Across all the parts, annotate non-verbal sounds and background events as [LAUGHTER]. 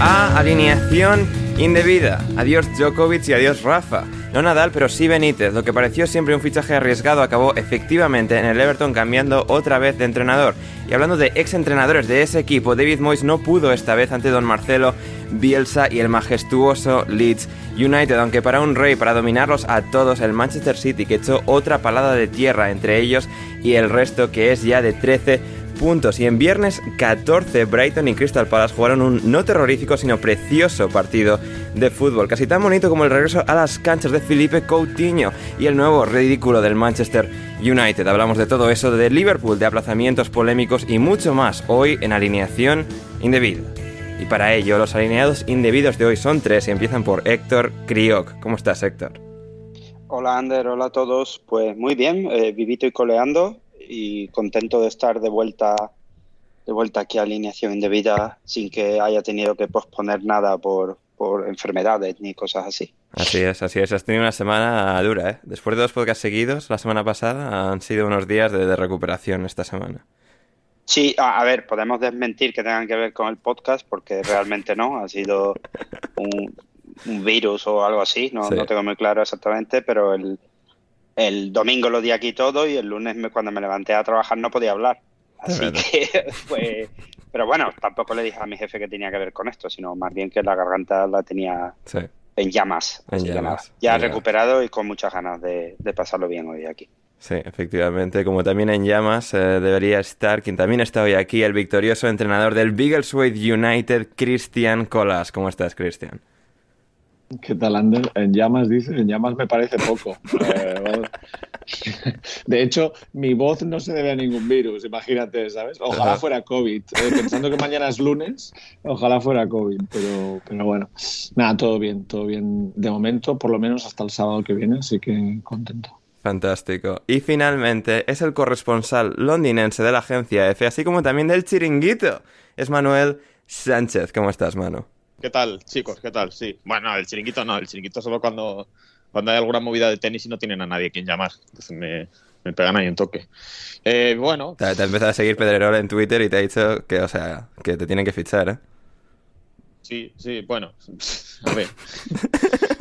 A Alineación Indebida. Adiós Djokovic y adiós Rafa. No Nadal, pero sí Benítez. Lo que pareció siempre un fichaje arriesgado acabó efectivamente en el Everton cambiando otra vez de entrenador. Y hablando de ex entrenadores de ese equipo, David Moyes no pudo esta vez ante Don Marcelo, Bielsa y el majestuoso Leeds United, aunque para un rey, para dominarlos a todos, el Manchester City que echó otra palada de tierra entre ellos y el resto que es ya de 13 puntos. Y en viernes 14, Brighton y Crystal Palace jugaron un no terrorífico, sino precioso partido de fútbol. Casi tan bonito como el regreso a las canchas de Felipe Coutinho y el nuevo ridículo del Manchester United. Hablamos de todo eso, de Liverpool, de aplazamientos polémicos y mucho más hoy en alineación indebida. Y para ello, los alineados indebidos de hoy son tres y empiezan por Héctor Crioc. ¿Cómo estás, Héctor? Hola, Ander. Hola a todos. Pues muy bien, eh, vivito y coleando y contento de estar de vuelta de vuelta aquí a alineación indebida sin que haya tenido que posponer nada por, por enfermedades ni cosas así. Así es, así es. Has tenido una semana dura, ¿eh? Después de dos podcasts seguidos, la semana pasada, han sido unos días de, de recuperación esta semana. Sí, a, a, ver, podemos desmentir que tengan que ver con el podcast porque realmente no, ha sido [LAUGHS] un, un virus o algo así, no, Sí. no tengo muy claro exactamente, pero el, el domingo lo di aquí todo y el lunes me- cuando me levanté a trabajar no podía hablar. Así que fue... [LAUGHS] Pero bueno, tampoco le dije a mi jefe que tenía que ver con esto, sino más bien que la garganta la tenía Sí. en llamas. En llamas, ya en llamas. recuperado y con muchas ganas de, de pasarlo bien hoy aquí. Sí, efectivamente. Como también en llamas eh, debería estar quien también está hoy aquí, el victorioso entrenador del Biggleswade United, Cristian Colas. ¿Cómo estás, Cristian? ¿Qué tal, Ander? En llamas, dices. En llamas me parece poco. [LAUGHS] Eh. De hecho, mi voz no se debe a ningún virus, imagínate, ¿sabes? Ojalá fuera COVID. eh, pensando que mañana es lunes, ojalá fuera COVID. Pero, pero bueno, nada, todo bien, todo bien de momento, por lo menos hasta el sábado que viene, así que contento. Fantástico. Y finalmente es el corresponsal londinense de la agencia EFE, así como también del chiringuito. Es Manuel Sánchez. ¿Cómo estás, Manu? ¿Qué tal, chicos? ¿Qué tal? Sí. Bueno, el chiringuito no, el chiringuito solo cuando, cuando hay alguna movida de tenis y no tienen a nadie quien llamar. Entonces me, me pegan ahí un toque. Eh, bueno, Te, te ha empezado a seguir Pedrerol en Twitter y te ha dicho que, o sea, que te tienen que fichar, ¿eh? sí, sí, bueno. [LAUGHS] A ver. [LAUGHS]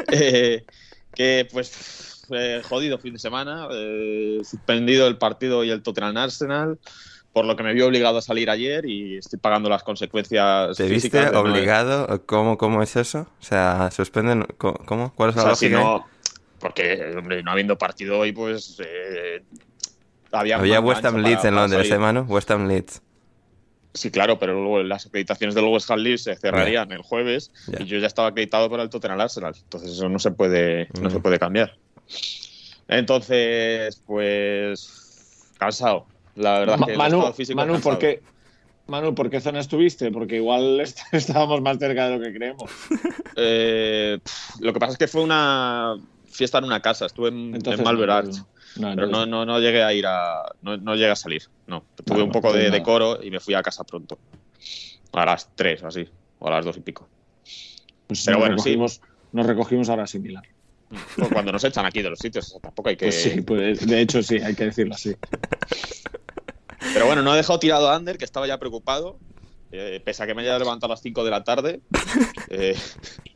Eh, que pues eh, jodido fin de semana. eh, suspendido el partido y el Tottenham Arsenal. Por lo que me vi obligado a salir ayer y estoy pagando las consecuencias. ¿Te físicas viste no- obligado? ¿Cómo, ¿Cómo es eso? O sea, suspenden... ¿Cómo? ¿Cuál es O la sea, si no, porque, hombre, no habiendo partido hoy, pues eh, había, Había West Ham Leeds para- en Londres, salir. ¿eh? West Ham Leeds. Sí, claro, pero luego las acreditaciones del West Ham League se cerrarían el jueves y yo ya estaba acreditado para el Tottenham Arsenal. Entonces eso no se puede, no Mm. se puede cambiar. Entonces, pues cansado. La verdad Ma- que el Manu, estado físico Manu. ¿por qué, Manu, ¿por qué zona estuviste? Porque igual [LAUGHS] est- estábamos más cerca de lo que creemos. [LAUGHS] Eh, pff, lo que pasa es que fue una fiesta en una casa. Estuve en, Entonces, en Malvern no, no, Pero no, no, no llegué a ir a. No, llegué a salir. No. Tuve un poco de decoro y me fui a casa pronto. A las 3 o así. O a las 2 y pico. Pues Pero nos bueno, sí. recogimos, Nos recogimos ahora similar. Pues cuando nos echan aquí de los sitios, o sea, tampoco hay que. Pues sí, pues, de hecho sí, hay que decirlo así. [LAUGHS] Pero bueno, no he dejado tirado a Ander, que estaba ya preocupado. Eh, pese a que me haya levantado a las 5 de la tarde. eh,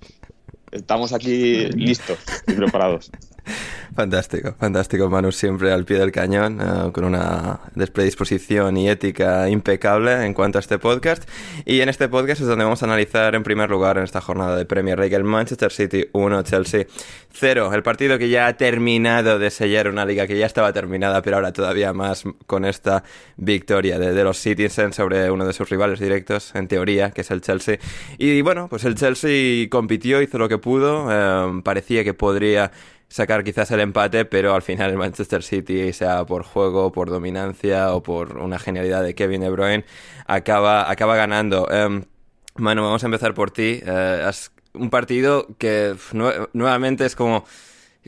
[LAUGHS] estamos aquí listos y preparados. [LAUGHS] Fantástico, fantástico, Manu, siempre al pie del cañón, eh, con una predisposición y ética impecable en cuanto a este podcast. Y en este podcast es donde vamos a analizar en primer lugar en esta jornada de Premier League el Manchester City 1, Chelsea 0. El partido que ya ha terminado de sellar una liga que ya estaba terminada, pero ahora todavía más con esta victoria de, de los Citizens sobre uno de sus rivales directos, en teoría, que es el Chelsea. Y bueno, pues el Chelsea compitió, hizo lo que pudo, eh, parecía que podría sacar quizás el empate, pero al final el Manchester City, sea por juego, por dominancia o por una genialidad de Kevin De Bruyne, acaba, acaba ganando. Em, Manu, vamos a empezar por ti. Eh, has- un partido que nuevamente es como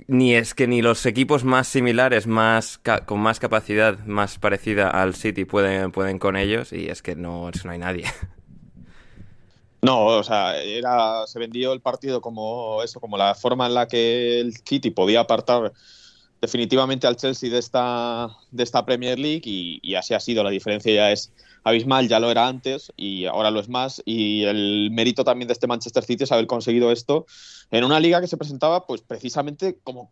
ni es que ni los equipos más similares, más con más capacidad, más parecida al City pueden, pueden con ellos y es que no, no hay nadie. [LAUGHS] No, o sea, era, se vendió el partido como eso, como la forma en la que el City podía apartar definitivamente al Chelsea de esta, de esta Premier League y, y así ha sido. La diferencia ya es abismal, ya lo era antes y ahora lo es más. Y el mérito también de este Manchester City es haber conseguido esto en una liga que se presentaba pues precisamente como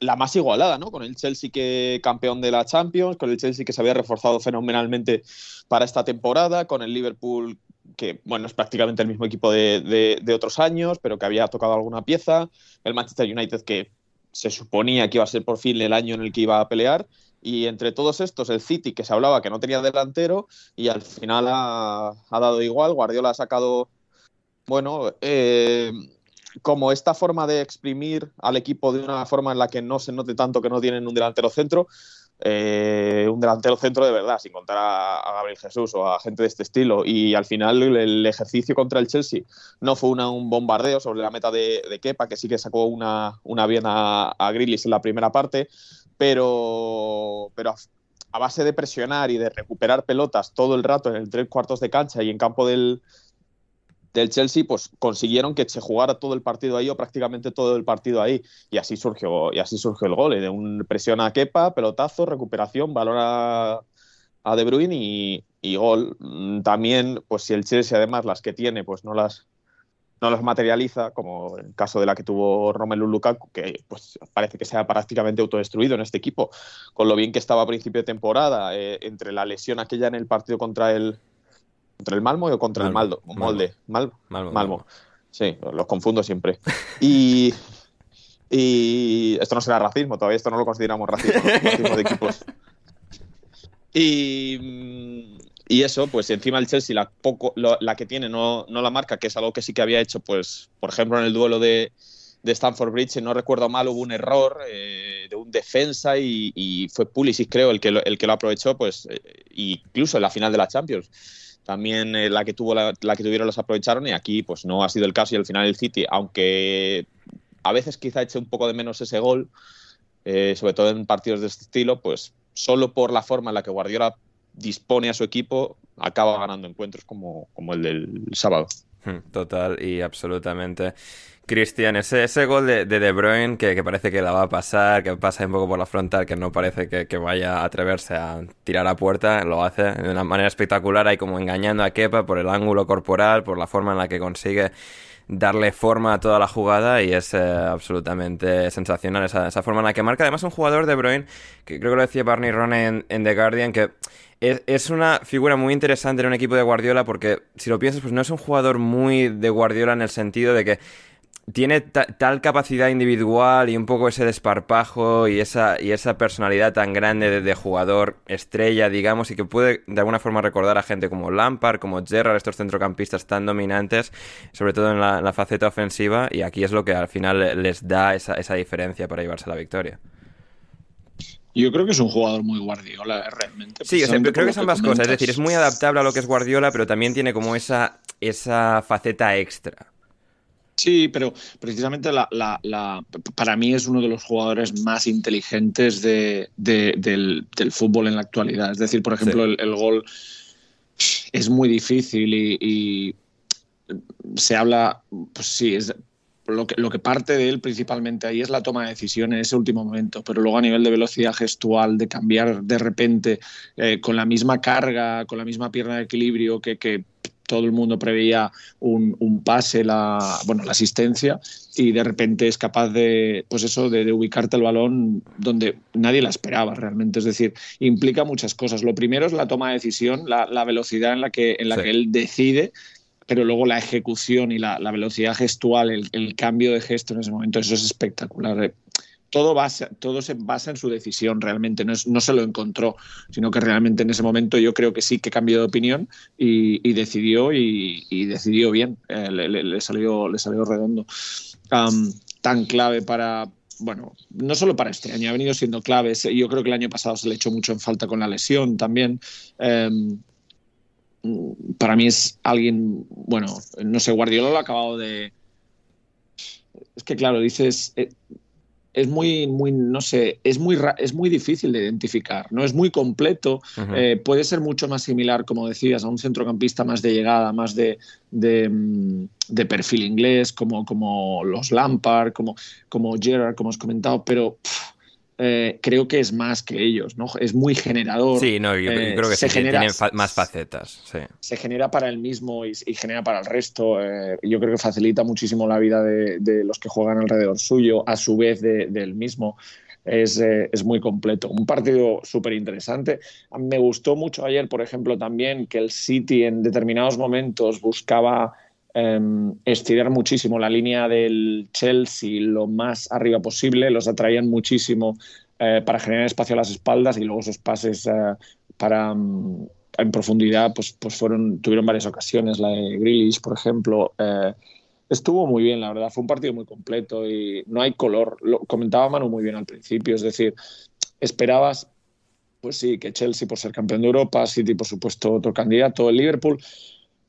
la más igualada, ¿no? Con el Chelsea que campeón de la Champions, con el Chelsea que se había reforzado fenomenalmente para esta temporada, con el Liverpool que, bueno, es prácticamente el mismo equipo de, de- otros años, pero que había tocado alguna pieza, el Manchester United que se suponía que iba a ser por fin el año en el que iba a pelear, y entre todos estos el City que se hablaba que no tenía delantero y al final ha, ha dado igual, Guardiola ha sacado, bueno, eh, como esta forma de exprimir al equipo de una forma en la que no se note tanto que no tienen un delantero centro, eh, un delantero centro de verdad, sin contar a, Gabriel Jesús o a gente de este estilo. Y al final el, ejercicio contra el Chelsea no fue un bombardeo sobre la meta de, Kepa, que sí que sacó una, una bien a, a en la primera parte, pero, pero a, a base de presionar y de recuperar pelotas todo el rato en el tres cuartos de cancha y en campo del, del Chelsea, pues consiguieron que se jugara todo el partido ahí o prácticamente todo el partido ahí. Y así surgió, y así surgió el gol, ¿eh? de un presión a Kepa, pelotazo, recuperación, balón a, De Bruyne y, y gol. Mm, También, pues si el Chelsea además las que tiene, pues no las no las materializa, como el caso de la que tuvo Romelu Lukaku, que pues parece que se ha prácticamente autodestruido en este equipo, con lo bien que estaba a principio de temporada, eh, entre la lesión aquella en el partido contra el contra el Malmo o contra Malmo, el Maldo, Malmo. Molde, Mal- Malmo, Malmo. Sí, los confundo siempre. Y, y esto no será racismo, todavía esto no lo consideramos [LAUGHS] racismo, de equipos. Y, y eso, pues encima el Chelsea, la, poco, lo- la que tiene no, no la marca, que es algo que sí que había hecho, pues, por ejemplo, en el duelo de, de Stamford Bridge, si no recuerdo mal, hubo un error eh, de un defensa y, y fue Pulisic, creo, el que lo, el que lo aprovechó, pues, eh, incluso en la final de la Champions. También eh, la que tuvo la, que tuvieron los aprovecharon y aquí pues no ha sido el caso y al final el City, aunque a veces quizá eche un poco de menos ese gol, eh, sobre todo en partidos de este estilo, pues solo por la forma en la que Guardiola dispone a su equipo, acaba ganando encuentros como, como el del sábado. Hmm, Total y absolutamente. Cristian, ese, ese gol de, de De Bruyne que, que parece que la va a pasar, que pasa un poco por la frontal, que no parece que, vaya a atreverse a tirar a puerta, lo hace de una manera espectacular, ahí como engañando a Kepa por el ángulo corporal, por la forma en la que consigue darle forma a toda la jugada y es eh, absolutamente sensacional esa, esa forma en la que marca. Además, un jugador de Bruyne, que creo que lo decía Barney en, en The Guardian, que es, es una figura muy interesante en un equipo de Guardiola porque, si lo piensas, pues no es un jugador muy de Guardiola en el sentido de que tiene tal capacidad individual y un poco ese desparpajo y esa, y esa personalidad tan grande de, jugador estrella, digamos, y que puede de alguna forma recordar a gente como Lampard, como Gerrard, estos centrocampistas tan dominantes, sobre todo en la, faceta ofensiva, y aquí es lo que al final les da esa, esa diferencia para llevarse la victoria. Yo creo que es un jugador muy Guardiola, realmente. Sí, creo que es ambas cosas. Es decir, es muy adaptable a lo que es Guardiola, pero también tiene como esa, esa faceta extra. Sí, pero precisamente la, para mí es uno de los jugadores más inteligentes de, del, fútbol en la actualidad. Es decir, por ejemplo, el, gol es muy difícil y, y, se habla, pues sí, es, lo que, lo que parte de él principalmente ahí es la toma de decisión en ese último momento, pero luego a nivel de velocidad gestual, de cambiar de repente eh, con la misma carga, con la misma pierna de equilibrio que, que todo el mundo preveía un, pase, la, bueno, la asistencia, y de repente es capaz de, pues eso, de, ubicarte el balón donde nadie la esperaba realmente. Es decir, implica muchas cosas. Lo primero es la toma de decisión, la, velocidad en la que, en la que él decide pero luego la ejecución y la, velocidad gestual, el, cambio de gesto en ese momento, eso es espectacular. Todo, todo se basa en su decisión realmente, no, no, se lo encontró, sino que realmente en ese momento yo creo que sí que cambió de opinión y, decidió y, decidió bien, eh, le, salió, le salió redondo. tan clave para, bueno, no solo para este año, ha venido siendo clave. Yo creo que el año pasado se le echó mucho en falta con la lesión también. Em, para mí es alguien, bueno, no sé, Guardiola lo ha acabado de... Es que claro, dices, eh, es muy, muy, no sé, es muy, es muy difícil de identificar, no es muy completo, eh, puede ser mucho más similar, como decías, a un centrocampista más de llegada, más de, de, mm, perfil inglés, como, como los Lampard, como, como Gerard, como has comentado, pero... Eh, creo que es más que ellos, ¿no? Es muy generador. Sí, no, yo, eh, creo que se genera, tiene más facetas. Se genera para él mismo y, genera para el resto. Eh, yo creo que facilita muchísimo la vida de, los que juegan alrededor suyo, a su vez del mismo. Es, es, muy completo. Un partido súper interesante. Me gustó mucho ayer, por ejemplo, también que el City en determinados momentos buscaba Em, estirar muchísimo la línea del Chelsea lo más arriba posible, los atraían muchísimo eh, para generar espacio a las espaldas y luego esos pases eh, para mm, en profundidad pues, pues fueron tuvieron varias ocasiones, la de Grealish, por ejemplo. Eh, estuvo muy bien, la verdad, fue un partido muy completo y no hay color. Lo comentaba Manu muy bien al principio, es decir, esperabas pues sí, que Chelsea por ser campeón de Europa, City por supuesto otro candidato, el Liverpool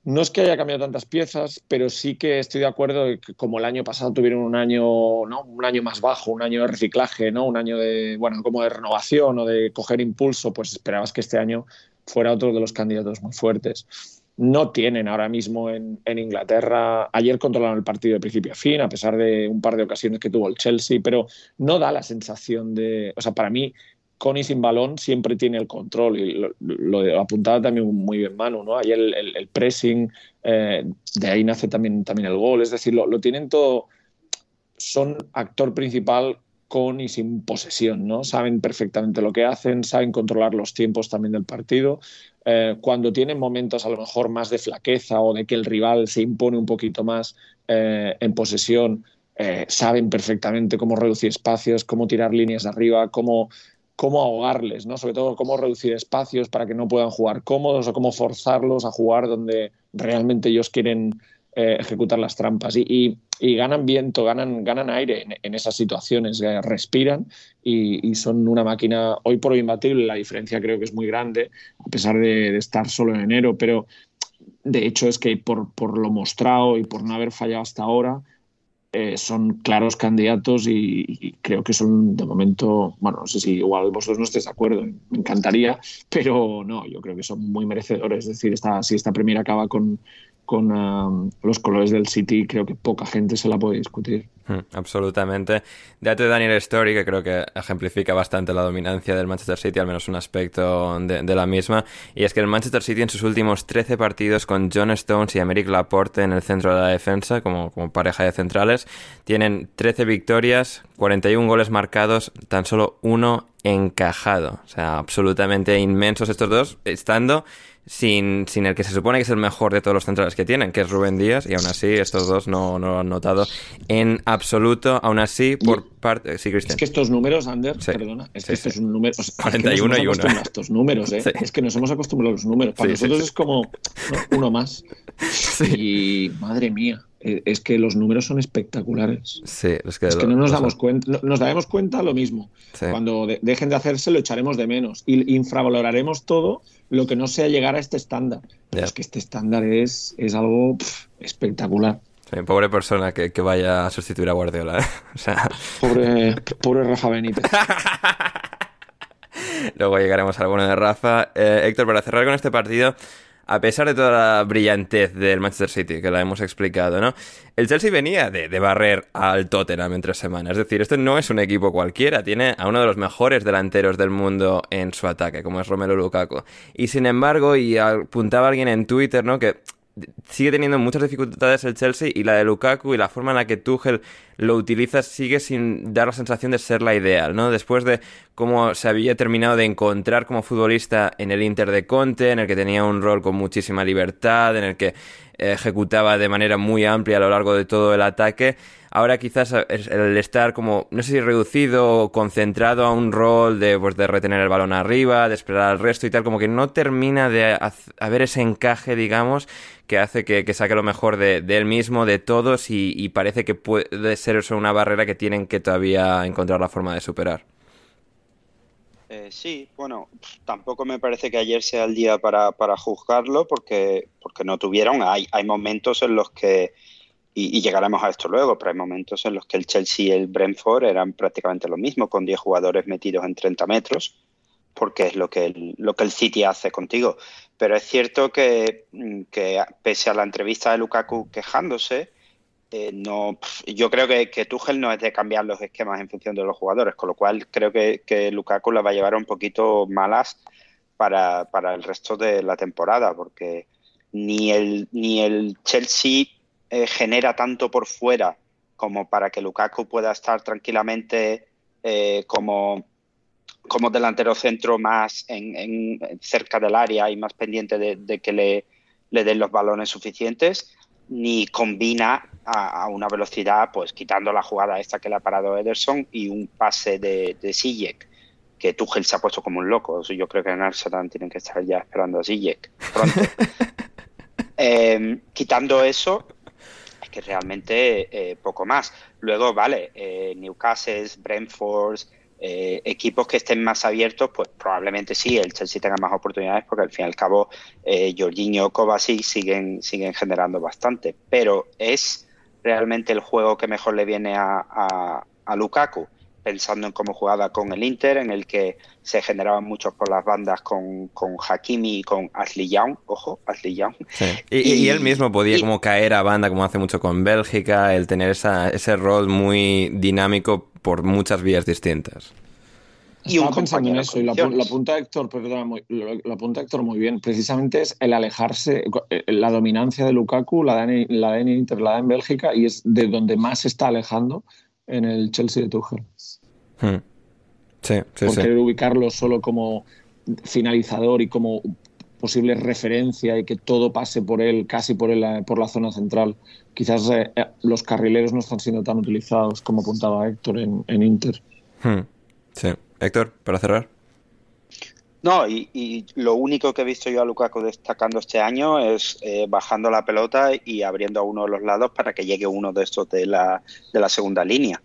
no es que haya cambiado tantas piezas, pero sí que estoy de acuerdo que como el año pasado tuvieron un año, ¿no? un año más bajo, un año de reciclaje, ¿no? un año de, bueno, como de renovación o de coger impulso, pues esperabas que este año fuera otro de los candidatos muy fuertes. No tienen ahora mismo en, en Inglaterra, ayer controlaron el partido de principio a fin, a pesar de un par de ocasiones que tuvo el Chelsea, pero no da la sensación de, o sea, para mí con y sin balón siempre tiene el control y lo, apuntaba también muy bien Manu, ¿no? Ahí el, pressing, eh, de ahí nace también, también el gol, es decir, lo, tienen todo, son actor principal con y sin posesión, ¿no? Saben perfectamente lo que hacen, saben controlar los tiempos también del partido. Eh, cuando tienen momentos a lo mejor más de flaqueza o de que el rival se impone un poquito más eh, en posesión, saben perfectamente cómo reducir espacios, cómo tirar líneas arriba, cómo cómo ahogarles, ¿no? Sobre todo cómo reducir espacios para que no puedan jugar cómodos o cómo forzarlos a jugar donde realmente ellos quieren eh, ejecutar las trampas. Y, ganan viento, ganan, ganan aire en, esas situaciones, eh, respiran y, son una máquina hoy por hoy imbatible. La diferencia creo que es muy grande, a pesar de, estar solo en enero, pero de hecho es que por, por lo mostrado y por no haber fallado hasta ahora, eh, son claros candidatos y, creo que son de momento, bueno, no sé si igual vosotros no estéis de acuerdo, me encantaría, pero no, yo creo que son muy merecedores. Es decir, esta, si esta Premier acaba con, con um, los colores del City, creo que poca gente se la puede discutir. Hmm, absolutamente. Dato de Daniel Story, que creo que ejemplifica bastante la dominancia del Manchester City, al menos un aspecto de, la misma. Y es que el Manchester City en sus últimos 13 partidos con John Stones y Americ Laporte en el centro de la defensa, como, como pareja de centrales, tienen 13 victorias, 41 goles marcados, tan solo uno encajado. O sea, absolutamente inmensos estos dos, estando sin, sin el que se supone que es el mejor de todos los centrales que tienen, que es Rubén Díaz, y aún así estos dos no, no lo han notado en absoluto. Aún así, por parte. Sí, Cristian. Es que estos números, Ander, perdona, es que esto es un número. 41 y 1. A estos números, ¿eh? Es que nos hemos acostumbrado a los números. Para nosotros es como uno más. [LAUGHS] Y madre mía. Eh, es que los números son espectaculares. Sí, es que, no nos damos cuenta, nos daremos cuenta lo mismo. Cuando dejen de hacerse lo echaremos de menos y infravaloraremos todo lo que no sea llegar a este estándar. Es que este estándar es, es algo espectacular. pobre persona que, vaya a sustituir a Guardiola. ¿eh? [LAUGHS] O sea... pobre, pobre Rafa Benítez. [LAUGHS] Luego llegaremos al bueno de Rafa. Eh, Héctor, para cerrar con este partido, a pesar de toda la brillantez del Manchester City, que la hemos explicado, ¿no? El Chelsea venía de, barrer al Tottenham en tres semanas. Es decir, esto no es un equipo cualquiera. Tiene a uno de los mejores delanteros del mundo en su ataque, como es Romelu Lukaku. Y sin embargo, y apuntaba alguien en Twitter, ¿no? Que sigue teniendo muchas dificultades el Chelsea y la de Lukaku y la forma en la que Tuchel lo utiliza sigue sin dar la sensación de ser la ideal, ¿no? Después de cómo se había terminado de encontrar como futbolista en el Inter de Conte, en el que tenía un rol con muchísima libertad, en el que ejecutaba de manera muy amplia a lo largo de todo el ataque, Ahora quizás el estar como, no sé si reducido o concentrado a un rol de, pues, de retener el balón arriba, de esperar al resto y tal, como que no termina de haber ese encaje, digamos, que hace que, saque lo mejor de, él mismo, de todos, y, parece que puede ser eso una barrera que tienen que todavía encontrar la forma de superar. Eh, sí, bueno, tampoco me parece que ayer sea el día para, para juzgarlo porque, porque no tuvieron. Hay, hay momentos en los que y, llegaremos a esto luego, pero hay momentos en los que el Chelsea y el Brentford eran prácticamente lo mismo, con 10 jugadores metidos en 30 metros, porque es lo que el, lo que el City hace contigo. Pero es cierto que, mm, que pese a la entrevista de Lukaku quejándose, eh, no, yo creo que, que Tuchel no es de cambiar los esquemas en función de los jugadores, con lo cual creo que, que Lukaku la va a llevar un poquito malas para, para el resto de la temporada, porque ni el, ni el Chelsea eh, genera tanto por fuera como para que Lukaku pueda estar tranquilamente eh, como, como delantero centro más en, cerca del área y más pendiente de, que le, le, den los balones suficientes, ni combina a, una velocidad, pues quitando la jugada esta que le ha parado Ederson y un pase de, de Sijek, que Tuchel se ha puesto como un loco. Yo creo que en Arsenal tienen que estar ya esperando a Sijek pronto. [LAUGHS] Eh, quitando eso, que realmente eh, poco más. Luego, vale, eh, Newcastle, Brentford, eh, equipos que estén más abiertos, pues probablemente sí, el Chelsea tenga más oportunidades porque al fin y al cabo Jorginho, Kovacic siguen, siguen generando bastante. Pero es realmente el juego que mejor le viene a Lukaku pensando en cómo jugaba con el Inter, en el que se generaban muchos por las bandas con, con Hakimi y con Ashley Young, ojo, Ashley Young. Y, él mismo podía como caer a banda como hace mucho con Bélgica, el tener esa, ese rol muy dinámico por muchas vías distintas. Y Estaba pensando en eso, y la, la punta Héctor, perdona, muy, la, punta Héctor muy bien, precisamente es el alejarse, eh, la dominancia de Lukaku, la de, la de Inter, la de en Bélgica, y es de donde más se está alejando en el Chelsea de Tuchel. Hmm. Sí, sí, por querer ubicarlo solo como finalizador y como posible referencia y que todo pase por él, casi por, él, por la zona central. Quizás eh, eh, los carrileros no están siendo tan utilizados como apuntaba Héctor en, Inter. Hmm. Sí. Héctor, para cerrar. No, y, lo único que he visto yo a Lukaku destacando este año es eh, bajando la pelota y abriendo a uno de los lados para que llegue uno de estos de la, de la segunda línea.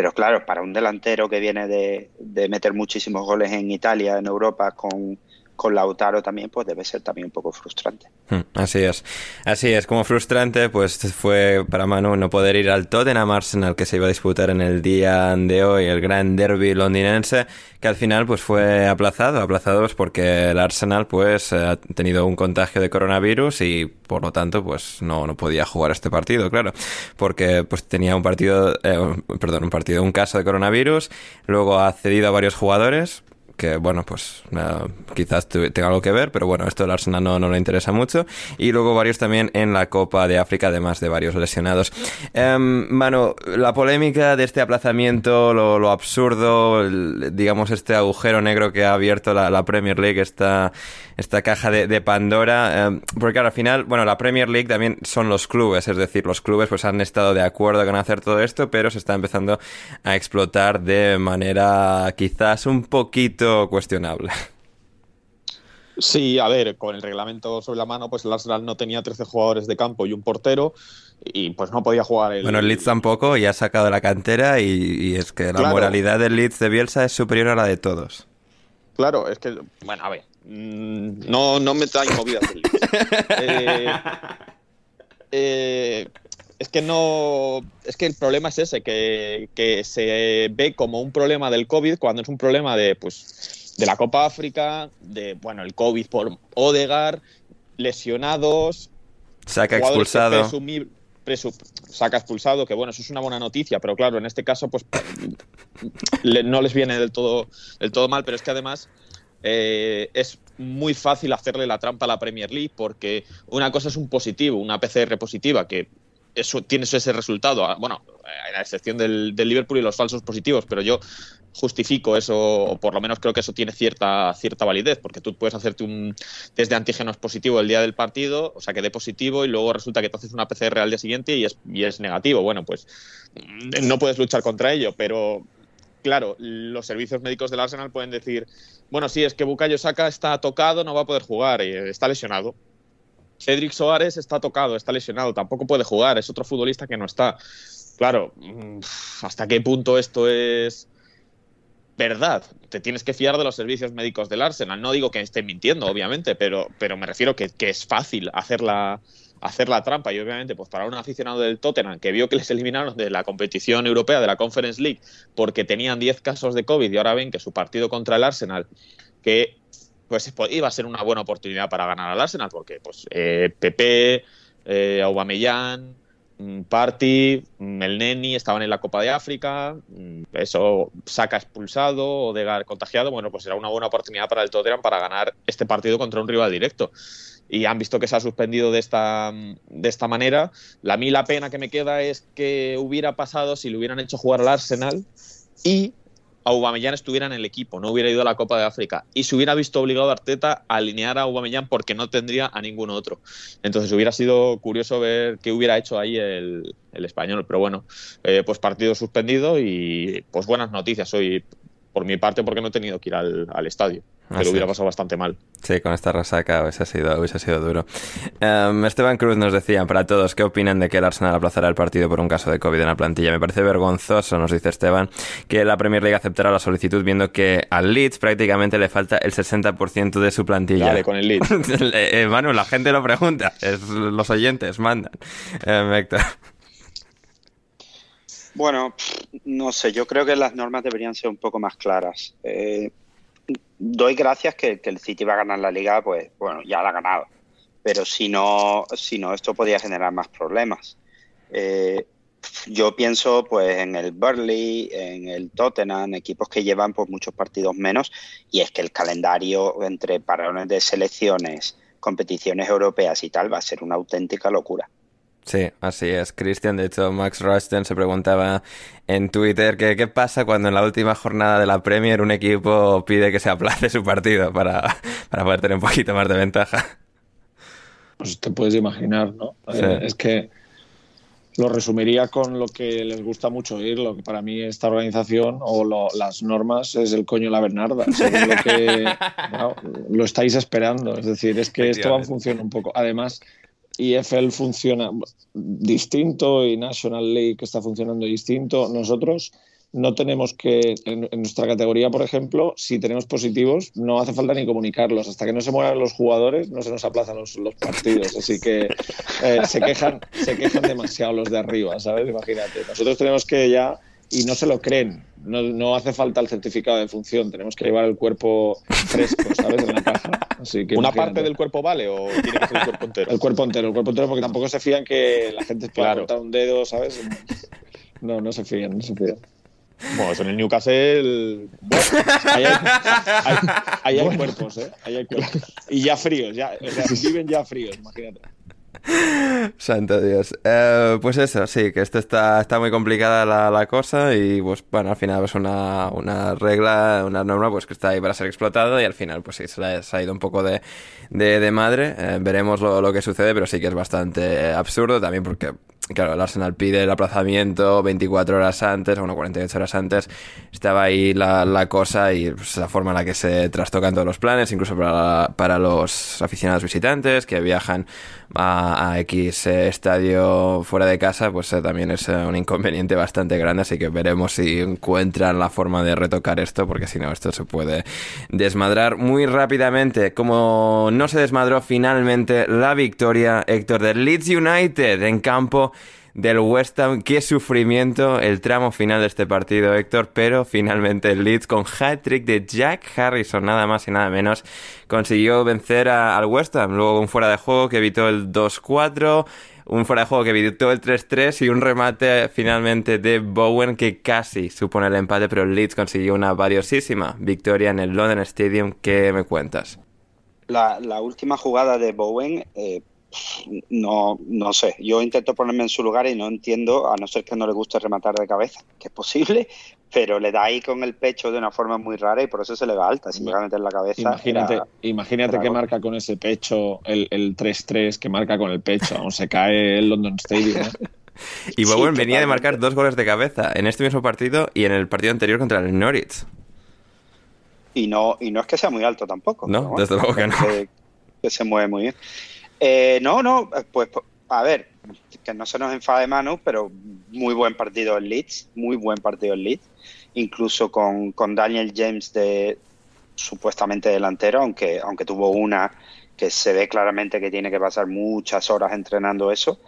Pero claro, para un delantero que viene de, de meter muchísimos goles en Italia, en Europa, con, con Lautaro también, pues debe ser también un poco frustrante. Hmm, así es. Así es, como frustrante, pues fue para Manu no poder ir al Tottenham Arsenal que se iba a disputar en el día de hoy, el gran derby londinense, que al final pues fue aplazado, aplazado pues, porque el Arsenal pues ha tenido un contagio de coronavirus y por lo tanto pues no, no podía jugar este partido, claro, porque pues tenía un partido, eh, perdón, un partido, un caso de coronavirus, luego ha cedido a varios jugadores, que bueno, pues eh, quizás tenga algo que ver, pero bueno, esto del Arsenal no, no le interesa mucho. Y luego varios también en la Copa de África, además de varios lesionados. Mano, la polémica de este aplazamiento, lo, absurdo, digamos, este agujero negro que ha abierto la, Premier League, esta, esta caja de, Pandora, em, porque al final, bueno, la Premier League también son los clubes, es decir, los clubes pues han estado de acuerdo con hacer todo esto, pero se está empezando a explotar de manera quizás un poquito cuestionable. Sí, a ver, con el reglamento sobre la mano, pues el Arsenal no tenía 13 jugadores de campo y un portero y pues no podía jugar el... Bueno, el Leeds tampoco y ha sacado la cantera y, es que la moralidad del Leeds de Bielsa es superior a la de todos. Claro, es que, bueno, a ver, no, no me trae movidas. [LAUGHS] Eh, eh, es que no. Es que el problema es ese, que, que, se ve como un problema del COVID cuando es un problema de, pues, de la Copa África, de bueno, el COVID por Odegar, lesionados. Saca expulsado. saca expulsado, que bueno, eso es una buena noticia, pero claro, en este caso, pues no les viene del todo, del todo mal, pero es que además. Eh, es muy fácil hacerle la trampa a la Premier League porque una cosa es un positivo, una PCR positiva, que eso tienes ese resultado. Ah, bueno, a excepción del, Liverpool y los falsos positivos, pero yo justifico eso, o por lo menos creo que eso tiene cierta, cierta validez, porque tú puedes hacerte un test de antígenos positivo el día del partido, o sea, que dé positivo y luego resulta que te haces una PCR al día siguiente y es, y es negativo. Bueno, pues mm, no puedes luchar contra ello, pero claro, los servicios médicos del Arsenal pueden decir, bueno, sí, es que Bukayo Saka está tocado, no va a poder jugar, y está lesionado. Cedric Soares está tocado, está lesionado, tampoco puede jugar, es otro futbolista que no está. Claro, mm, ¿hasta qué punto esto es verdad? Te tienes que fiar de los servicios médicos del Arsenal. No digo que estén mintiendo, obviamente, pero, pero me refiero que, que es fácil hacer la, hacer la trampa y obviamente pues para un aficionado del Tottenham que vio que les eliminaron de la competición europea de la Conference League porque tenían 10 casos de COVID y ahora ven que su partido contra el Arsenal que pues iba a ser una buena oportunidad para ganar al Arsenal, porque pues eh, Pepe, eh, Aubameyang, Party, mm, el Neni estaban en la Copa de África, mm, eso saca expulsado, Odegar contagiado, bueno, pues era una buena oportunidad para el Tottenham para ganar este partido contra un rival directo. Y han visto que se ha suspendido de esta, de esta manera. La mí la pena que me queda es que hubiera pasado si le hubieran hecho jugar al Arsenal y Aubameyang estuviera en el equipo, no hubiera ido a la Copa de África y se hubiera visto obligado a Arteta a alinear a Aubameyang porque no tendría a ningún otro. Entonces hubiera sido curioso ver qué hubiera hecho ahí el, español, pero bueno, eh, pues partido suspendido y pues buenas noticias hoy por mi parte porque no he tenido que ir al estadio que lo hubiera pasado bastante mal. Sí, con esta resaca hubiese sido, hubiese sido duro. Em, Esteban Cruz nos decía, para todos, ¿qué opinan de que el Arsenal aplazará el partido por un caso de COVID en la plantilla? Me parece vergonzoso, nos dice Esteban, que la Premier League aceptará la solicitud viendo que al Leeds prácticamente le falta el 60% de su plantilla. Dale, con el Leeds. [LAUGHS] eh, Manu, la gente lo pregunta, es, los oyentes mandan. Eh, Héctor. Bueno, no sé, yo creo que las normas deberían ser un poco más claras. Eh, doy gracias que, el City va a ganar la liga, pues bueno, ya la ha ganado. Pero si no, si no esto podría generar más problemas. Eh, yo pienso pues en el Burnley, en el Tottenham, equipos que llevan pues muchos partidos menos, y es que el calendario entre parones de selecciones, competiciones europeas y tal va a ser una auténtica locura. Sí, así es, Cristian. De hecho, Max Rushton se preguntaba en Twitter que qué pasa cuando en la última jornada de la Premier un equipo pide que se aplace su partido para, [LAUGHS] poder tener un poquito más de ventaja. Pues te puedes imaginar, ¿no? Eh, es que lo resumiría con lo que les gusta mucho oír, lo que para mí esta organización o las normas es el coño la Bernarda. [LAUGHS] lo, que, lo estáis esperando. Es decir, es que esto va a funcionar un poco. Además, EFL funciona distinto y National League está funcionando distinto. Nosotros no tenemos que, en, nuestra categoría, por ejemplo, si tenemos positivos, no hace falta ni comunicarlos. Hasta que no se mueran los jugadores, no se nos aplazan los, partidos. Así que eh, se, quejan, se quejan demasiado los de arriba, ¿sabes? Imagínate. Nosotros tenemos que ya y no se lo creen. No, no, hace falta el certificado de función, tenemos que llevar el cuerpo fresco, ¿sabes? En la caja. Así que ¿Una parte del cuerpo vale o tiene que ser el cuerpo entero? [LAUGHS] El cuerpo entero, el cuerpo entero, porque tampoco se fían que la gente pueda claro. un dedo, ¿sabes? No, no se fían, no se fían. Bueno, en el Newcastle. Bueno, ahí hay, ahí hay cuerpos, ¿eh? Ahí hay cuerpos. Y ya fríos, ya. O sea, viven ya fríos, imagínate. [LAUGHS] Santo Dios. Eh, pues eso, sí, que esto está, está muy complicada la, cosa y pues bueno, al final es una, una regla, una norma pues que está ahí para ser explotado y al final pues sí, se, ha, ido un poco de, de, de madre. Eh, veremos lo, lo, que sucede, pero sí que es bastante absurdo también porque claro, el Arsenal pide el aplazamiento 24 horas antes, bueno, 48 horas antes, estaba ahí la, la cosa y pues, la forma en la que se trastocan todos los planes, incluso para, para los aficionados visitantes que viajan a, a X eh, estadio fuera de casa, pues eh, también es eh, un inconveniente bastante grande, así que veremos si encuentran la forma de retocar esto, porque si no, esto se puede desmadrar muy rápidamente. Como no se desmadró finalmente la victoria, Héctor, del Leeds United en campo del West Ham. Qué sufrimiento el tramo final de este partido, Héctor. Pero finalmente el Leeds con hat-trick de Jack Harrison, nada más y nada menos, consiguió vencer a, al West Ham. Luego un fuera de juego que evitó el 2-4. Un fuera de juego que evitó el 3-3 y un remate finalmente de Bowen que casi supone el empate, pero el Leeds consiguió una valiosísima victoria en el London Stadium. ¿Qué me cuentas? La, última jugada de Bowen eh, no, no sé. Yo intento ponerme en su lugar y no entiendo, a no ser que no le guste rematar de cabeza, que es posible, [LAUGHS] pero le da ahí con el pecho de una forma muy rara y por eso se le va alta. Si llega a meter la cabeza. Imagínate, era, imagínate era que marca con ese pecho, el 3-3 que marca con el pecho, aún se cae el London Stadium. ¿eh? [LAUGHS] Y Bowen sí, venía de marcar dos goles de cabeza en este mismo partido y en el partido anterior contra el Norwich. Y no, y no es que sea muy alto tampoco. No, desde luego que no. Que, que se mueve muy bien. Eh, no, no, pues a ver, que no se nos enfade Manu, pero muy buen partido el Leeds, muy buen partido el Leeds, incluso con, con Daniel James de supuestamente delantero, aunque, aunque tuvo una que se ve claramente que tiene que pasar muchas horas entrenando eso,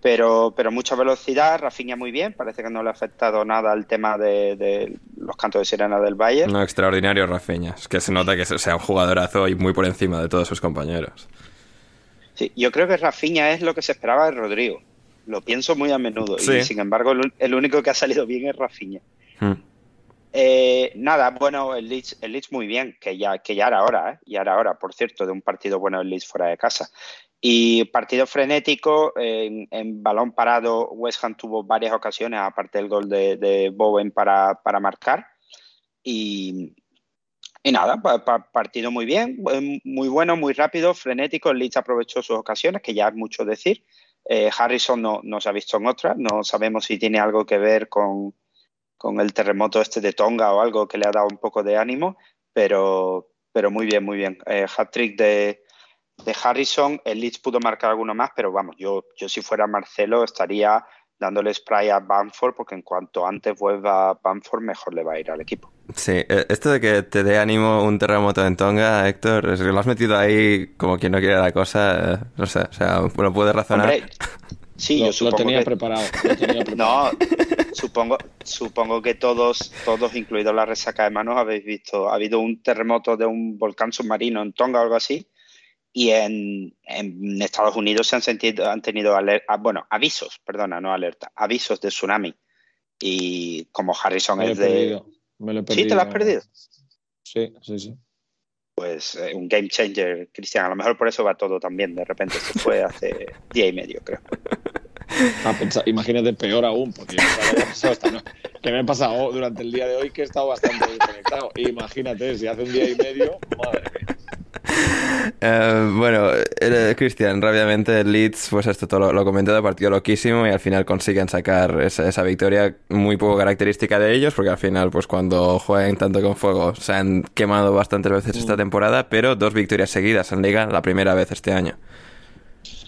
pero, pero mucha velocidad, Rafinha muy bien, parece que no le ha afectado nada al tema de, de los cantos de sirena del Bayern. No, extraordinario Rafinha, es que se nota que sea un jugadorazo y muy por encima de todos sus compañeros. Sí, yo creo que Rafinha es lo que se esperaba de Rodrigo. Lo pienso muy a menudo. Sí. Y sin embargo, el, el, único que ha salido bien es Rafinha. Hmm. Eh, nada, bueno, el Leeds, el Leeds muy bien, que ya, que ya era hora, ¿eh? Ya era hora, por cierto, de un partido bueno el Leeds fuera de casa. Y partido frenético, en, en, balón parado, West Ham tuvo varias ocasiones, aparte del gol de, de Bowen para, para marcar. Y, y nada, partido muy bien, muy bueno, muy rápido, frenético. El Leeds aprovechó sus ocasiones, que ya es mucho decir. Eh, Harrison no, no, se ha visto en otras, no sabemos si tiene algo que ver con, con, el terremoto este de Tonga o algo que le ha dado un poco de ánimo, pero, pero muy bien, muy bien. Eh, hat-trick de, de, Harrison, el Leeds pudo marcar alguno más, pero vamos, yo, yo si fuera Marcelo estaría dándole spray a Bamford, porque en cuanto antes vuelva Bamford, mejor le va a ir al equipo. Sí, esto de que te dé ánimo un terremoto en Tonga, Héctor, es que lo has metido ahí como quien no quiere la cosa, no sé, o sea, uno puede razonar. Hombre, sí, lo, yo supongo lo tenía, que... preparado, lo tenía [LAUGHS] preparado. No, supongo, supongo que todos, todos, incluido la resaca de manos, habéis visto, ha habido un terremoto de un volcán submarino en Tonga o algo así, y en, en, Estados Unidos se han sentido, han tenido alerta, bueno, avisos, perdona, no alerta, avisos de tsunami. Y como Harrison es de. Me lo he perdido. ¿Sí te lo has perdido? Sí, sí, sí. Pues eh, un game changer, Cristian. A lo mejor por eso va todo también. De repente se fue hace [LAUGHS] día y medio, creo. Ah, imagínate peor aún, porque no, que me he pasado durante el día de hoy que he estado bastante desconectado. Imagínate, si hace un día y medio, madre Uh, bueno, eh, Cristian, rápidamente Leeds, pues esto todo lo, lo comentado, partido loquísimo y al final consiguen sacar esa, esa, victoria muy poco característica de ellos, porque al final, pues cuando juegan tanto con fuego, se han quemado bastantes veces esta temporada, pero dos victorias seguidas en Liga, la primera vez este año.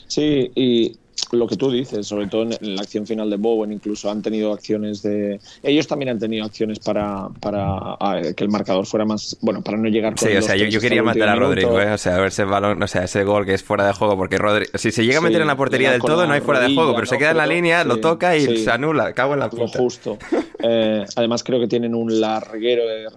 Sí, y lo que tú dices, sobre todo en la acción final de Bowen, incluso han tenido acciones de. Ellos también han tenido acciones para, para que el marcador fuera más. Bueno, para no llegar con Sí, o sea, yo, yo quería matar a Rodrigo, ¿eh? O sea, a ver ese balón, o sea, ese gol que es fuera de juego, porque Rodrigo. Si se llega a meter sí, en la portería del todo, no hay fuera rodilla, de juego, pero no, se queda en la línea, sí, lo toca y sí. se anula. Cago en la puta. Lo justo. Eh, además, creo que tienen un larguero de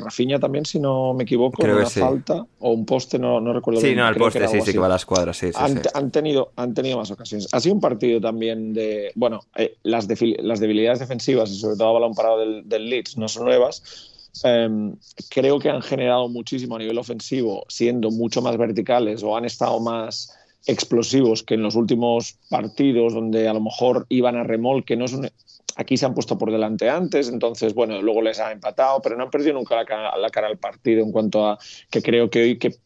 Rafinha, también, si no me equivoco, una falta o un poste, no, no recuerdo sí, no, al poste, sí, sí, que va a las cuadras, sí, han, tenido, han tenido más ocasiones. Ha sido un partido también de, bueno, eh, las, debilidades defensivas y sobre todo a balón parado del, del Leeds no son nuevas. Em, creo que han generado muchísimo a nivel ofensivo, siendo mucho más verticales o han estado más explosivos que en los últimos partidos donde a lo mejor iban a remolque, no son, aquí se han puesto por delante antes, entonces bueno, luego les ha empatado, pero no han perdido nunca la cara, la cara al partido en cuanto a que creo que hoy que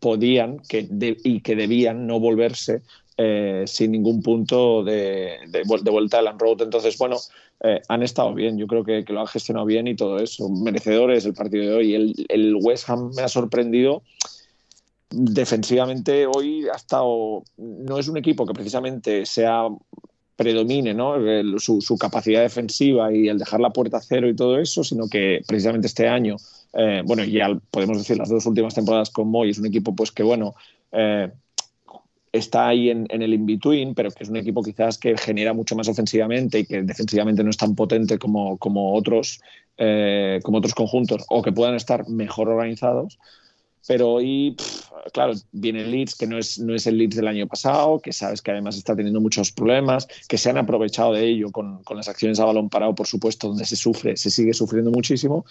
podían que y que debían no volverse eh, sin ningún punto de, de, vuelta al Road. Entonces, bueno, eh, han estado bien, yo creo que, lo han gestionado bien y todo eso. Merecedores el partido de hoy. El, el West Ham me ha sorprendido defensivamente hoy ha estado, no es un equipo que precisamente sea predomine ¿no? su, capacidad defensiva y el dejar la puerta a cero y todo eso, sino que precisamente este año, eh, bueno, ya podemos decir las dos últimas temporadas con Moy, es un equipo pues que, bueno, eh, está ahí en, el in-between, pero que es un equipo quizás que genera mucho más ofensivamente y que defensivamente no es tan potente como, como otros, eh, como otros conjuntos o que puedan estar mejor organizados. Pero hoy, claro, viene el Leeds, que no es, no es el Leeds del año pasado, que sabes que además está teniendo muchos problemas, que se han aprovechado de ello con, con las acciones a balón parado, por supuesto, donde se sufre, se sigue sufriendo muchísimo,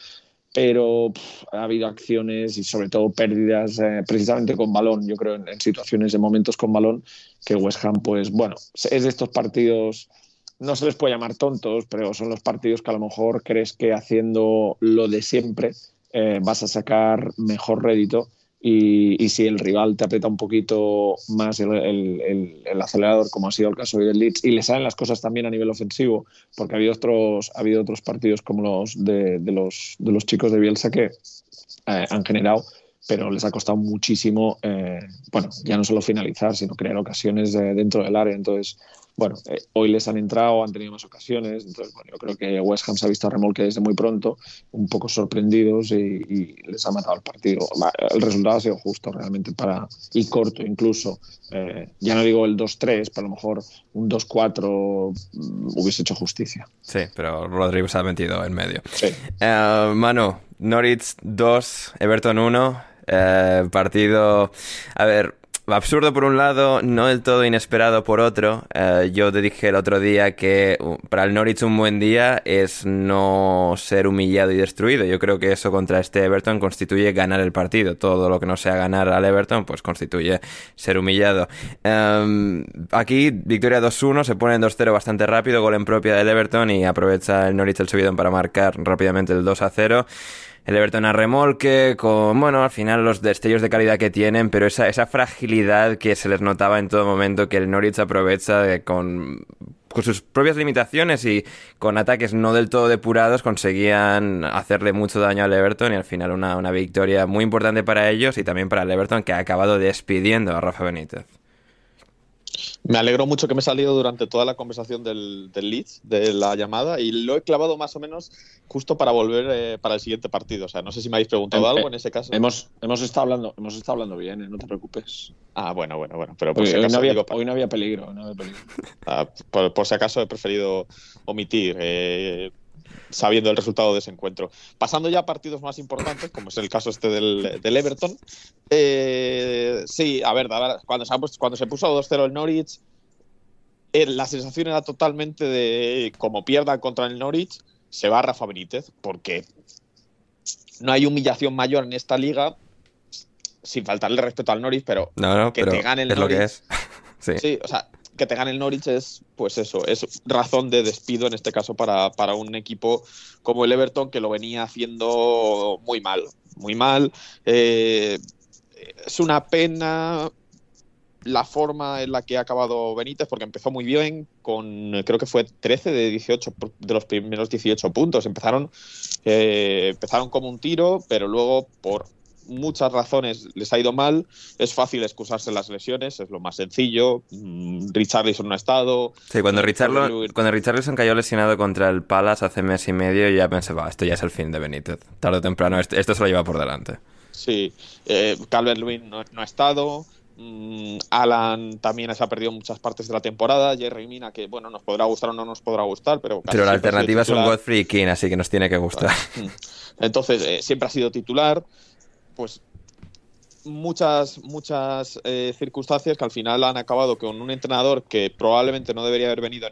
pero ha habido acciones y sobre todo pérdidas eh, precisamente con balón, yo creo, en, en, situaciones, en momentos con balón, que West Ham, pues bueno, es de estos partidos, no se les puede llamar tontos, pero son los partidos que a lo mejor crees que haciendo lo de siempre eh, vas a sacar mejor rédito y, si el rival te aprieta un poquito más el, acelerador, como ha sido el caso del Leeds, y le salen las cosas también a nivel ofensivo, porque ha habido otros, ha habido otros partidos como los de, los, de los chicos de Bielsa que eh, han generado pero les ha costado muchísimo, eh, bueno, ya no solo finalizar, sino crear ocasiones dentro del área. Entonces, bueno, eh, hoy les han entrado, han tenido más ocasiones, entonces bueno, yo creo que West Ham se ha visto a remolque desde muy pronto, un poco sorprendidos y, les ha matado el partido. El resultado ha sido justo realmente para, y corto incluso. Eh, ya no digo el 2-3, pero a lo mejor un 2-4 mm, hubiese hecho justicia. Sí, pero Rodríguez ha metido en medio. Sí. Uh, Manu, Norwich 2, Everton 1. Partido, a ver, absurdo por un lado, no del todo inesperado por otro. Eh, yo te dije el otro día que uh, para el Norwich un buen día es no ser humillado y destruido. Yo creo que eso contra este Everton constituye ganar el partido. Todo lo que no sea ganar al Everton, pues constituye ser humillado. Em, aquí, victoria 2-1, se pone en 2-0 bastante rápido, gol en propia del Everton y aprovecha el Norwich el subidón para marcar rápidamente el 2-0 el Everton a remolque, con, bueno, al final los destellos de calidad que tienen, pero esa, esa fragilidad que se les notaba en todo momento que el Norwich aprovecha con, con sus propias limitaciones y con ataques no del todo depurados conseguían hacerle mucho daño al Everton y al final una, una victoria muy importante para ellos y también para el Everton que ha acabado despidiendo a Rafa Benítez. Me alegro mucho que me he salido durante toda la conversación del, del Leeds, de la llamada, y lo he clavado más o menos justo para volver eh, para el siguiente partido. O sea, no sé si me habéis preguntado em, algo eh, en ese caso. Hemos, hemos, estado, hablando, hemos estado hablando bien, eh, no te preocupes. Ah, bueno, bueno, bueno. Pero por hoy, si acaso, no había, hoy, no había, peligro. No había peligro. Ah, por, por, si acaso he preferido omitir. Sabiendo el resultado de ese encuentro. Pasando ya a partidos más importantes, como es el caso este del, del Everton. Eh, sí, a ver, cuando, se, cuando se puso 2-0 el Norwich, eh, la sensación era totalmente de como pierda contra el Norwich, se va Rafa Benítez, porque no hay humillación mayor en esta liga, sin faltarle respeto al Norwich, pero que te gane el es Norwich. Lo que es. [LAUGHS] sí. sí, o sea, que te gane el Norwich es, pues eso, es razón de despido en este caso para, para, un equipo como el Everton que lo venía haciendo muy mal, muy mal. Eh, es una pena la forma en la que ha acabado Benítez, porque empezó muy bien, con creo que fue 13 de 18 de los primeros 18 puntos. Empezaron, eh, empezaron como un tiro, pero luego por muchas razones les ha ido mal. Es fácil excusarse las lesiones, es lo más sencillo. Mm, Richarlison no ha estado. Sí, cuando, Richarlison, cuando Richarlison cayó lesionado contra el Palace hace mes y medio, ya pensé, va, esto ya es el fin de Benítez. Tarde o temprano, esto, se lo lleva por delante. Sí, eh, Calvert Lewin no, ha estado. Mm, Alan también se ha perdido muchas partes de la temporada. Jerry Mina, que bueno, nos podrá gustar o no nos podrá gustar, pero. Pero la alternativa es un Godfrey King, así que nos tiene que gustar. Entonces, eh, siempre ha sido titular. Pues muchas, muchas eh, circunstancias que al final han acabado con un entrenador que probablemente no debería haber venido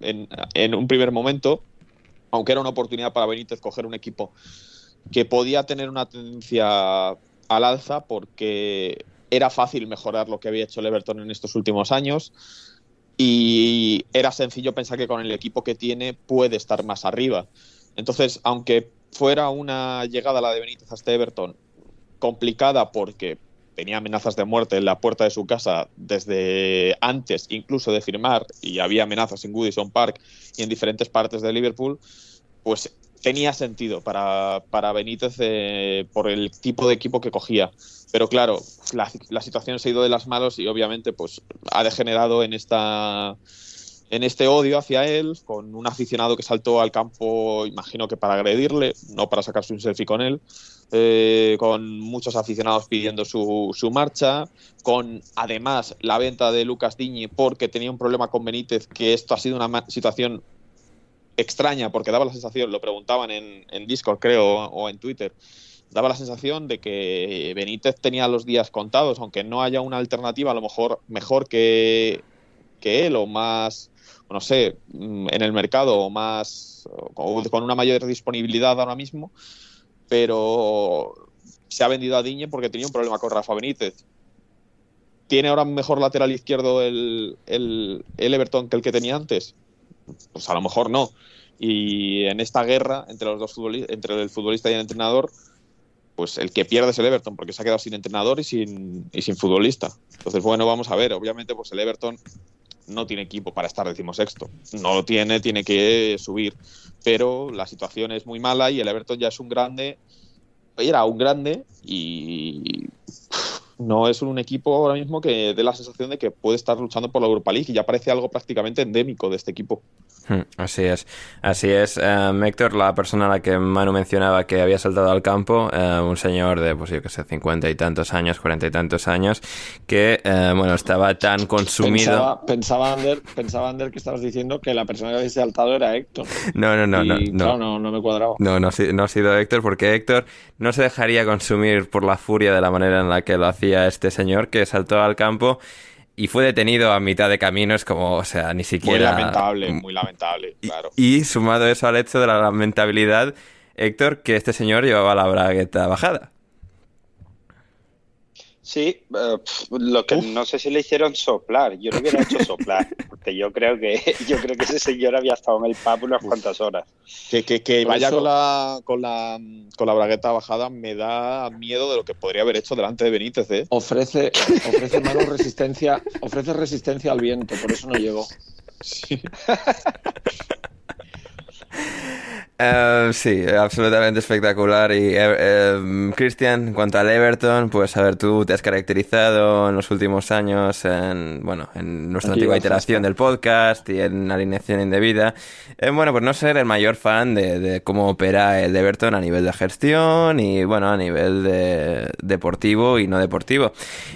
en, en, un primer momento, aunque era una oportunidad para Benítez coger un equipo que podía tener una tendencia al alza porque era fácil mejorar lo que había hecho el Everton en estos últimos años y era sencillo pensar que con el equipo que tiene puede estar más arriba. Entonces, aunque fuera una llegada la de Benítez a este Everton complicada porque tenía amenazas de muerte en la puerta de su casa desde antes incluso de firmar y había amenazas en Goodison Park y en diferentes partes de Liverpool, pues tenía sentido para, para Benítez eh, por el tipo de equipo que cogía. Pero claro, la, situación se ha ido de las manos y obviamente pues ha degenerado en esta en este odio hacia él, con un aficionado que saltó al campo, imagino que para agredirle, no para sacarse un selfie con él, eh, con muchos aficionados pidiendo su, su, marcha, con además la venta de Lucas Diñi porque tenía un problema con Benítez, que esto ha sido una situación extraña, porque daba la sensación, lo preguntaban en, en Discord creo o en Twitter, daba la sensación de que Benítez tenía los días contados, aunque no haya una alternativa a lo mejor mejor que, que él o más no sé, mm, en el mercado o más con una mayor disponibilidad ahora mismo, pero se ha vendido a Diñe porque tenía un problema con Rafa Benítez. ¿Tiene ahora mejor lateral izquierdo el, el, Everton que el que tenía antes? Pues a lo mejor no. Y en esta guerra entre los dos futbolistas, entre el futbolista y el entrenador, pues el que pierde es el Everton, porque se ha quedado sin entrenador y sin, y sin futbolista. Entonces, bueno, vamos a ver. Obviamente, pues el Everton no tiene equipo para estar decimosexto. No lo tiene, tiene que subir. Pero la situación es muy mala y el Everton ya es un grande. Era un grande y no es un equipo ahora mismo que dé la sensación de que puede estar luchando por la Europa League y ya parece algo prácticamente endémico de este equipo. Hmm, así es, así es. Um, Héctor, la persona a la que Manu mencionaba que había saltado al campo, uh, un señor de, pues yo que sé, cincuenta y tantos años, cuarenta y tantos años, que, uh, bueno, estaba tan consumido. Pensaba, Ander, pensaba Ander que estabas diciendo que la persona que había saltado era Héctor. No, no, no, no, no. no, no me cuadraba. No, no, no ha sido Héctor, porque Héctor no se dejaría consumir por la furia de la manera en la que lo hacía este señor que saltó al campo y fue detenido a mitad de camino, es como, o sea, ni siquiera... Muy lamentable, muy lamentable, claro. Y, sumado eso al hecho de la lamentabilidad, Héctor, que este señor llevaba la bragueta bajada. Sí, eh, lo que no sé si le hicieron soplar. Yo lo hubiera hecho soplar, [LAUGHS] porque yo creo que [LAUGHS] yo creo que ese señor había estado en el pub unas cuantas horas. Que, que, que vaya con la, con la con la bragueta bajada me da miedo de lo que podría haber hecho delante de Benítez. ¿eh? Ofrece [LAUGHS] ofrece mano resistencia ofrece resistencia al viento, por eso no llegó. Sí. Uh, sí, absolutamente espectacular. Y uh, Cristian, en cuanto al Everton, pues a ver, tú te has caracterizado en los últimos años en, bueno, en nuestra antigua iteración del podcast y en alineación indebida. Eh, bueno, pues no ser el mayor fan de, de, cómo opera el Everton a nivel de gestión y, bueno, a nivel de deportivo y no deportivo.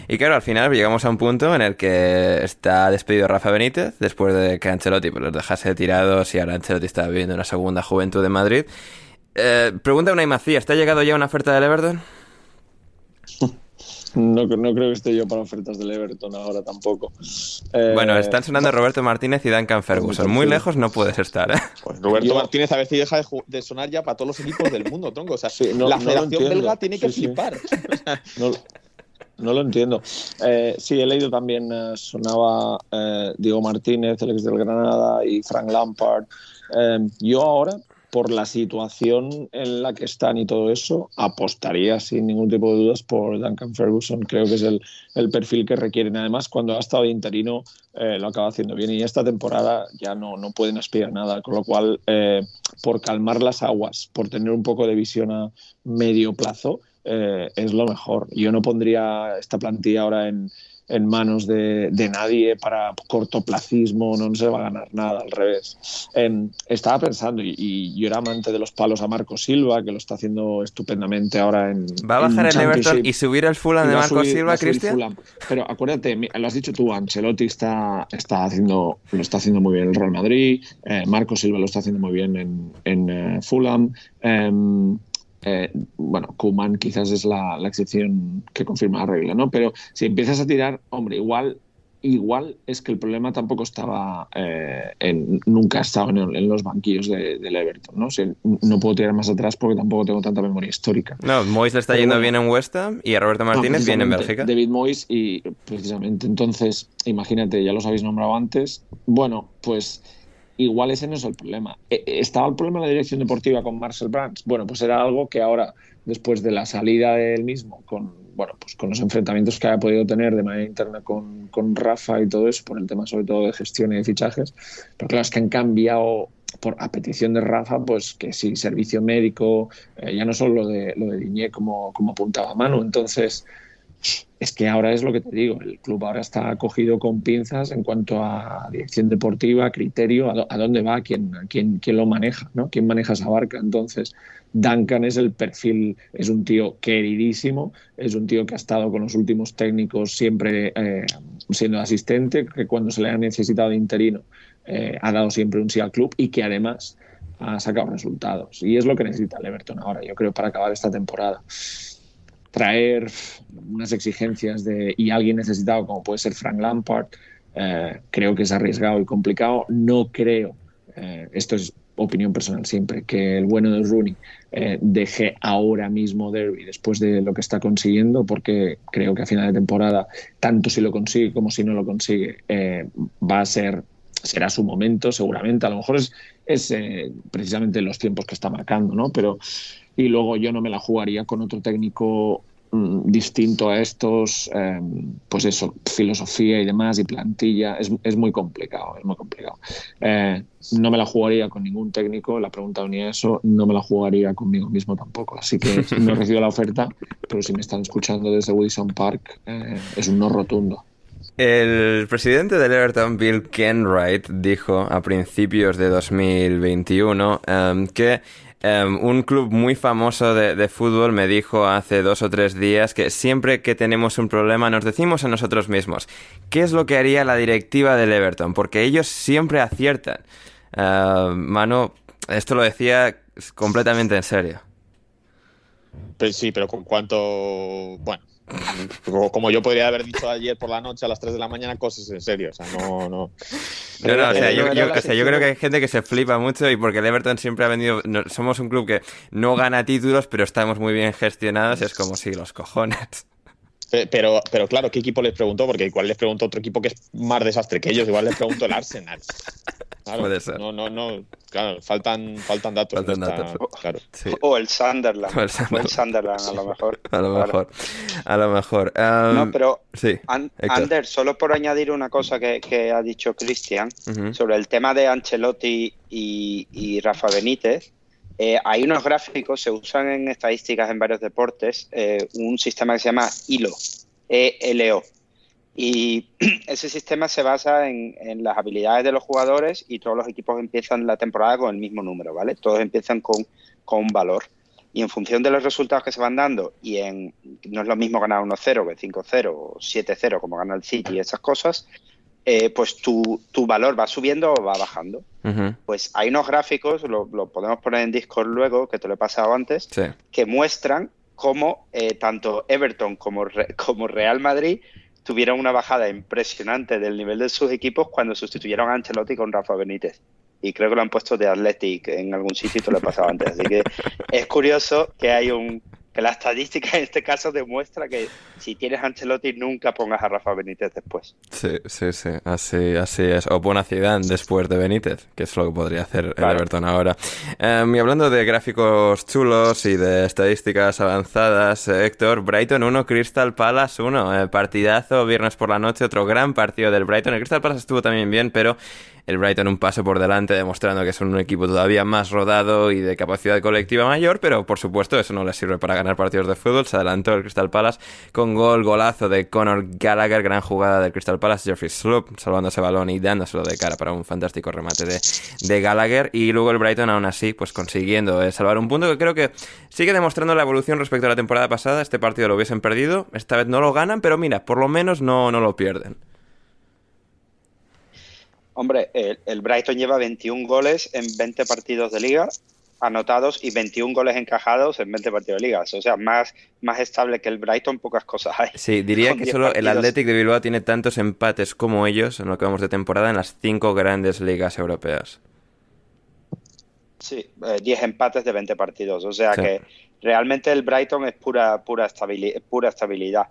Y claro, al final llegamos a un punto en el que está despedido Rafa Benítez después de que Ancelotti pues, los dejase tirados y ahora Ancelotti está viviendo una segunda juventud de Madrid. Eh, pregunta una Macías, ¿te ha llegado ya una oferta del Everton? [LAUGHS] No, no, creo que esté yo para ofertas del Everton ahora tampoco. Eh, bueno, están sonando Roberto Martínez y Duncan Ferguson. Muy lejos no puedes estar. ¿eh? [LAUGHS] Pues Roberto Martínez a ver si deja de, sonar ya para todos los equipos del mundo, tronco. O sea, la Federación Belga tiene que flipar. [LAUGHS] no, lo entiendo. Eh, sí, he leído también, sonaba Diego Martínez, el ex del Granada, y Frank Lampard. yo ahora por la situación en la que están y todo eso, apostaría sin ningún tipo de dudas por Duncan Ferguson. Creo que es el, perfil que requieren. Además, cuando ha estado interino, eh, lo acaba haciendo bien. Y esta temporada ya no, no pueden aspirar nada. Con lo cual, eh, por calmar las aguas, por tener un poco de visión a medio plazo, eh, es lo mejor. Yo no pondría esta plantilla ahora en, en manos de, nadie para cortoplacismo, no se va a ganar nada, al revés. Em, estaba pensando, y, yo era amante de los palos a Marco Silva, que lo está haciendo estupendamente ahora en. ¿Va a bajar el Everton y subir el Fulham de Marco Silva, Cristian? Pero acuérdate, lo has dicho tú, Ancelotti está, está haciendo, lo está haciendo muy bien el Real Madrid, eh, Marco Silva lo está haciendo muy bien en, en eh, Fulham. Eh, bueno, Kuman quizás es la, excepción que confirma la regla, ¿no? Pero si empiezas a tirar, hombre, igual igual es que el problema tampoco estaba eh, en, nunca ha estado en, los banquillos del Everton ¿no? no puedo tirar más atrás porque tampoco tengo tanta memoria histórica no Moyes le está yendo bien en West Ham y a Roberto Martínez viene en Bélgica David Moyes y precisamente entonces imagínate ya los habéis nombrado antes bueno pues igual ese no es el problema. E, e, ¿Estaba el problema en la dirección deportiva con Marcel Brands? Bueno, pues era algo que ahora, después de la salida del mismo, con, bueno, pues con los enfrentamientos que haya podido tener de manera interna con, con Rafa y todo eso, por el tema sobre todo de gestión y de fichajes, pero claro, es que han cambiado por a petición de Rafa, pues que sí, servicio médico, eh, ya no solo lo de, lo de Diñé como, como apuntaba a mano, entonces es que ahora es lo que te digo, el club ahora está cogido con pinzas en cuanto a dirección deportiva, criterio, a, dónde va, quién, quién, quién lo maneja, ¿no? quién maneja esa barca. Entonces, Duncan es el perfil, es un tío queridísimo, es un tío que ha estado con los últimos técnicos siempre eh, siendo asistente, que cuando se le ha necesitado de interino eh, ha dado siempre un sí al club y que además ha sacado resultados. Y es lo que necesita el Everton ahora, yo creo, para acabar esta temporada traer unas exigencias de, y alguien necesitado como puede ser Frank Lampard, eh, creo que es arriesgado y complicado. No creo, eh, esto es opinión personal siempre, que el bueno de Rooney eh, deje ahora mismo Derby después de lo que está consiguiendo, porque creo que a final de temporada, tanto si lo consigue como si no lo consigue, va a ser será su momento seguramente. A lo mejor es, es precisamente los tiempos que está marcando, ¿no? Pero y luego yo no me la jugaría con otro técnico mm, distinto a estos, em, pues eso, filosofía y demás y plantilla, es, es muy complicado, es muy complicado. Eh, no me la jugaría con ningún técnico, la pregunta ni eso, no me la jugaría conmigo mismo tampoco, así que [LAUGHS] no recibo la oferta, pero si me están escuchando desde Wilson Park, eh, es un no rotundo. El presidente del Everton, Bill Kenwright, dijo a principios de 2021 em, que Em, un club muy famoso de, fútbol me dijo hace dos o tres días que siempre que tenemos un problema nos decimos a nosotros mismos, ¿qué es lo que haría la directiva del Everton? Porque ellos siempre aciertan. Uh, Mano, esto lo decía completamente en serio. Pues sí, pero con cuánto... Bueno, como yo podría haber dicho ayer por la noche a las 3 de la mañana cosas en serio, o sea, no... no. o sea, yo, creo que hay gente que se flipa mucho y porque el Everton siempre ha venido... somos un club que no gana títulos, pero estamos muy bien gestionados, es como si los cojones. Pero, pero claro, ¿qué equipo les preguntó? Porque igual les preguntó otro equipo que es más desastre que ellos, igual les preguntó el Arsenal. Puede ser. No, no, no. Claro, faltan, faltan datos. Faltan datos. Claro. [LAUGHS] O el Sunderland. O el Sunderland. a lo mejor. A lo mejor. A lo mejor. no, pero, sí, Ander, solo por añadir una cosa que, que ha dicho Cristian sobre el tema de Ancelotti y, y Rafa Benítez. Eh, hay unos gráficos, se usan en estadísticas en varios deportes, eh, un sistema que se llama ILO, ELO. Y [CLEARS THROAT] ese sistema se basa en, las habilidades de los jugadores y todos los equipos empiezan la temporada con el mismo número, ¿vale? Todos empiezan con, un valor. Y en función de los resultados que se van dando, y en no es lo mismo ganar 1-0 que 5-0 o 7-0 como gana el City y esas cosas, eh, pues tu, valor va subiendo o va bajando. Pues hay unos gráficos, lo, podemos poner en Discord luego, que te lo he pasado antes, que muestran cómo eh, tanto Everton como, como Real Madrid tuvieron una bajada impresionante del nivel de sus equipos cuando sustituyeron a Ancelotti con Rafa Benítez. Y creo que lo han puesto de Athletic en algún sitio y te lo he pasado antes. Así que es curioso que hay un que la estadística en este caso demuestra que si tienes Ancelotti nunca pongas a Rafa Benítez después. Sí, sí, sí, así, así es. O pon a Zidane después de Benítez, que es lo que podría hacer el Everton ahora. Em, y hablando de gráficos chulos y de estadísticas avanzadas, eh, Héctor, Brighton 1, Crystal Palace 1, eh, partidazo, viernes por la noche, otro gran partido del Brighton. El Crystal Palace estuvo también bien, pero el Brighton un paso por delante, demostrando que son un equipo todavía más rodado y de capacidad colectiva mayor, pero por supuesto eso no les sirve para ganar partidos de fútbol. Se adelantó el Crystal Palace con gol, golazo de Conor Gallagher, gran jugada del Crystal Palace, Jeffrey Sloop salvando ese balón y dándoselo de cara para un fantástico remate de, Gallagher. Y luego el Brighton aún así, pues consiguiendo eh, salvar un punto que creo que sigue demostrando la evolución respecto a la temporada pasada. Este partido lo hubiesen perdido, esta vez no lo ganan, pero mira, por lo menos no, no lo pierden. Hombre, el, Brighton lleva 21 goles en 20 partidos de liga anotados y 21 goles encajados en 20 partidos de liga. O sea, más, más estable que el Brighton, pocas cosas hay. Sí, diría [LAUGHS] que solo el Athletic de Bilbao tiene tantos empates como ellos en lo que vamos de temporada en las cinco grandes ligas europeas. Sí, 10 eh, empates de 20 partidos. O sea que realmente el Brighton es pura, pura, estabilidad, pura estabilidad.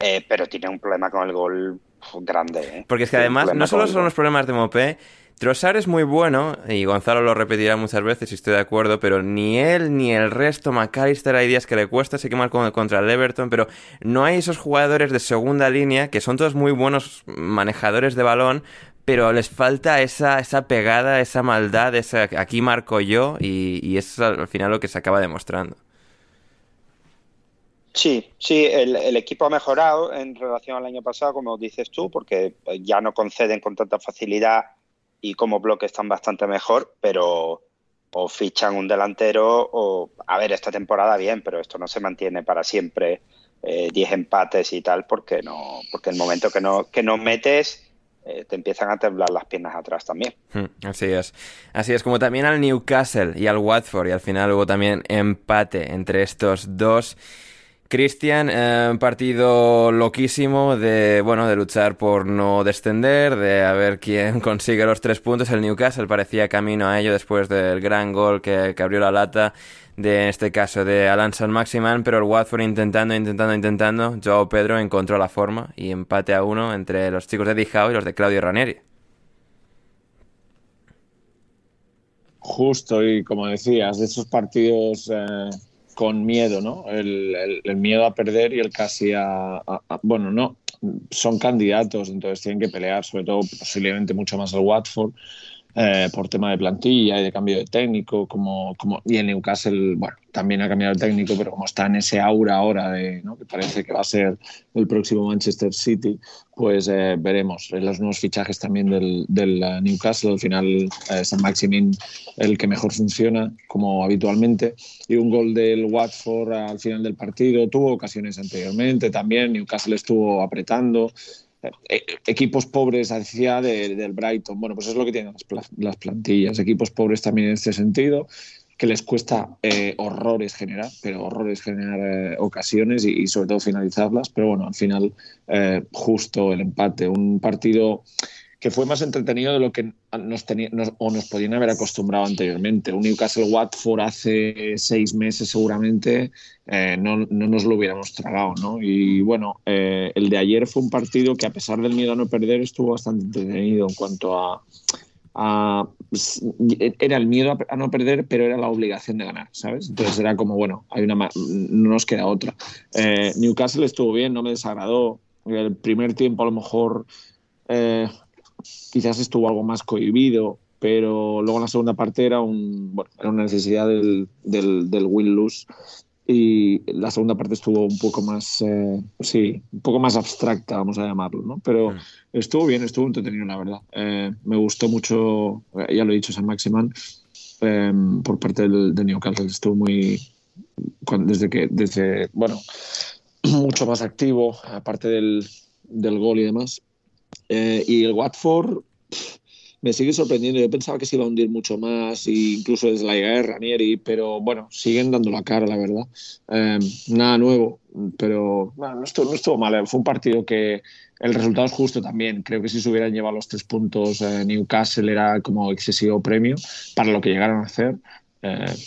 Eh, pero tiene un problema con el gol grande. ¿eh? Porque es que además, no solo son los problemas de Mopé, Trossard es muy bueno, y Gonzalo lo repetirá muchas veces y estoy de acuerdo, pero ni él ni el resto, McAllister hay días que le cuesta, sé que mal contra el Everton, pero no hay esos jugadores de segunda línea que son todos muy buenos manejadores de balón, pero les falta esa, esa pegada, esa maldad, esa aquí marco yo, y, y eso es al final lo que se acaba demostrando. Sí, sí, el, equipo ha mejorado en relación al año pasado, como dices tú, porque ya no conceden con tanta facilidad y como bloque están bastante mejor, pero o fichan un delantero o, a ver, esta temporada bien, pero esto no se mantiene para siempre, 10 eh, empates y tal, porque no, porque el momento que no, que no metes eh, te empiezan a temblar las piernas atrás también. Hmm, así es. Así es, como también al Newcastle y al Watford, y al final hubo también empate entre estos dos. Cristian, eh, un partido loquísimo de, bueno, de luchar por no descender, de a ver quién [LAUGHS] consigue los tres puntos. El Newcastle parecía camino a ello después del gran gol que, abrió la lata de en este caso de Alan San Maximan, pero el Watford intentando, intentando, intentando. Joao Pedro encontró la forma y empate a uno entre los chicos de Dijao y los de Claudio Ranieri. Justo, y como decías, de esos partidos eh, con miedo, ¿no? El, miedo a perder y el casi a, Bueno, no, son candidatos, entonces tienen que pelear, sobre todo posiblemente mucho más el Watford. Eh, por tema de plantilla y de cambio de técnico, como, como, y el Newcastle, bueno, también ha cambiado el técnico, pero como está en ese aura ahora de, ¿no? que parece que va a ser el próximo Manchester City, pues eh, veremos los nuevos fichajes también del, del eh, Newcastle, al final San Maximin el que mejor funciona, como habitualmente, y un gol del Watford al final del partido, tuvo ocasiones anteriormente también, Newcastle estuvo apretando, eh, equipos pobres hacia del Brighton. Bueno, pues es lo que tienen las, plantillas. Equipos pobres también en este sentido, que les cuesta eh, horrores generar, pero horrores generar eh, ocasiones y, sobre todo finalizarlas. Pero bueno, al final, justo el empate. Un partido que fue más entretenido de lo que nos, o nos podían haber acostumbrado anteriormente. Un Newcastle Watford hace seis meses seguramente eh, no, no, nos lo hubiéramos tragado. ¿no? Y bueno, eh, el de ayer fue un partido que a pesar del miedo a no perder estuvo bastante entretenido en cuanto a, era el miedo a, no perder, pero era la obligación de ganar, ¿sabes? Entonces era como, bueno, hay una no nos queda otra. Eh, Newcastle estuvo bien, no me desagradó. El primer tiempo a lo mejor quizás estuvo algo más cohibido, pero luego en la segunda parte era, un, bueno, era una necesidad del, del, del win-lose y la segunda parte estuvo un poco más, eh, sí, un poco más abstracta, vamos a llamarlo, ¿no? Pero estuvo bien, estuvo entretenido, la verdad. Eh, me gustó mucho, eh, ya lo he dicho, San Maximan, por parte del, de Newcastle, estuvo muy, desde que, desde, bueno, [CLEARS THROAT] mucho más activo, aparte del, del gol y demás. Eh, y el Watford me sigue sorprendiendo. Yo pensaba que se iba a hundir mucho más, incluso desde la llegada de Ranieri, pero bueno, siguen dando la cara, la verdad. Eh, nada nuevo, pero no, estuvo, no, estuvo, mal. Fue un partido que el resultado es justo también. Creo que si se hubieran llevado los tres puntos, eh, Newcastle era como excesivo premio para lo que llegaron a hacer.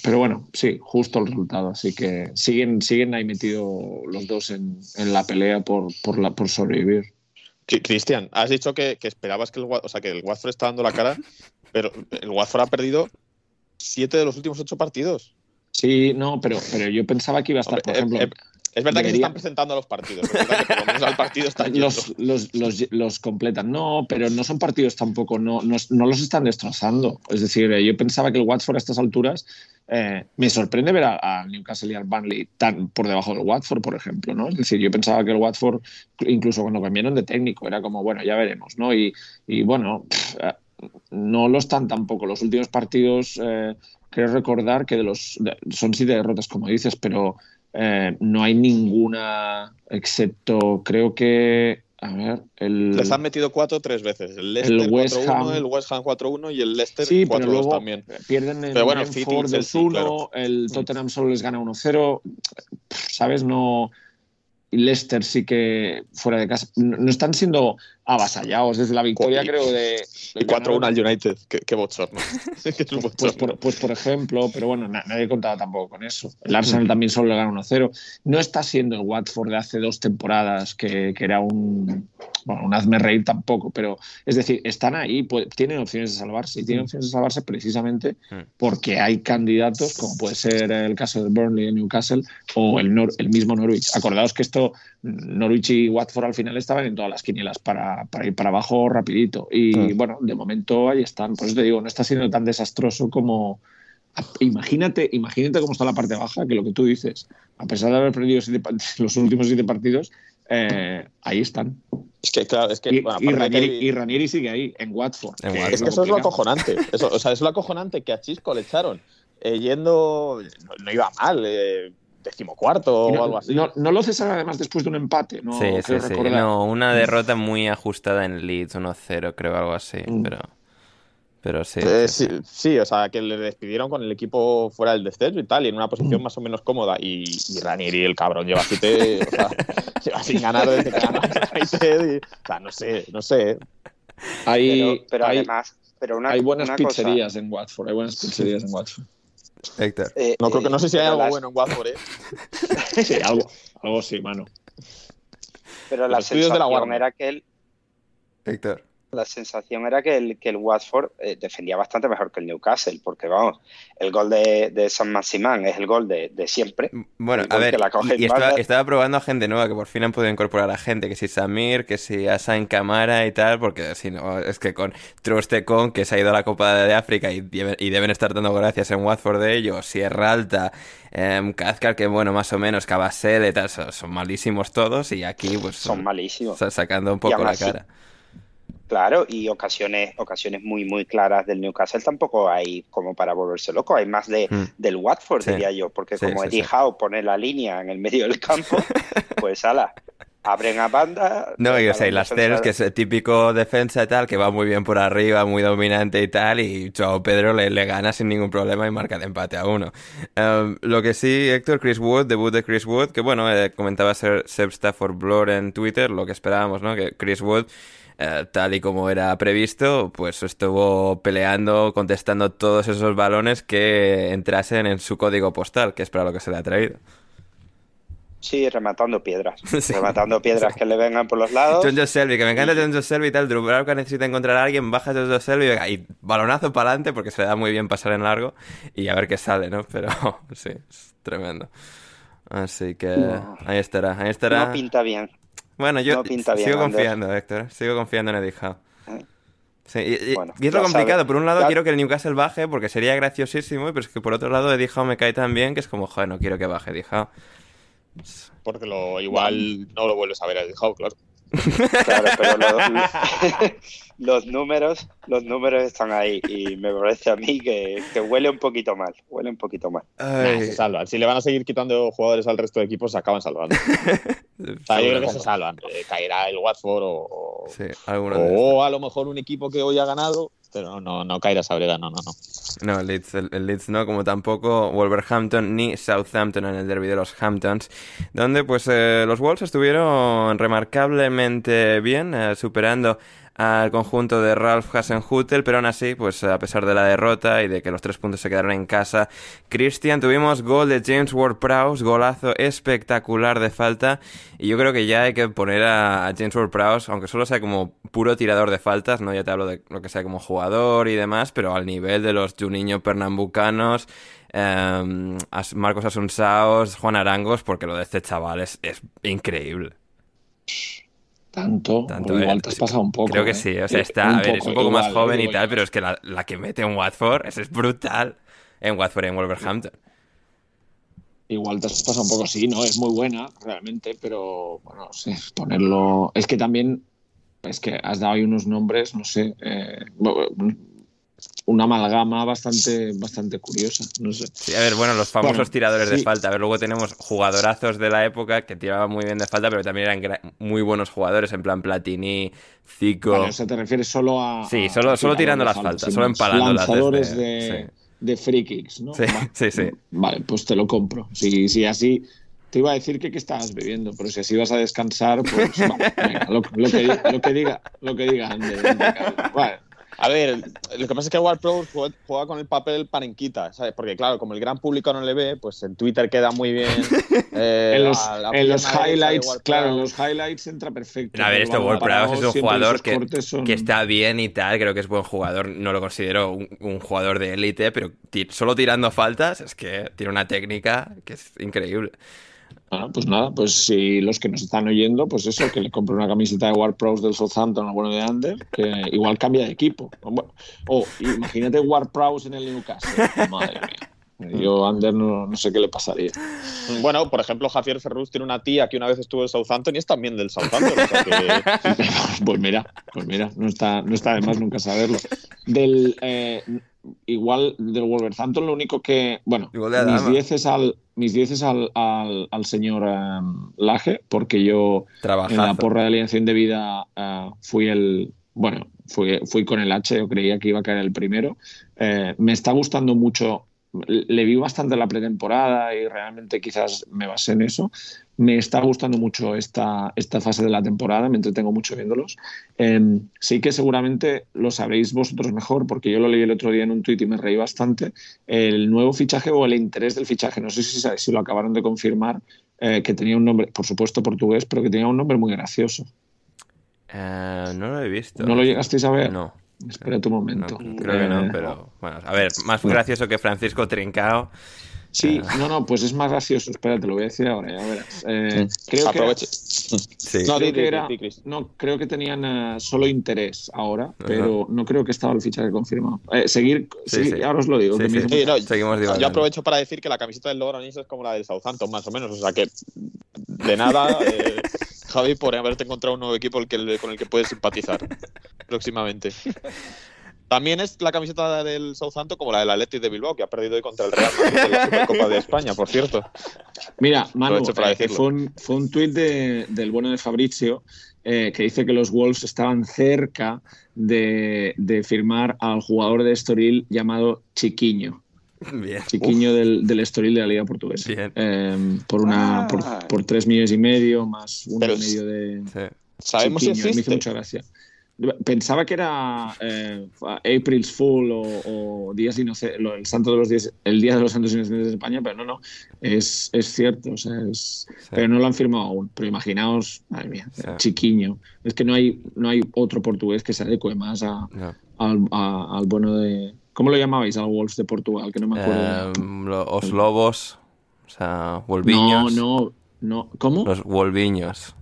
pero bueno, sí, justo el resultado. Así que siguen, siguen ahí metidos los dos en, la pelea por, por sobrevivir. Cristian, has dicho que, esperabas que el, o sea, que el Watford está dando la cara, [LAUGHS] pero el Watford ha perdido siete de los últimos ocho partidos. Sí, no, pero, pero yo pensaba que iba a estar, por ejemplo. Es verdad que se están presentando a los partidos. Es que por lo menos al partido están [LAUGHS] yendo. los, los, los, los completan. No, pero no son partidos tampoco, no, no, no los están destrozando. Es decir, eh, yo pensaba que el Watford a estas alturas, eh, me sorprende ver a- al Newcastle y al Burnley tan por debajo del Watford, por ejemplo, ¿no? Es decir, yo pensaba que el Watford, incluso cuando cambiaron de técnico, era como, bueno, ya veremos, ¿no? Y, y bueno, pff, no lo están tampoco. Los últimos partidos, eh, creo recordar que de los de- son siete derrotas, como dices, pero eh, no hay ninguna, excepto creo que, a ver, el... Les han metido cuatro tres veces. El Leicester West 4-1, Ham. el West Ham 4-1 y el Leicester Sí, pero 4-2 luego también. pierden en Pero bueno, Brentford City y Chelsea, 2-1, claro. el Tottenham solo les gana 1-0, ¿sabes? No... Y Leicester sí que fuera de casa. No, no están siendo avasallados desde la victoria, creo, de... Y 4-1 al United. Qué, qué [LAUGHS] [LAUGHS] bochorno. Pues por, pues por ejemplo, pero bueno, na- nadie contaba tampoco con eso. El Arsenal también solo le gana 1-0. No está siendo el Watford de hace dos temporadas, que, que era un, bueno, un hazme reír tampoco, pero es decir, están ahí, pu- tienen opciones de salvarse, y tienen opciones de salvarse precisamente porque hay candidatos, como puede ser el caso de Burnley en Newcastle o el, Nor- el mismo Norwich. Acordaos que esto, Norwich y Watford al final estaban en todas las quinielas para, para ir para abajo rapidito. Y bueno, de momento ahí están. Por eso te digo, no está siendo tan desastroso como... Imagínate, imagínate cómo está la parte baja, que lo que tú dices, a pesar de haber perdido siete [LAUGHS] los últimos siete partidos, eh, ahí están. Es que, claro, es que. Y, bueno, y que Ranieri, hay- y Ranieri sigue ahí, en Watford. En que Watford. Es que eso es lo acojonante. Eso, o sea, es lo acojonante que a Chisco le echaron eh, yendo. No, no iba mal, eh, decimocuarto Y o algo así. No, no lo cesaron además después de un empate, ¿no? sí, sí, Creo sí. No, una derrota muy ajustada en Leeds, 1-0, creo, algo así. Mm. Pero, pero sí. Eh, sí, sí, sí, o sea, que le despidieron con el equipo fuera del descenso y tal, y en una posición más o menos cómoda. Y, y Ranieri, el cabrón, lleva siete, o sea, [LAUGHS] [LAUGHS] lleva sin ganar desde que ganó United y- o sea, no sé, no sé. Hay, Pero, pero hay, además, pero una, hay buenas una cosa- pizzerías en Watford, hay buenas pizzerías en Watford. Héctor. eh, No creo que eh, no sé si hay algo las- bueno en Watford, ¿eh? [LAUGHS] Sí, algo, algo sí, mano. Pero Los la estudios de la era que el, Héctor. La sensación era que el, que el Watford eh, defendía bastante mejor que el Newcastle, porque vamos, el gol de, de San Maximán es el gol de, de siempre. Bueno, a ver, la coge y, estaba, estaba probando a gente nueva que por fin han podido incorporar a gente, que si Samir, que si Asa en cámara y tal, porque si no, es que con Trustecon, que se ha ido a la Copa de África y, debe- y deben estar dando gracias en Watford de ello, Sierra Alta, eh, Kazkar, que bueno, más o menos, Cabasel y tal, son, son malísimos todos y aquí pues Son malísimos. sa- sacando un poco la cara. Claro, y ocasiones, ocasiones muy, muy claras del Newcastle tampoco hay como para volverse loco. Hay más de, Mm. del Watford, Sí. diría yo, porque Sí, como sí, Eddie. Howe pone la línea en el medio del campo, [LAUGHS] pues ala, abren a banda. No, y, o la sea, y las Teles, que es el típico defensa y tal, que va muy bien por arriba, muy dominante y tal, y Joao Pedro le, le gana sin ningún problema y marca de empate a uno. Um, lo que sí, Héctor, Chris Wood, debut de Chris Wood, que bueno, eh, comentaba ser Seb Stafford Blur en Twitter, lo que esperábamos, ¿no? Que Chris Wood, eh, tal y como era previsto, pues estuvo peleando, contestando todos esos balones que entrasen en su código postal, que es para lo que se le ha traído. Sí, rematando piedras. [LAUGHS] Sí. Rematando piedras que le vengan por los lados. John Joe Selby, que me encanta John Joe Selby y tal. Drew necesita encontrar a alguien, baja John Joe Selby y balonazo para adelante porque se le da muy bien pasar en largo y a ver qué sale, ¿no? Pero [LAUGHS] sí, es tremendo. Así que ahí estará, ahí estará. No pinta bien. Bueno, yo no pinta bien, sigo Ander. confiando, Héctor. Sigo confiando en Eddie Howe. ¿Eh? Sí, y, y- Bueno, y es lo complicado. sabe- Por un lado ya- quiero que el Newcastle baje porque sería graciosísimo, pero es que por otro lado Eddie Howe me cae tan bien que es como, joder, no quiero que baje Eddie Howe. Porque lo, igual no lo vuelves a ver a Eddie Howe, claro. Claro, pero lo- [LAUGHS] [LAUGHS] los números, los números están ahí y me parece a mí que, que huele un poquito mal, huele un poquito mal. Nah, se salvan. Si le van a seguir quitando jugadores al resto de equipos, se acaban salvando. [LAUGHS] O sea, yo creo que se salvan. Eh, caerá el Watford o, Sí, o a lo mejor un equipo que hoy ha ganado, pero no, no, caerá Sabreda, no, no, no. No, el Leeds, el, el Leeds no, como tampoco Wolverhampton ni Southampton en el derby de los Hamptons, donde pues eh, los Wolves estuvieron remarcablemente bien, eh, superando al conjunto de Ralph Hasenhutel, pero aún así, pues a pesar de la derrota y de que los tres puntos se quedaron en casa, Christian, tuvimos gol de James Ward-Prowse, golazo espectacular de falta, y yo creo que ya hay que poner a, James Ward-Prowse, aunque solo sea como puro tirador de faltas, no ya te hablo de lo que sea como jugador y demás, pero al nivel de los Juninho pernambucanos, eh, Marcos Asunsaos, Juan Arangos, porque lo de este chaval es, es increíble. Tanto, igual te has pasado un poco. Creo que ¿eh? sí, o sea, está, a ver, es un poco más joven y tal, pero es que la, que mete en Watford es, es brutal. En Watford y en Wolverhampton. Igual te has pasado un poco, sí, ¿no? Es muy buena, realmente, pero bueno, sí, ponerlo. Es que también, es que has dado ahí unos nombres, no sé. Eh, una amalgama bastante, bastante curiosa. No sé. Sí, a ver, bueno, los famosos tiradores de falta. A ver, luego tenemos jugadorazos de la época que tiraban muy bien de falta, pero también eran muy buenos jugadores, en plan Platini, Zico. o sea, te refieres solo a. Sí, solo, solo tirando las faltas, solo empalando lanzadores de, de free kicks, ¿no? Sí, sí, sí. Vale, pues te lo compro. Si, si así. Te iba a decir que qué estabas bebiendo, pero si así vas a descansar, pues venga, lo, que, lo, que, diga, lo que diga Vale. A ver, lo que pasa es que War Pro juega con el papel parenquita, ¿sabes? Porque claro, como el gran público no le ve, pues en Twitter queda muy bien. [LAUGHS] Eh, en los, highlights, claro, en los highlights entra perfecto. A ver, este War Pro es un jugador que, que, está bien y tal, creo que es buen jugador. No lo considero un, jugador de élite, pero solo tirando faltas es que tiene una técnica que es increíble. Ah, pues nada, pues si los que nos están oyendo, pues eso, que le compre una camiseta de War Pros del Southampton o bueno de Under, que igual cambia de equipo. O imagínate War Pros en el Newcastle. Madre mía. Yo, Under, no, no, sé qué le pasaría. Bueno, por ejemplo, Javier Ferrus tiene una tía que una vez estuvo en Southampton y es también del Southampton. [LAUGHS] pues mira, pues mira, no está, no está de más nunca saberlo. Del, eh, igual del Wolverhampton lo único que, bueno, mis dieces al mis dieces al, al, señor um, Laje, porque yo en la porra de alianza indebida uh, fui el, bueno, fui, fui con el H, yo creía que iba a caer el primero. Eh, me está gustando mucho le vi bastante la pretemporada y realmente quizás me basé en eso. Me está gustando mucho esta, esta fase de la temporada, me entretengo mucho viéndolos. Em, sí que seguramente lo sabréis vosotros mejor, porque yo lo leí el otro día en un tuit y me reí bastante. El nuevo fichaje o el interés del fichaje, no sé si, si lo acabaron de confirmar, eh, que tenía un nombre, por supuesto portugués, pero que tenía un nombre muy gracioso. Eh, no lo he visto. ¿No lo llegasteis a ver? No. Espera tu momento. creo que no, eh, pero bueno, a ver, más gracioso que Francisco Trincao. Sí, eh. no, no, pues es más gracioso. Espera, te lo voy a decir ahora, ya verás. Eh, creo Aproveche. Que no, creo que era, no, creo que tenían solo interés ahora, pero no creo que estaba el fichaje confirmado. seguir, sí, ahora os lo digo. Seguimos yo aprovecho para decir que la camiseta del Logroñés es como la del Southampton, más o menos. O sea que de nada. [LAUGHS] Javi, por haberte encontrado un nuevo equipo con el que puedes simpatizar [LAUGHS] próximamente. También es la camiseta del Southampton como la del Athletic de Bilbao, que ha perdido hoy contra el Real Madrid en la Supercopa de España, por cierto. Mira, Manu, eh, fue un, fue un tuit del bueno de Fabrizio eh, que dice que los Wolves estaban cerca de, firmar al jugador de Estoril llamado Chiquiño. [LAUGHS] Chiquiño del, del, Estoril de la Liga Portuguesa. Eh, por, una, ah. por, tres millones y medio, más uno y medio de. ¿Sabemos si existe? Me hizo mucha gracia. Pensaba que era eh, April's Fool o, Días Inocentes, el santo de los días, el Día de los Santos Inocentes de España, pero no, no, es, es cierto, o sea, es, pero no lo han firmado aún. Pero imaginaos, madre mía, chiquiño. Es que no hay, no hay otro portugués que se adecue más a, al, al, bueno de. ¿Cómo lo llamabais al Wolves de Portugal? Que no me acuerdo. Em, los lobos, o sea, Wolviños. No, no, no. ¿Cómo? Los Wolviños.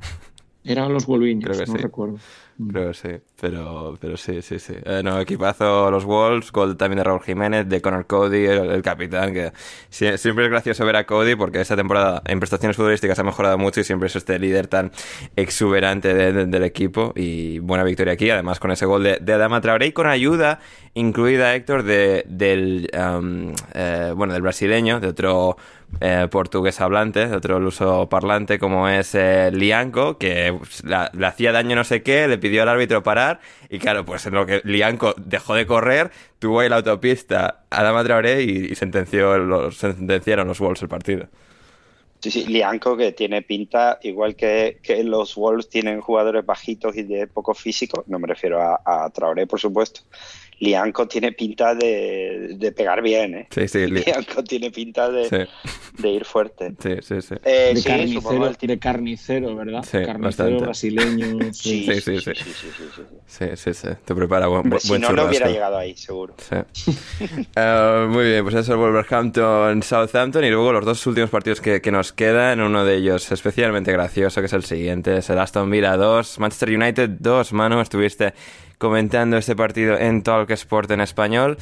Eran los Wolviños, no recuerdo. Mm. Creo que sí, pero, pero sí, sí, sí. Eh, no, equipazo los Wolves, gol también de Raúl Jiménez, de Conor Cody, el, capitán, que siempre es gracioso ver a Cody porque esta temporada en prestaciones futbolísticas ha mejorado mucho y siempre es este líder tan exuberante del equipo y buena victoria aquí, además con ese gol de, de Adama Traoré y con ayuda incluida, Héctor, de, del, eh, bueno, del brasileño, de otro eh, portugués hablante, de otro luso parlante como es eh, Lianco, que le hacía daño no sé qué, le pidió al árbitro parar y claro, pues en lo que Lianco dejó de correr, tuvo ahí la autopista a la Traoré y, y sentenció los, sentenciaron los Wolves el partido. Sí, sí, Lianco que tiene pinta, igual que, que, los Wolves tienen jugadores bajitos y de poco físico, no me refiero a, a Traoré, por supuesto, Lianco tiene pinta de, de, pegar bien, ¿eh? Sí, sí. Lianco tiene pinta de, sí. de ir fuerte. Sí, sí, sí. Eh, de, sí, carnicero, el... de, carnicero, ¿verdad? Sí, carnicero bastante. brasileño. [LAUGHS] Sí, sí, sí. Sí, sí, sí, sí, sí, sí, sí. Te prepara buen, buen Si no, churrasco. no hubiera llegado ahí, seguro. Sí. uh, [LAUGHS] muy bien, pues eso, Wolverhampton-Southampton y luego los dos últimos partidos que, que, nos quedan, uno de ellos especialmente gracioso, que es el siguiente, es el Aston Villa 2, Manchester United 2, Manu, estuviste comentando este partido en Talk Sport en español.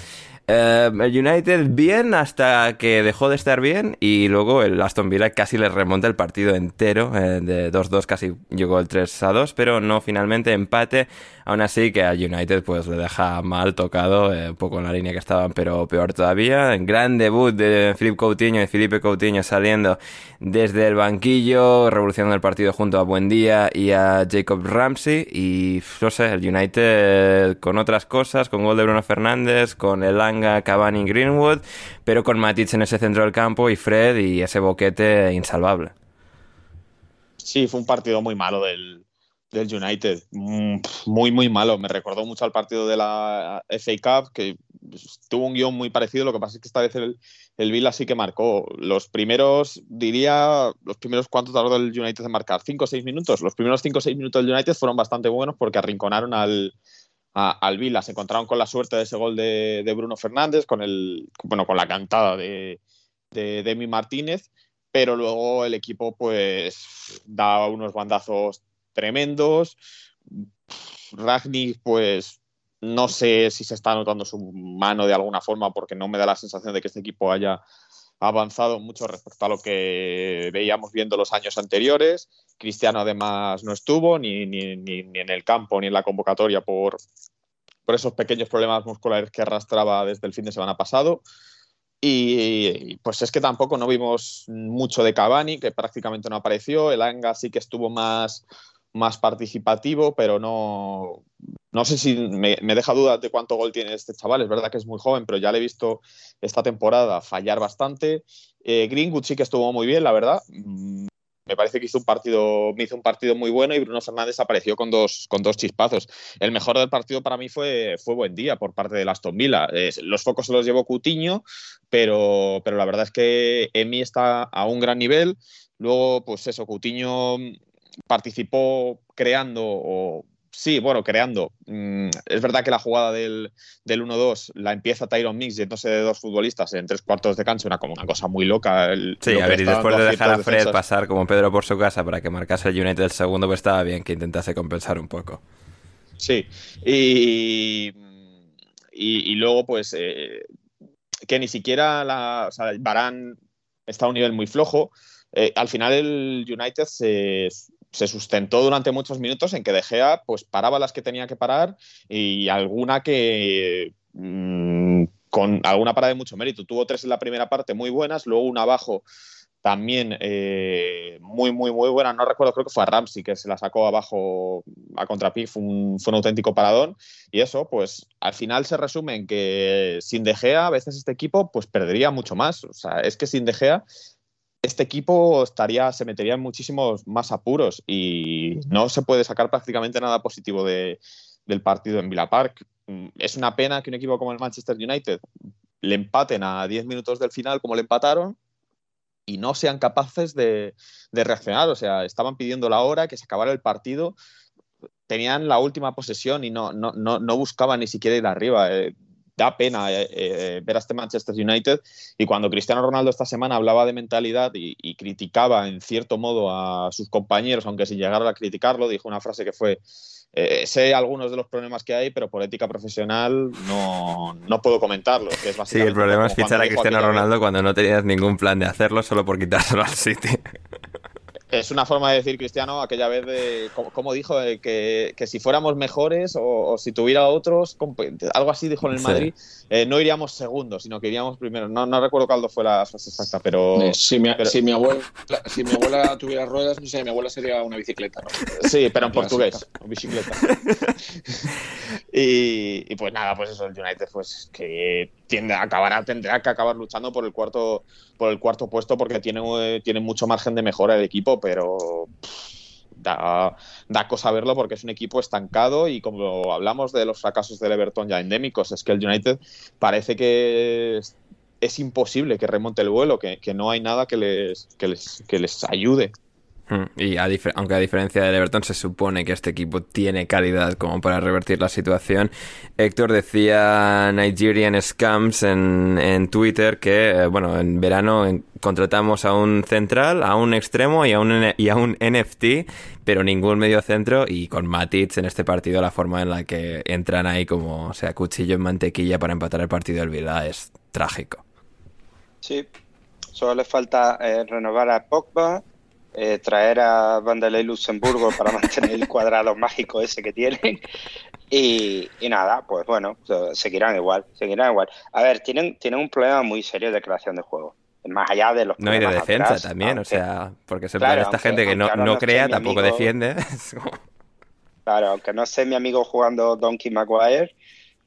Eh, el United bien hasta que dejó de estar bien y luego el Aston Villa casi le remonta el partido entero, eh, de 2-2 casi llegó el 3-2, pero no finalmente empate, aún así que al United pues le deja mal tocado, eh, un poco en la línea que estaban, pero peor todavía. Gran debut de Philippe Coutinho y Felipe Coutinho saliendo desde el banquillo, revolucionando el partido junto a Buendía y a Jacob Ramsey y no sé, el United con otras cosas, con gol de Bruno Fernández, con el Anga, Cavani, Greenwood, pero con Matic en ese centro del campo y Fred y ese boquete insalvable. Sí, fue un partido muy malo del, del United, muy, muy malo. Me recordó mucho al partido de la FA Cup, que tuvo un guion muy parecido. Lo que pasa es que esta vez el, el Villa sí que marcó. Los primeros, diría, los primeros cuánto tardó el United en marcar, cinco o seis minutos. Los primeros cinco o seis minutos del United fueron bastante buenos porque arrinconaron al, a, al Villa. Se encontraron con la suerte de ese gol de, Bruno Fernández, con el, bueno, con la cantada de, de Demi Martínez, pero luego el equipo pues da unos bandazos tremendos. Ragnick, pues no sé si se está notando su mano de alguna forma, porque no me da la sensación de que este equipo haya avanzado mucho respecto a lo que veíamos viendo los años anteriores. Cristiano además no estuvo ni, ni, ni, en el campo ni en la convocatoria por, por, esos pequeños problemas musculares que arrastraba desde el fin de semana pasado. Y pues es que tampoco no vimos mucho de Cavani, que prácticamente no apareció. El Anga sí que estuvo más, más participativo, pero no, no sé si me, deja dudas de cuánto gol tiene este chaval. Es verdad que es muy joven, pero ya le he visto esta temporada fallar bastante. Eh, Greenwood sí que estuvo muy bien, la verdad. Me parece que hizo un partido, me hizo un partido muy bueno y Bruno Fernández apareció con dos, con dos chispazos. El mejor del partido para mí fue, fue buen día por parte de Aston Villa. Los focos se los llevó Cutiño, pero, pero la verdad es que Emi está a un gran nivel. Luego, pues eso, Cutiño participó creando o sí, bueno, creando. Mm, es verdad que la jugada del, del 1-2 la empieza Tyron Mix yéndose de dos futbolistas en tres cuartos de cancha, una como una cosa muy loca. El, sí, a ver, y después de dejar a Fred defensas. pasar como Pedro por su casa para que marcase el United el segundo, pues estaba bien que intentase compensar un poco. Sí, y, y, y luego pues eh, que ni siquiera la, o sea, Barán está a un nivel muy flojo. Eh, al final el United se, se sustentó durante muchos minutos en que De Gea pues paraba las que tenía que parar y alguna que mmm, con alguna parada de mucho mérito. Tuvo tres en la primera parte muy buenas, luego una abajo también eh, muy, muy, muy buena. No recuerdo, creo que fue a Ramsey que se la sacó abajo a contrapié, fue un, fue un auténtico paradón. Y eso, pues al final se resume en que sin De Gea, a veces este equipo pues perdería mucho más. O sea, es que sin De Gea este equipo estaría, se metería en muchísimos más apuros y no se puede sacar prácticamente nada positivo de, del partido en Villa Park. Es una pena que un equipo como el Manchester United le empaten a 10 minutos del final como le empataron y no sean capaces de, de reaccionar. O sea, estaban pidiendo la hora, que se acabara el partido, tenían la última posesión y no, no, no, no buscaban ni siquiera ir arriba. Eh, da pena eh, eh, ver a este Manchester United y cuando Cristiano Ronaldo esta semana hablaba de mentalidad y, y, criticaba en cierto modo a sus compañeros, aunque sin llegar a criticarlo, dijo una frase que fue eh, sé algunos de los problemas que hay, pero por ética profesional no, no puedo comentarlo. Que es sí, el problema es fichar a Cristiano Ronaldo cuando no tenías ningún plan de hacerlo solo por quitárselo al City. [LAUGHS] Es una forma de decir Cristiano aquella vez de, como, dijo, de que, que, si fuéramos mejores o, o, si tuviera otros, algo así dijo en el Madrid, eh, no iríamos segundos, sino que iríamos primero. No, no recuerdo cuál fue la frase exacta, pero... Eh, si, mi, pero... Si, mi abuela, si mi abuela tuviera ruedas, no sé, mi abuela sería una bicicleta. ¿no? Sí, pero en portugués, bicicleta. [LAUGHS] Y, pues nada, pues eso, el United pues que tiende a acabar, tendrá que acabar luchando por el cuarto, por el cuarto puesto porque tiene, tiene mucho margen de mejora el equipo, pero da, da, cosa verlo porque es un equipo estancado y como hablamos de los fracasos del Everton ya endémicos, es que el United parece que es, imposible que remonte el vuelo, que, que no hay nada que les, que les, que les ayude. Hmm, y aunque a diferencia del Everton se supone que este equipo tiene calidad como para revertir la situación, Héctor decía Nigerian Scams en, en Twitter que, eh, bueno, en verano contratamos a un central, a un extremo y a un, y a un NFT, pero ningún medio centro y con Matic en este partido la forma en la que entran ahí como, o sea, cuchillo en mantequilla para empatar el partido del Vila es trágico. Sí, solo le falta eh, renovar a Pogba eh, traer a Vanderlei Luxemburgo para [LAUGHS] mantener el cuadrado mágico ese que tienen. [LAUGHS] Y, nada, pues bueno, seguirán igual, seguirán igual. A ver, tienen, tienen un problema muy serio de creación de juego. Más allá de los No, y de defensa también, o sea, porque se claro, esta gente que no, no, crea, tampoco defiende. [LAUGHS] claro, aunque no sé mi amigo jugando Donkey Maguire,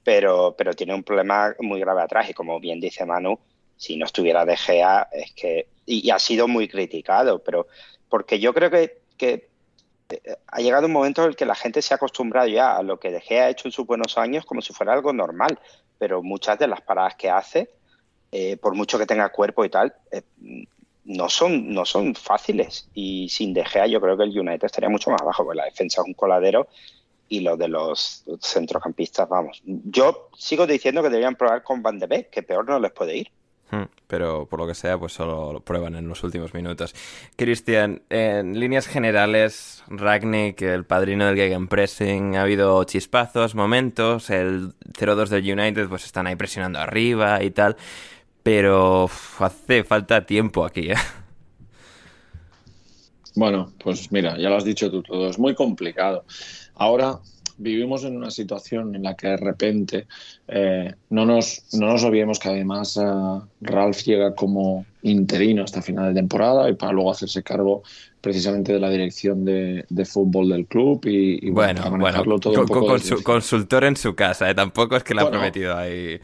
pero, pero tiene un problema muy grave atrás. Y como bien dice Manu, si no estuviera De Gea, es que. y ha sido muy criticado, pero porque yo creo que, eh, ha llegado un momento en el que la gente se ha acostumbrado ya a lo que De Gea ha hecho en sus buenos años como si fuera algo normal, pero muchas de las paradas que hace, eh, por mucho que tenga cuerpo y tal, eh, no, son, no son fáciles. Y sin De Gea yo creo que el United estaría mucho más abajo, porque la defensa es un coladero y lo de los centrocampistas, vamos. Yo sigo diciendo que deberían probar con Van de Beek, que peor no les puede ir. Hmm, pero por lo que sea, pues solo lo prueban en los últimos minutos. Cristian, en líneas generales, Ragnick, el padrino del Gegenpressing, ha habido chispazos, momentos, el 0-2 del United pues están ahí presionando arriba y tal, pero hace falta tiempo aquí, ¿eh? Bueno, pues mira, ya lo has dicho tú todo, es muy complicado. Ahora vivimos en una situación en la que de repente eh, no, nos, no nos olvidemos que además uh, Ralph llega como interino hasta final de temporada y para luego hacerse cargo precisamente de la dirección de, fútbol del club y, bueno, bueno, todo con, su, consultor en su casa, ¿eh? tampoco es que le ha prometido ahí.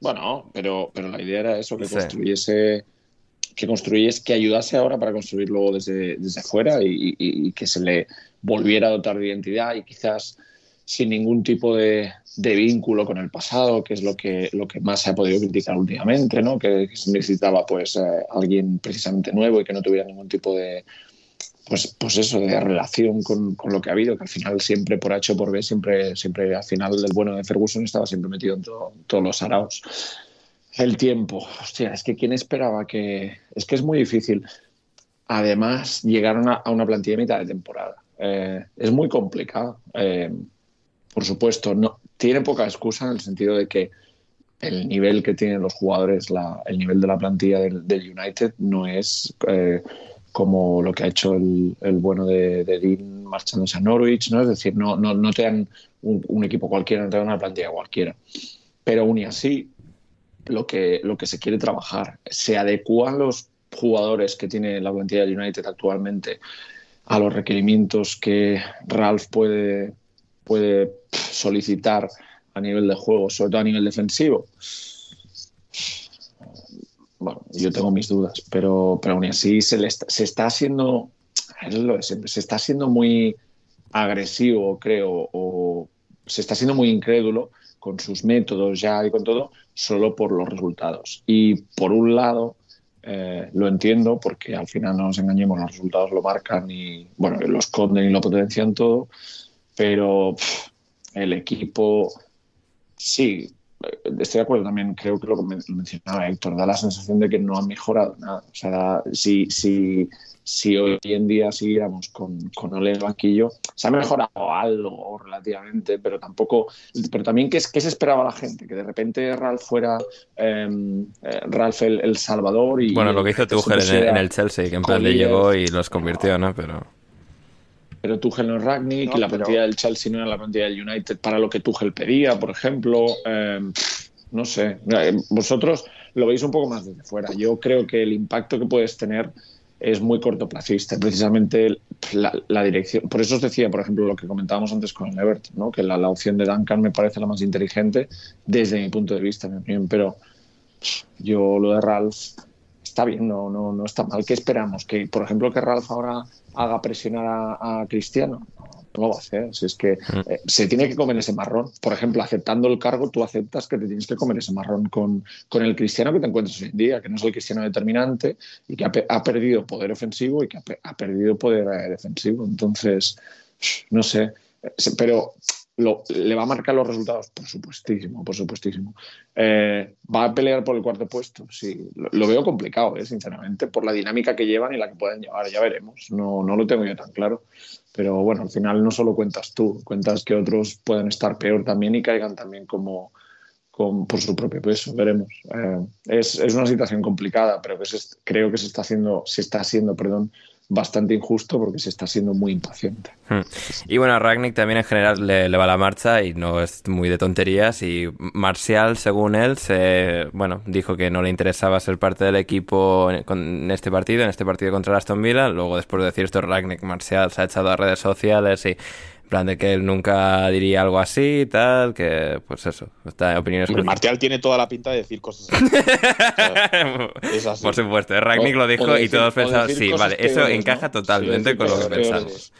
Bueno, pero, pero la idea era eso, que construyese que construyese, que ayudase ahora para construir luego desde, desde fuera y, y, que se le volviera a dotar de identidad y quizás sin ningún tipo de, vínculo con el pasado, que es lo que, más se ha podido criticar últimamente, ¿no? que, necesitaba pues, eh, alguien precisamente nuevo y que no tuviera ningún tipo de, pues, pues eso, de relación con, lo que ha habido, que al final siempre por H o por B, siempre, siempre al final del bueno de Ferguson estaba siempre metido en todos los araos. El tiempo, hostia, es que quién esperaba que... Es que es muy difícil. Además, llegar a una, plantilla de mitad de temporada. Eh, es muy complicado. Eh, por supuesto, no, tiene poca excusa en el sentido de que el nivel que tienen los jugadores, el nivel de la plantilla del, United no es eh, como lo que ha hecho el, bueno de, Dean marchándose a Norwich, ¿no? Es decir, no, no, no te dan un, equipo cualquiera, no te dan una plantilla cualquiera. Pero aún así, lo que, lo que se quiere trabajar, se adecuan los jugadores que tiene la plantilla del United actualmente a los requerimientos que Ralph puede, puede solicitar a nivel de juego, sobre todo a nivel defensivo. Bueno, yo tengo mis dudas, pero, pero aún así se, le está, se está haciendo, se está haciendo muy agresivo, creo, o se está haciendo muy incrédulo con sus métodos ya y con todo, solo por los resultados. Y por un lado, eh, lo entiendo porque al final no nos engañemos, los resultados lo marcan y, bueno, lo esconden y lo potencian todo, pero el equipo, sí, estoy de acuerdo también, creo que lo que mencionaba Héctor, da la sensación de que no ha mejorado nada. O sea, si, si, si hoy en día siguiéramos con, con Ole el banquillo, se ha mejorado algo relativamente, pero tampoco. Pero también, ¿qué, qué se esperaba la gente? Que de repente Ralph fuera em, eh, Ralph el, Salvador y. Bueno, lo que hizo Tuchel en, en, el Chelsea, que en plan le llegó y los convirtió, ¿no? Pero pero Tuchel no es Ragnick y la plantilla del Chelsea no era la plantilla del United para lo que Tuchel pedía, por ejemplo. Em, no sé, vosotros lo veis un poco más desde fuera. Yo creo que el impacto que puedes tener es muy cortoplacista. Precisamente la, dirección. Por eso os decía, por ejemplo, lo que comentábamos antes con el Everton, ¿no? que la, opción de Duncan me parece la más inteligente desde mi punto de vista, Pero yo lo de Ralph está bien, no, no, no está mal. ¿Qué esperamos? Que, por ejemplo, que Ralph ahora haga presionar a, a Cristiano no lo va a hacer. Si es que mm. eh, se tiene que comer ese marrón. Por ejemplo, aceptando el cargo, tú aceptas que te tienes que comer ese marrón con, con el cristiano que te encuentras hoy en día, que no es el cristiano determinante y que ha, perdido poder ofensivo y que ha, perdido poder eh, defensivo. Entonces, no sé. Eh, le va a marcar los resultados, por supuestísimo, por supuestísimo. ¿Va a pelear por el cuarto puesto? Sí, lo, veo complicado, sinceramente, por la dinámica que llevan y la que pueden llevar, ya veremos. No, no lo tengo yo tan claro. Pero bueno, al final no solo cuentas tú, cuentas que otros pueden estar peor también y caigan también como, por su propio peso, veremos. Eh, es, es, una situación complicada, pero que creo que se está haciendo, se está haciendo, perdón, bastante injusto porque se está siendo muy impaciente. Hmm. Y bueno, a Ragnick también en general le, va la marcha y no es muy de tonterías y Marcial, según él, se, bueno, dijo que no le interesaba ser parte del equipo en, este partido, en este partido contra Aston Villa. Luego, después de decir esto, Ragnick Marcial se ha echado a redes sociales y plan de que él nunca diría algo así y tal, que pues eso, está en opiniones. El Martial tiene toda la pinta de decir cosas así. [LAUGHS] Por supuesto, Ragnick lo dijo y todos pensamos, sí, vale, eso encaja totalmente con lo que pensamos.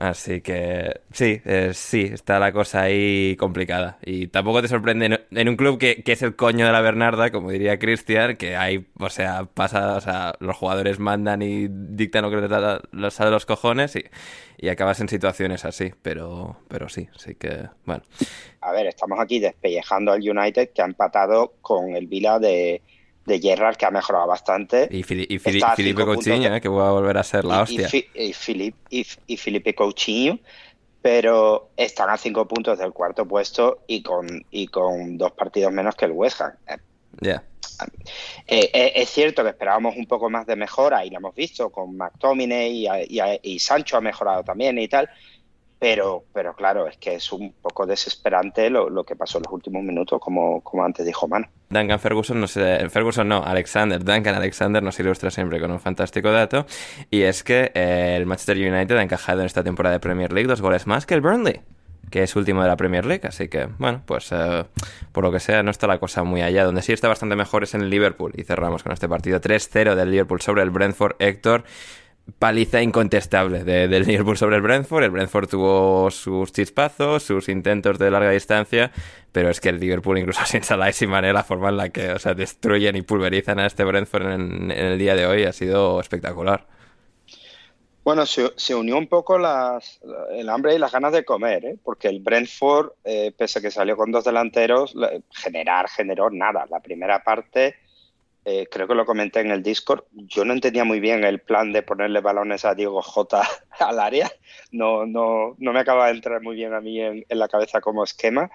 Así que sí, eh, sí, está la cosa ahí complicada. Y tampoco te sorprende en, un club que, es el coño de la Bernarda, como diría Cristian, que hay, o sea, pasa, o sea, los jugadores mandan y dictan lo que les sale de los cojones y, y acabas en situaciones así. Pero, pero sí, sí que, bueno. A ver, estamos aquí despellejando al United que ha empatado con el Vila de de Gerrard, que ha mejorado bastante. Y, Felipe Coutinho, eh, que va a volver a ser la hostia. Y, y, Felipe Coutinho, pero están a cinco puntos del cuarto puesto y con, y con dos partidos menos que el West Ham. Ya. Eh, eh, es cierto que esperábamos un poco más de mejora y lo hemos visto con McTominay y, y, Sancho ha mejorado también y tal, pero, pero claro, es que es un poco desesperante lo, que pasó en los últimos minutos, como, como antes dijo Mano. Duncan Ferguson, no sé, Ferguson no, Alexander, Duncan Alexander nos ilustra siempre con un fantástico dato, y es que eh, el Manchester United ha encajado en esta temporada de Premier League dos goles más que el Burnley que es último de la Premier League, así que, bueno, pues eh, por lo que sea, no está la cosa muy allá. Donde sí está bastante mejor es en el Liverpool. Y cerramos con este partido 3-0 del Liverpool sobre el Brentford. Héctor, paliza incontestable del Liverpool sobre el Brentford. El Brentford tuvo sus chispazos, sus intentos de larga distancia, pero es que el Liverpool, incluso [LAUGHS] sin Salah y sin manera, la forma en la que o sea, destruyen y pulverizan a este Brentford en, el día de hoy ha sido espectacular. Bueno, se, unió un poco las, el hambre y las ganas de comer, ¿eh? porque el Brentford, eh, pese a que salió con dos delanteros, generar generó nada. La primera parte eh, creo que lo comenté en el Discord, yo no entendía muy bien el plan de ponerle balones a Diego J [LAUGHS] al área, no, no, no me acaba de entrar muy bien a mí en, la cabeza como esquema,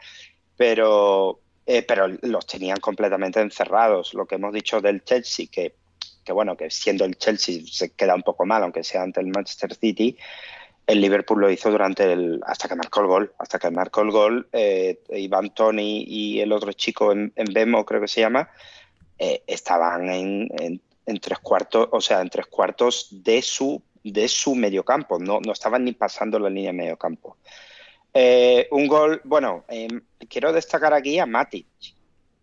pero, eh, pero los tenían completamente encerrados. Lo que hemos dicho del Chelsea, que, que bueno, que siendo el Chelsea se queda un poco mal, aunque sea ante el Manchester City, el Liverpool lo hizo durante el hasta que marcó el gol hasta que marcó el gol eh, Iván Tony y el otro chico en, en Bemo creo que se llama eh, estaban en, tres cuartos, o sea, en tres cuartos de su, de su mediocampo, no, no estaban ni pasando la línea de mediocampo. Eh, un gol, bueno, em, quiero destacar aquí a Matic.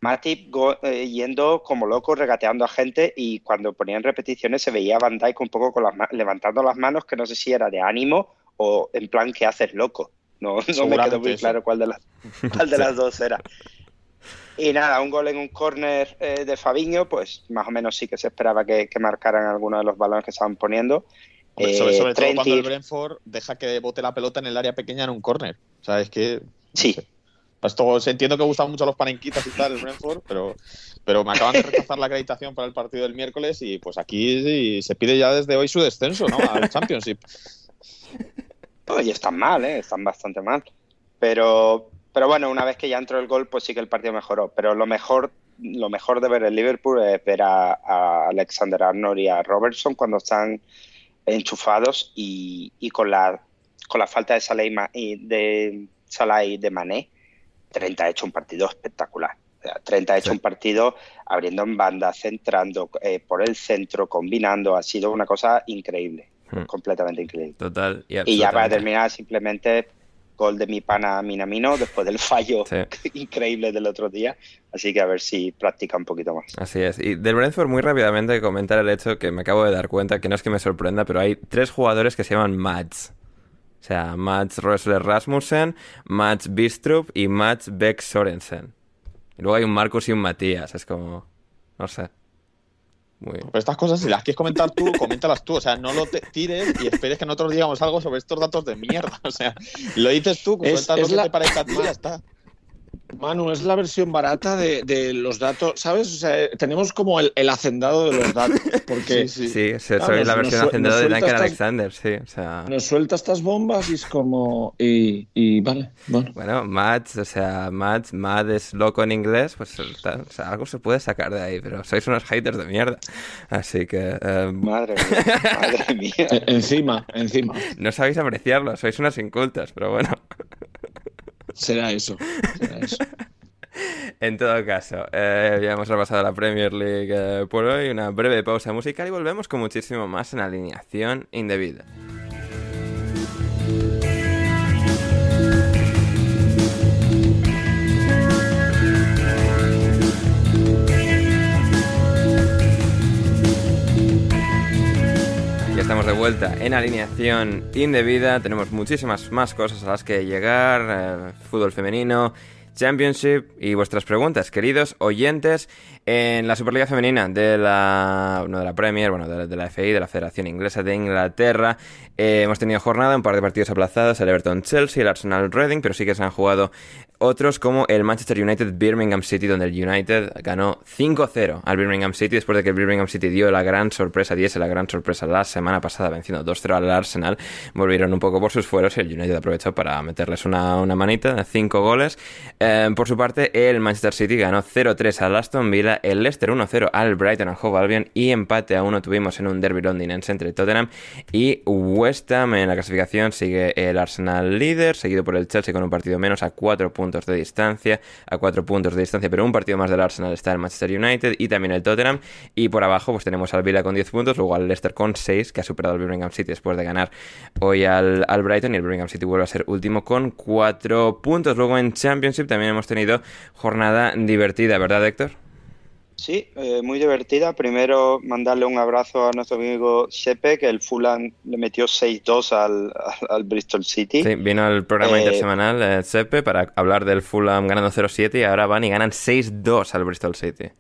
Matic eh, yendo como loco, regateando a gente y cuando ponían repeticiones se veía a Van Dijk un poco con las levantando las manos, que no sé si era de ánimo o en plan que haces loco. No, no me quedó muy claro cuál de las, cuál de [LAUGHS] las dos era. Y nada, un gol en un córner eh, de Fabiño, pues más o menos sí que se esperaba que, marcaran algunos de los balones que estaban poniendo. sobre, sobre todo cuando el Brentford deja que bote la pelota en el área pequeña en un córner. O sea, es que... Sí. Esto, entiendo que gustan mucho los panenquitas y tal, el Brentford, [LAUGHS] pero, pero me acaban de rechazar la acreditación para el partido del miércoles y pues aquí se pide ya desde hoy su descenso, ¿no? Al Championship. [LAUGHS] Oye, están mal, ¿eh? Están bastante mal. Pero, pero bueno, una vez que ya entró el gol, pues sí que el partido mejoró. Pero lo mejor, lo mejor de ver el Liverpool es ver a, Alexander Arnold y a Robertson cuando están enchufados y, con la con la falta de Salah y de, Salah y de Mané, 30 ha hecho un partido espectacular. Trent ha hecho Sí. un partido abriendo en banda, centrando eh, por el centro, combinando. Ha sido una cosa increíble, Hmm. completamente increíble. Total. Y, Y ya para terminar, simplemente gol de mi pana Minamino después del fallo Sí. [LAUGHS] increíble del otro día. Así que a ver si practica un poquito más. Así es. Y del Brentford, muy rápidamente comentar el hecho que me acabo de dar cuenta, que no es que me sorprenda, pero hay tres jugadores que se llaman Mats. O sea, Mats Rosler Rasmussen, Mats Bistrup y Mats Beck Sorensen. Y luego hay un Marcus y un Matías. Es como. No sé. Muy. Pero estas cosas, si las quieres comentar tú, coméntalas tú. O sea, no lo te tires y esperes que nosotros digamos algo sobre estos datos de mierda. [LAUGHS] O sea, lo dices tú, Es- sueltas lo que la- te parezca a ti y ya está. Manu, es la versión barata de, de los datos, ¿sabes? O sea, tenemos como el, el hacendado de los datos, porque Sí, se- soy Claro, la nos- versión nos hacendada de suelta Duncan estas- Alexander, sí. O sea. nos suelta estas bombas y es como... Y, y vale, bueno. Bueno, Mats, o sea, Mats, Mad es loco en inglés, pues o sea, algo se puede sacar de ahí, pero sois unos haters de mierda. Así que eh, Madre mía, madre mía. [LAUGHS] Encima, encima. no sabéis apreciarlo, sois unas incultas, pero bueno. Será eso. [LAUGHS] En todo caso, eh, ya hemos repasado la Premier League eh, por hoy, una breve pausa musical y volvemos con muchísimo más en alineación indebida. Estamos de vuelta en alineación indebida. Tenemos muchísimas más cosas a las que llegar. eh, fútbol femenino, Championship y vuestras preguntas, queridos oyentes. En la Superliga Femenina de la, no de la Premier, bueno, de, la- de la FI, de la Federación Inglesa de Inglaterra, eh, hemos tenido jornada, un par de partidos aplazados, el Everton-Chelsea, el Arsenal-Reading, pero sí que se han jugado otros como el Manchester United-Birmingham City, donde el United ganó 5-0 al Birmingham City después de que el Birmingham City dio la gran sorpresa, diese la gran sorpresa la semana pasada venciendo 2-0 al Arsenal. Volvieron un poco por sus fueros y el United aprovechó para meterles una, una manita de 5 goles. Eh, por su parte, el Manchester City ganó 0-3 al Aston Villa, el Leicester 1-0 al Brighton and Hove Albion y empate a 1 tuvimos en un derby londinense entre Tottenham y West Ham. En la clasificación sigue el Arsenal líder, seguido por el Chelsea con un partido menos a 4 puntos de distancia, a 4 puntos de distancia, pero un partido más del Arsenal está el Manchester United y también el Tottenham. Y por abajo pues tenemos al Villa con 10 puntos, luego al Leicester con 6, que ha superado al Birmingham City después de ganar hoy al, al Brighton y el Birmingham City vuelve a ser último con 4 puntos. Luego en Championship también hemos tenido jornada divertida, ¿verdad Héctor? Sí, eh, muy divertida. Primero, mandarle un abrazo a nuestro amigo Shepe, que el Fulham le metió 6-2 al, al, al Bristol City. Sí, vino al programa Eh, intersemanal eh, Sepe para hablar del Fulham ganando 0-7 y ahora van y ganan 6-2 al Bristol City.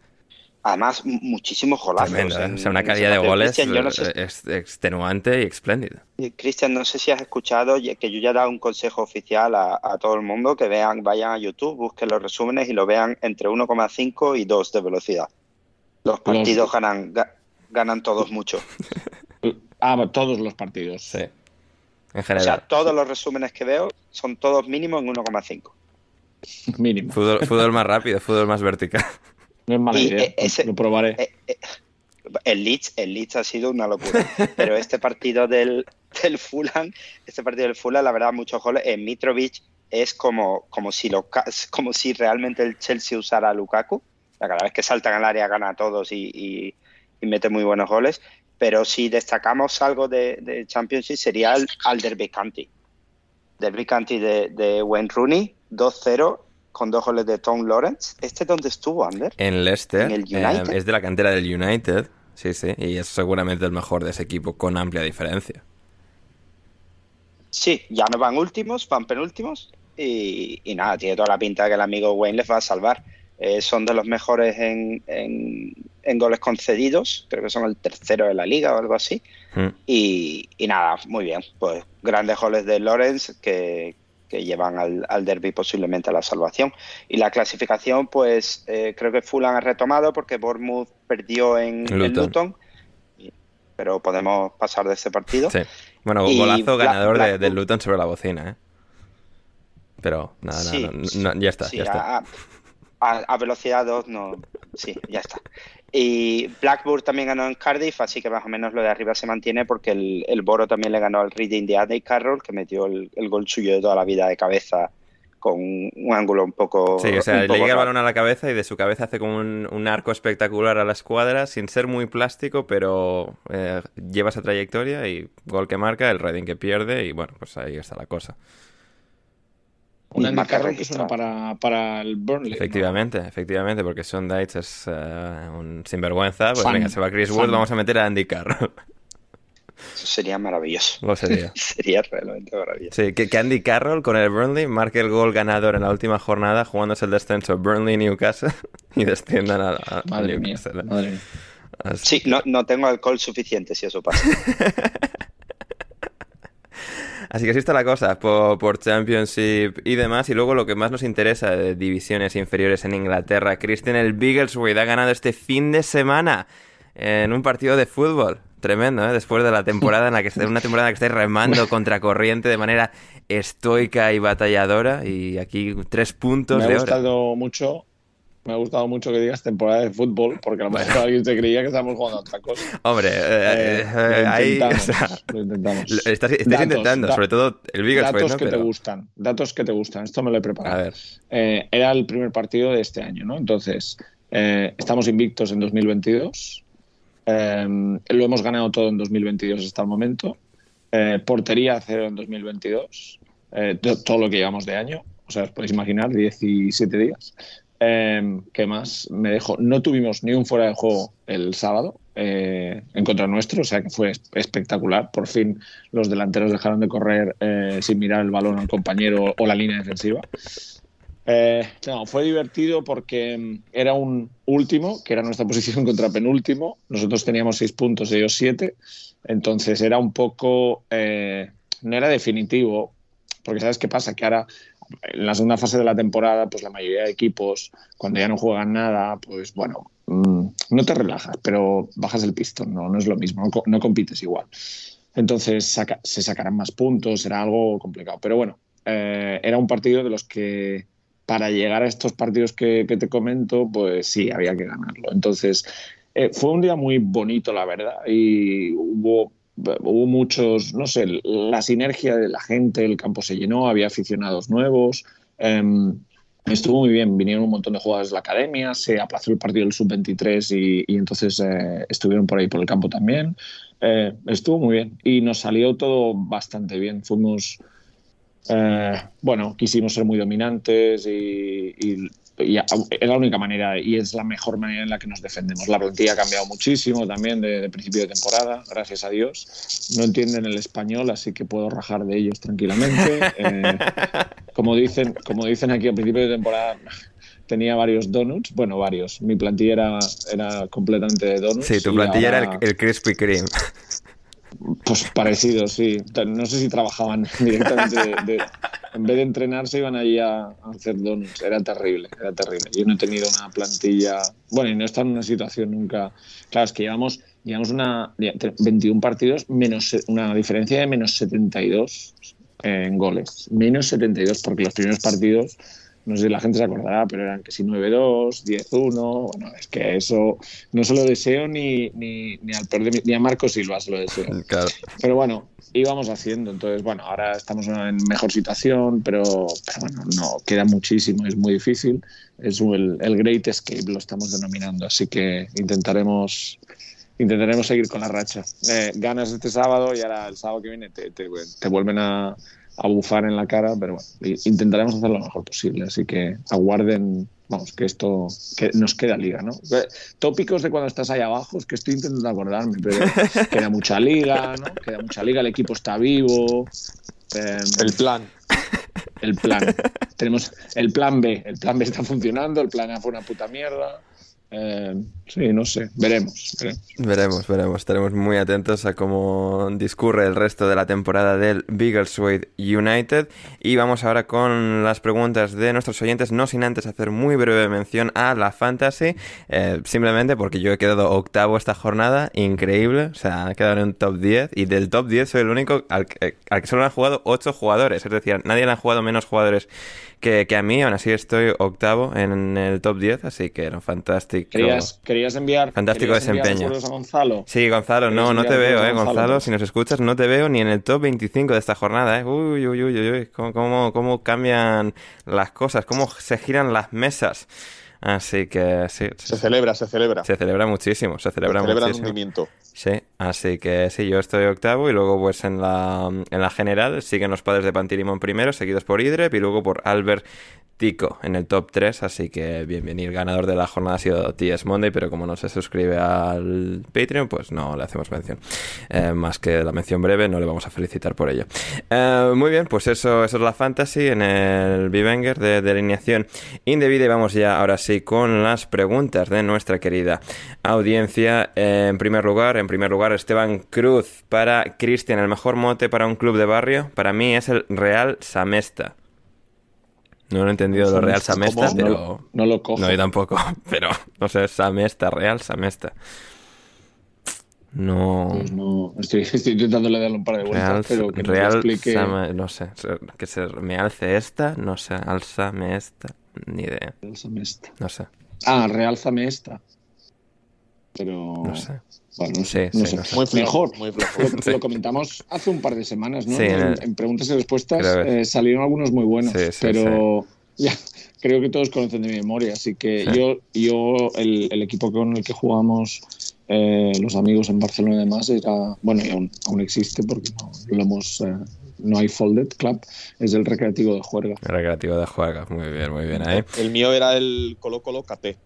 Además, muchísimos golazos. Tremendo, ¿eh? en- O sea, una calidad de goles no sé- ex- extenuante y espléndida. Cristian, no sé si has escuchado que yo ya he dado un consejo oficial a, a todo el mundo que vean, vayan a YouTube, busquen los resúmenes y lo vean entre 1,5 y 2 de velocidad. Los partidos ganan, ga- ganan todos mucho. [LAUGHS] Ah, todos los partidos. Sí. En O general. sea, todos los resúmenes que veo son todos mínimos en 1,5. Mínimo. Fútbol, fútbol más rápido, fútbol más vertical. [LAUGHS] No es mala Y, idea. ese- Lo probaré. Eh, eh, El Leeds, el Leeds ha sido una locura. [LAUGHS] Pero este partido del, del Fulham, este partido del Fulham, la verdad, muchos goles. En Mitrovic es como, como, si lo, como si realmente el Chelsea usara a Lukaku. Cada vez que saltan al área gana a todos y, y- y mete muy buenos goles. Pero si destacamos algo de, de Championship sería el, al Derby County. Derby County de, de Wayne Rooney, 2-0 con dos goles de Tom Lawrence. ¿Este dónde estuvo, Ander? En Leicester. En el eh, United. es de la cantera del United. Sí, sí. Y es seguramente el mejor de ese equipo con amplia diferencia. Sí, ya no van últimos, van penúltimos. Y, y nada, tiene toda la pinta de que el amigo Wayne les va a salvar. Eh, son de los mejores en, en- en goles concedidos, creo que son el tercero de la liga o algo así. Mm. Y, y nada, muy bien. Pues grandes goles de Lawrence que, que llevan al, al derby posiblemente a la salvación. Y la clasificación, pues eh, creo que Fulham ha retomado porque Bournemouth perdió en en Luton. Pero podemos pasar de ese partido. Sí. Bueno, Y golazo ganador de, Blackpool- del Luton sobre la bocina, ¿eh? Pero nada, nada, Sí, no- no- ya está, Sí, ya está. A, a- a velocidad 2 no. Sí, ya está. Y Blackburn también ganó en Cardiff, así que más o menos lo de arriba se mantiene porque el, el Boro también le ganó al Reading de Andy Carroll, que metió el, el gol suyo de toda la vida de cabeza con un ángulo un poco. Sí, o sea, un le llega el balón a la cabeza y de su cabeza hace como un, un arco espectacular a la escuadra, sin ser muy plástico, pero eh, lleva esa trayectoria y gol que marca, el Reading que pierde y bueno, pues ahí está la cosa. Un Y Andy marca Carroll que suena registrada. para, para el Burnley. ¿no? Efectivamente, efectivamente, porque Sean Dites es eh, un sinvergüenza, pues Fan, venga, se va Chris Wood, fan. vamos a meter a Andy Carroll. Eso sería maravilloso. Lo sería. [LAUGHS] sería realmente maravilloso. Sí, que, que Andy Carroll con el Burnley marque el gol ganador en la última jornada jugándose el descenso Burnley-Newcastle [LAUGHS] y desciendan a, a Madre mía, Newcastle. madre mía. Así- Sí, no, no tengo alcohol suficiente si eso pasa. [LAUGHS] Así que así está la cosa por, por Championship y demás. Y luego lo que más nos interesa de divisiones inferiores en Inglaterra. Christian el Biggleswade ha ganado este fin de semana en un partido de fútbol. Tremendo, ¿eh? Después de la temporada en la que estáis, una temporada en la que estáis remando [LAUGHS] contra corriente de manera estoica y batalladora. Y aquí tres puntos Me ha de gustado mucho. Me ha gustado mucho que digas temporada de fútbol, porque a lo mejor alguien se creía que estábamos jugando a otra cosa. Hombre, eh, Eh, eh, lo ahí. o intentamos, sea, lo intentamos. lo- estás, Datos, intentando, da- sobre todo el Biggleswade, Datos ¿no? que te gustan, datos que te gustan. Esto me lo he preparado. A ver. Eh, era el primer partido de este año, ¿no? Entonces, estamos invictos en 2022. Eh, lo hemos ganado todo en 2022 hasta el momento. Portería cero en 2022. Eh, to- todo lo que llevamos de año. O sea, os podéis imaginar, 17 días. Eh, ¿Qué más? Me dejo. No tuvimos ni un fuera de juego el sábado eh, en contra nuestro, o sea que fue espectacular. Por fin los delanteros dejaron de correr eh, sin mirar el balón al compañero o la línea defensiva. Eh, no, fue divertido porque mm, era un último, que era nuestra [LAUGHS] posición contra penúltimo. Nosotros teníamos seis puntos, ellos siete. Entonces era un poco. no era definitivo, porque ¿sabes qué pasa? Que ahora, en la segunda fase de la temporada, pues la mayoría de equipos, cuando ya no juegan nada, pues bueno, mm, no te relajas, pero bajas el pistón, no, no es lo mismo, no, co- no compites igual. Entonces se sacarán más puntos, será algo complicado. Pero bueno, eh, era un partido de los que para llegar a estos partidos que, que te comento, pues sí, había que ganarlo. Entonces, eh, fue un día muy bonito, la verdad, y hubo, hubo muchos, no sé, la sinergia de la gente, el campo se llenó, había aficionados nuevos. em, Estuvo muy bien, vinieron un montón de jugadores de la academia, se aplazó el partido del sub-23 y, y entonces eh, estuvieron por ahí por el campo también. Eh, estuvo muy bien y nos salió todo bastante bien. Fuimos, eh, bueno, quisimos ser muy dominantes y, y- y es la única manera y es la mejor manera en la que nos defendemos. La plantilla ha cambiado muchísimo también de, de principio de temporada, gracias a Dios. No entienden el español, así que puedo rajar de ellos tranquilamente. [LAUGHS] Eh, como, dicen, como dicen aquí a principio de temporada, tenía varios donuts. Bueno, varios. Mi plantilla era, era completamente de donuts. Sí, tu plantilla ahora- era el, el Krispy Kreme. Pues parecido, sí. No sé si trabajaban [LAUGHS] directamente. de- en vez de entrenarse, iban allí a, hacer donuts. Era terrible, era terrible. Yo no he tenido una plantilla. Bueno, y no he estado en una situación nunca. Claro, es que llevamos, llevamos una, 21 partidos, menos una diferencia de menos 72 en goles. Menos 72, porque los primeros partidos. No sé si la gente se acordará, pero eran que si 9-2, 10-1. Bueno, es que eso no se lo deseo ni, ni, ni al peor de mi- ni a Marco Silva se lo deseo. [LAUGHS] Claro. Pero bueno, íbamos haciendo. Entonces, bueno, ahora estamos en mejor situación, pero, pero bueno, no, queda muchísimo, es muy difícil. Es el, el Great Escape, lo estamos denominando. Así que intentaremos intentaremos seguir con la racha. Eh, ganas este sábado y ahora el sábado que viene te, te- te vuelven a, a bufar en la cara, pero bueno, intentaremos hacer lo mejor posible. Así que aguarden, vamos, que esto que nos queda liga, ¿no? Tópicos de cuando estás ahí abajo, es que estoy intentando acordarme, pero [LAUGHS] queda mucha liga, ¿no? Queda mucha liga, el equipo está vivo. eh, El plan. el plan. Tenemos el plan B. El plan B está funcionando, el plan A fue una puta mierda. Eh, sí, no sé. Veremos. veremos. Veremos. Estaremos muy atentos a cómo discurre el resto de la temporada del Biggleswade United. Y vamos ahora con las preguntas de nuestros oyentes, no sin antes hacer muy breve mención a la Fantasy. eh, simplemente porque yo he quedado octavo esta jornada, increíble. O sea, he quedado en un top 10. Y del top 10 soy el único al al que solo han jugado 8 jugadores. Es decir, nadie le han jugado menos jugadores que, que a mí aún así estoy octavo en el top 10, así que era fantástico. ¿Querías, querías enviar, Fantástico querías desempeño. a Gonzalo? Sí, Gonzalo, no, ¿Quieres no te veo, eh, Gonzalo, Gonzalo, si nos escuchas, no te veo ni en el top 25 de esta jornada, eh. Uy, uy, uy, uy, uy, cómo, cómo, cómo cambian las cosas, cómo se giran las mesas. Así que sí, sí, Se celebra, se celebra. se celebra muchísimo, se Se celebra celebra el hundimiento. Sí, así que sí, yo estoy octavo y luego pues en la, en la general siguen los padres de Pantilimón primero, seguidos por Idrep y luego por Albert Tico en el top 3, así que bienvenido. El ganador de la jornada ha sido TS Monday, pero como no se suscribe al Patreon, pues no le hacemos mención. Eh, más que la mención breve, no le vamos a felicitar por ello. Eh, muy bien, pues eso, eso es la fantasy en el Bivenger de, de alineación indebida y vamos ya ahora sí con las preguntas de nuestra querida audiencia. En primer lugar, en primer lugar, Esteban Cruz para Cristian, el mejor mote para un club de barrio, para mí es el Real Samesta. No lo he entendido lo Real Samesta, ¿Cómo? pero... No, no lo cojo. No, yo tampoco, [LAUGHS] pero no sé, Samesta, Real Samesta. No... Pues no, estoy, estoy intentándole darle un par de vueltas, Real, pero que Real explique. Sama- no sé, que se me alce esta, no sé, alzame esta, ni idea, Realzame esta. no sé, Ah, realzame esta. Pero. no sé. Bueno, no sé. Sí, no sí, sé. no sé. Muy flojo, Mejor. muy flojo. Lo, lo comentamos hace un par de semanas, ¿no? Sí, en en, el- en preguntas y respuestas eh, salieron algunos muy buenos, Sí, sí, pero ya creo que todos conocen de mi memoria. Así que Sí. yo, yo el, el equipo con el que jugamos eh, los amigos en Barcelona y demás era, bueno, y aún, aún existe porque no lo hemos, eh, no hay Folded Club, es el Recreativo de Juerga. Recreativo de juega, muy bien, muy bien ahí. El mío era el Colo Colo KT.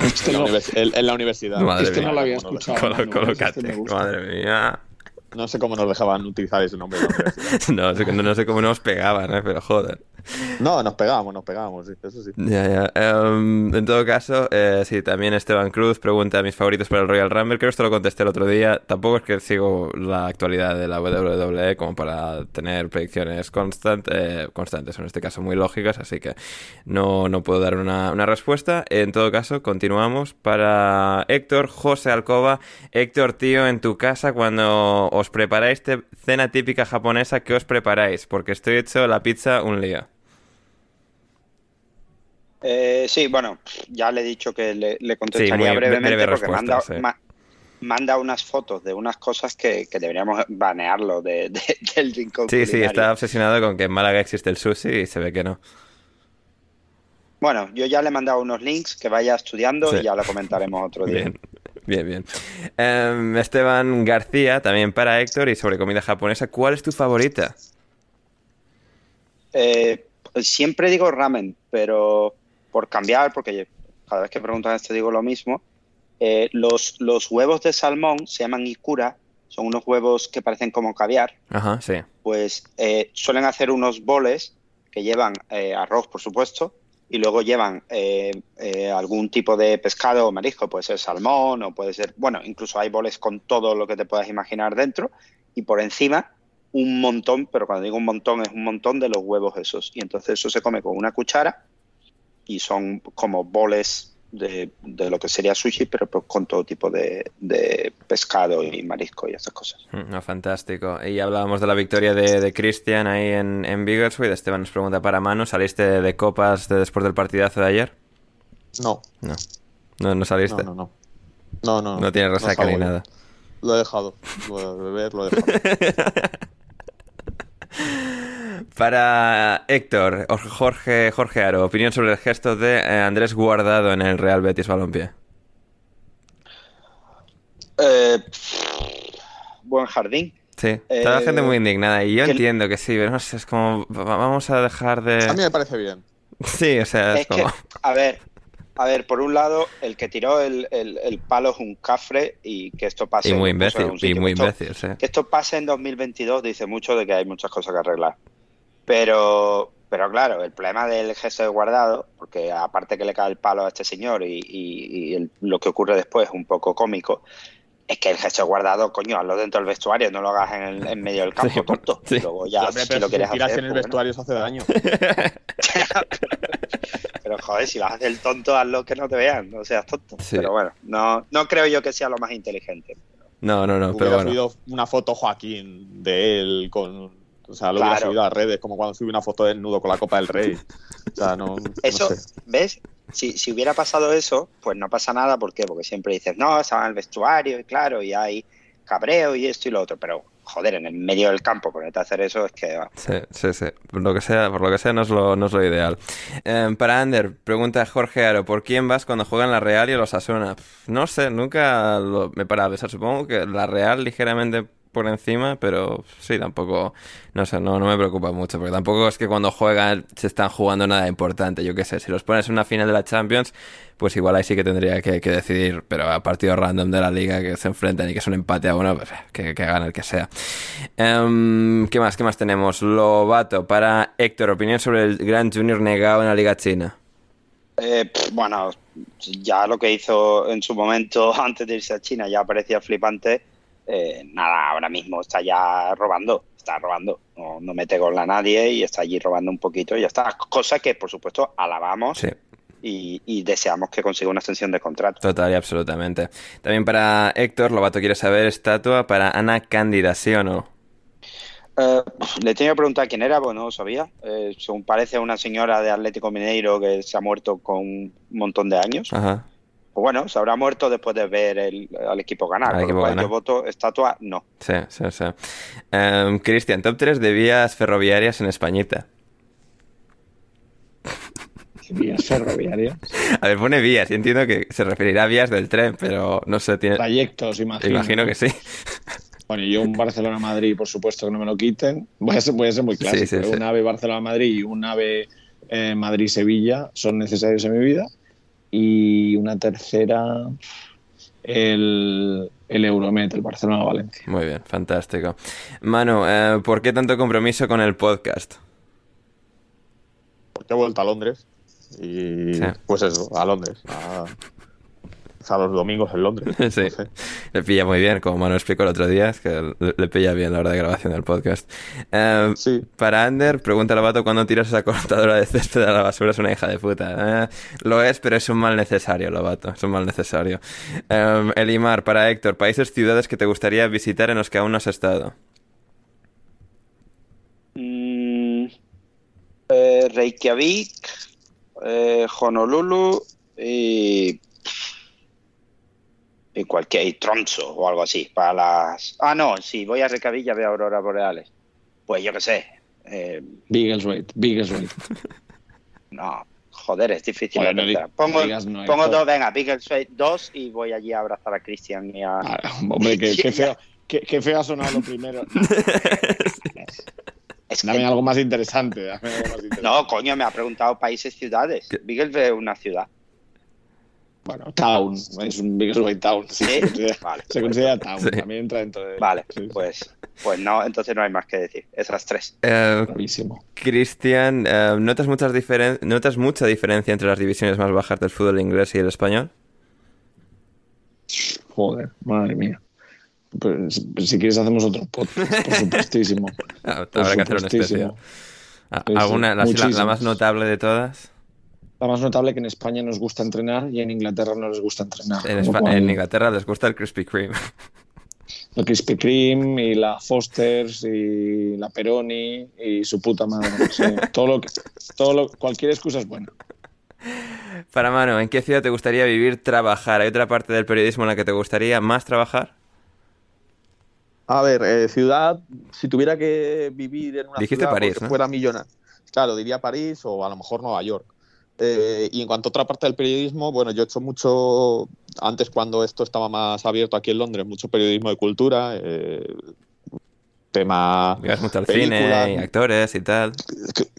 Este En la, no, en- en la universidad. Madre este mía. no lo había escuchado. Colo- Manu, colócate, este madre mía. No sé cómo nos dejaban utilizar ese nombre de la universidad. [LAUGHS] No, sé- no, no sé cómo nos pegaban, ¿eh? pero joder. No, nos pegábamos, nos pegábamos, sí, eso. Em, en todo caso, eh, sí, también Esteban Cruz pregunta mis favoritos para el Royal Rumble. Creo que esto lo contesté el otro día. Tampoco es que sigo la actualidad de la WWE como para tener predicciones constant- eh, constantes, en este caso muy lógicas, así que no, no puedo dar una, una respuesta. En todo caso, continuamos para Héctor José Alcoba. Héctor, tío, en tu casa, cuando os preparáis cena típica japonesa, ¿qué os preparáis? Porque estoy hecho la pizza un lío. Eh, sí, bueno, ya le he dicho que le, le contestaría brevemente breve porque manda, sí. ma- manda unas fotos de unas cosas que, que deberíamos banearlo de, de- del rincón Sí, sí, está obsesionado con que en Málaga existe el sushi y se ve que no. Bueno, yo ya le he mandado unos links que vaya estudiando Sí. y ya lo comentaremos otro día. Bien, bien, bien. Em, Esteban García, también para Héctor y sobre comida japonesa, ¿cuál es tu favorita? Eh, siempre digo ramen, pero por cambiar, porque cada vez que preguntan esto digo lo mismo. eh, los, los huevos de salmón se llaman ikura, son unos huevos que parecen como caviar. Ajá, sí. Pues eh, suelen hacer unos boles que llevan eh, arroz, por supuesto, y luego llevan eh, eh, algún tipo de pescado o marisco, puede ser salmón o puede ser, bueno, incluso hay boles con todo lo que te puedas imaginar dentro, y por encima un montón, pero cuando digo un montón es un montón de los huevos esos. Y entonces eso se come con una cuchara y son como boles de, de lo que sería sushi, pero pues con todo tipo de, de pescado y marisco y esas cosas. Mm, No, fantástico. Y hablábamos de la victoria de, de Cristian ahí en, en Biggleswade. Esteban nos pregunta para Manu, ¿saliste de copas de después del partidazo de ayer? No, No. No, no no, saliste. no, no. No, no, No tienes resaca ni nada. Lo he dejado. Lo de beber, lo he dejado. [LAUGHS] Para Héctor, Jorge, Jorge Aro, opinión sobre el gesto de eh, Andrés Guardado en el Real Betis Balompié. Eh, buen jardín. Sí, está la Eh, gente muy indignada y yo que- entiendo que sí, pero no sé, es como, va- vamos a dejar A mí de... me parece bien. [LAUGHS] Sí, o sea, es, Es que, a ver, a ver, por un lado, el que tiró el, el- el palo es un cafre y que esto pase. Y muy imbécil, y muy esto- imbécil, sí. Que esto pase en 2022 dice mucho de que hay muchas cosas que arreglar. Pero, pero claro, el problema del gesto de guardado, porque aparte que le cae el palo a este señor y, y- y el- lo que ocurre después es un poco cómico, es que el gesto de guardado, coño, hazlo dentro del vestuario, no lo hagas en, el- en medio del campo, Sí, tonto. [LAUGHS] sí. Luego ya, Hombre, si pero lo si quieres tiras hacer, en el pues bueno. vestuario se hace daño. [LAUGHS] Pero joder, si vas a hacer el tonto, hazlo que no te vean, no seas tonto. Sí. Pero bueno, no, no creo yo que sea lo más inteligente. No, no, no, pero Hubiera bueno. subido una foto Joaquín de él con O sea, lo hubiera Claro. subido a redes, como cuando subí una foto del nudo con la Copa del Rey. O sea, no. no Eso, sé. ¿ves? Si, si hubiera pasado eso, pues no pasa nada. ¿Por qué? Porque siempre dices, no, estaba en el vestuario y claro, y hay cabreo y esto y lo otro. Pero, joder, en el medio del campo, ponerte a hacer eso es que... va. Sí, sí, sí. Por lo que sea, por lo que sea no es lo, no es lo ideal. Eh, para Ander, pregunta Jorge Aro, ¿por quién vas cuando juegan la Real y los Asuna? No sé, nunca lo- me he parado a pensar. Supongo que la Real ligeramente por encima, pero sí, tampoco, no sé, no, no me preocupa mucho, porque tampoco es que cuando juegan se están jugando nada importante, yo qué sé, si los pones en una final de la Champions, pues igual ahí sí que tendría que, decidir, pero a partidos random de la liga que se enfrentan y que es un empate a uno, pues que, que gane el que sea. Em, ¿Qué más? ¿Qué más tenemos? Lobato, para Héctor, opinión sobre el Gran Junior negado en la Liga China. Eh, bueno, ya lo que hizo en su momento [LAUGHS] antes de irse a China ya parecía flipante. Eh, nada, ahora mismo está ya robando, está robando. No, no mete gol a nadie y está allí robando un poquito y ya está. Cosa que, por supuesto, alabamos Sí. y, y deseamos que consiga una extensión de contrato. Total y absolutamente. También para Héctor, Lobato quiere saber, estatua para Ana Cándida, ¿sí o no? Eh, le tenía que preguntar quién era, pues no lo sabía. Eh, según parece una señora de Atlético Mineiro que se ha muerto con un montón de años. Ajá. Pues bueno, se habrá muerto después de ver el, al equipo ganar. Al Con equipo lo cual ganar. yo voto estatua, no. Sí, sí, sí. Em, Cristian, top 3 de vías ferroviarias en Españita. Vías ferroviarias. A ver, pone vías y entiendo que se referirá a vías del tren, pero no sé, tiene... Trayectos, imagino. Imagino que sí. Bueno, yo un Barcelona-Madrid, por supuesto que no me lo quiten. Voy a ser, voy a ser muy clásico. Sí, sí, pero sí. Un ave Barcelona-Madrid y un ave eh, Madrid-Sevilla son necesarios en mi vida. Y una tercera, el, el Euromet, el Barcelona-Valencia. Muy bien, fantástico. Manu, eh, ¿por qué tanto compromiso con el podcast? Porque he vuelto a Londres. Y Sí. pues eso, a Londres. A, a los domingos en Londres. [LAUGHS] Sí, No sé. le pilla muy bien, como Manu explicó el otro día, es que le, pilla bien la hora de grabación del podcast. Eh, Sí. Para Ander, pregunta Lobato, ¿cuándo tiras esa cortadora de césped a la basura? Es una hija de puta. Eh, lo es, pero es un mal necesario, Lobato, es un mal necesario. Eh, Elimar, para Héctor, países, ciudades que te gustaría visitar en los que aún no has estado. Mm, eh, Reykjavik, eh, Honolulu y, y cualquier y Tromso o algo así para las. Ah, no, si voy a Reykjavik ya veo auroras boreales. Pues yo qué sé. eh, Biggest [LAUGHS] no, joder, es difícil. Bueno, no pongo no digas no, pongo dos, venga, Biggleswade dos y voy allí a abrazar a Cristian y a. Ah, hombre, qué, qué feo. [LAUGHS] Qué, qué feo ha sonado lo primero. [LAUGHS] Es que- Dame algo más interesante. Dame algo más interesante. no, coño, me ha preguntado países, ciudades. ¿Qué? Biggleswade es una ciudad. Bueno, Town. Es un Biggest Town. Sí, se considera, Vale, se pues- considera Town. Sí. También entra dentro de. Vale, Sí, pues, pues no, entonces no hay más que decir. Esas tres. Eh. Cristian, eh, ¿notas, muchas diferen- ¿notas mucha diferencia entre las divisiones más bajas del fútbol inglés y el español? Joder, madre mía. Pues, pues si quieres hacemos otro podcast, por [LAUGHS] supuestísimo. Ah, Por Habrá que hacer un especial. ¿Alguna, la, más notable de todas? La más notable que en España nos gusta entrenar y en Inglaterra no les gusta entrenar. En, lo Inglaterra les gusta el Krispy Kreme. La Krispy Kreme y la Foster's y la Peroni y su puta madre. sí. [LAUGHS] Todo lo que, todo lo, cualquier excusa es buena. Para Mano, ¿en qué ciudad te gustaría vivir, trabajar? ¿Hay otra parte del periodismo en la que te gustaría más trabajar? A ver, eh, ciudad, si tuviera que vivir en una Dijiste ciudad París, porque ¿no? fuera millonario, claro, diría París o a lo mejor Nueva York. Eh, y en cuanto a otra parte del periodismo, bueno, yo he hecho mucho, antes cuando esto estaba más abierto aquí en Londres, mucho periodismo de cultura, eh, tema... Miras mucho al cine y actores y tal.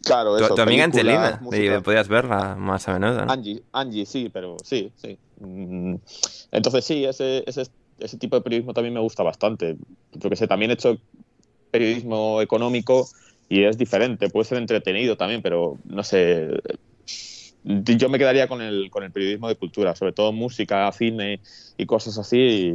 Claro, Tu, eso, tu amiga películas, Angelina, música. y podías verla más a menudo. ¿no? Angie, Angie, sí, pero sí, sí. Mm, Entonces sí, ese, ese, ese tipo de periodismo también me gusta bastante. Yo que sé, también he hecho periodismo económico y es diferente, puede ser entretenido también, pero no sé. Yo me quedaría con el, con el periodismo de cultura, sobre todo música, cine y cosas así. y,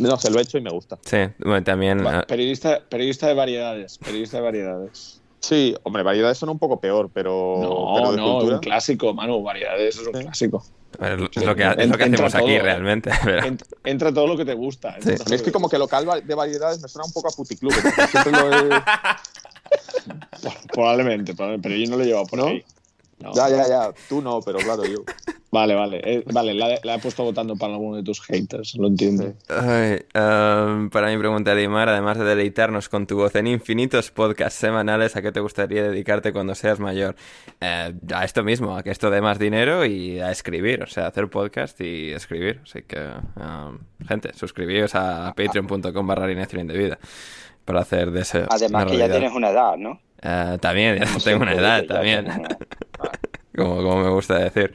no sé, lo he hecho y me gusta. Sí, bueno, también... Ah, Periodista, periodista de variedades. Periodista de variedades. Sí, hombre, variedades son un poco peor, pero, No, pero de no, cultura. un clásico, Manu. Variedades es un Sí. clásico. es lo que, es lo que hacemos aquí realmente. [LAUGHS] entra todo lo que te gusta. Sí. es que como que local de variedades me suena un poco a puticlub. [LAUGHS] He... probablemente, pero yo no lo he llevado por ahí. Ya, ya, ya. Tú no, pero claro, yo. [LAUGHS] Vale, vale. Eh, vale, la, he puesto votando para alguno de tus haters, lo entiendo. Um, para mi pregunta, Limar, además de deleitarnos con tu voz en infinitos podcasts semanales, ¿a qué te gustaría dedicarte cuando seas mayor? Eh, a esto mismo, a que esto dé más dinero y a escribir, o sea, hacer podcast y escribir. Así que, um, gente, suscribíos a patreon.com barra alineación indebida para hacer de ese. Además que ya tienes una edad, ¿no? Uh, también, [LAUGHS] ya tengo una edad, también. [LAUGHS] como, como, me gusta decir.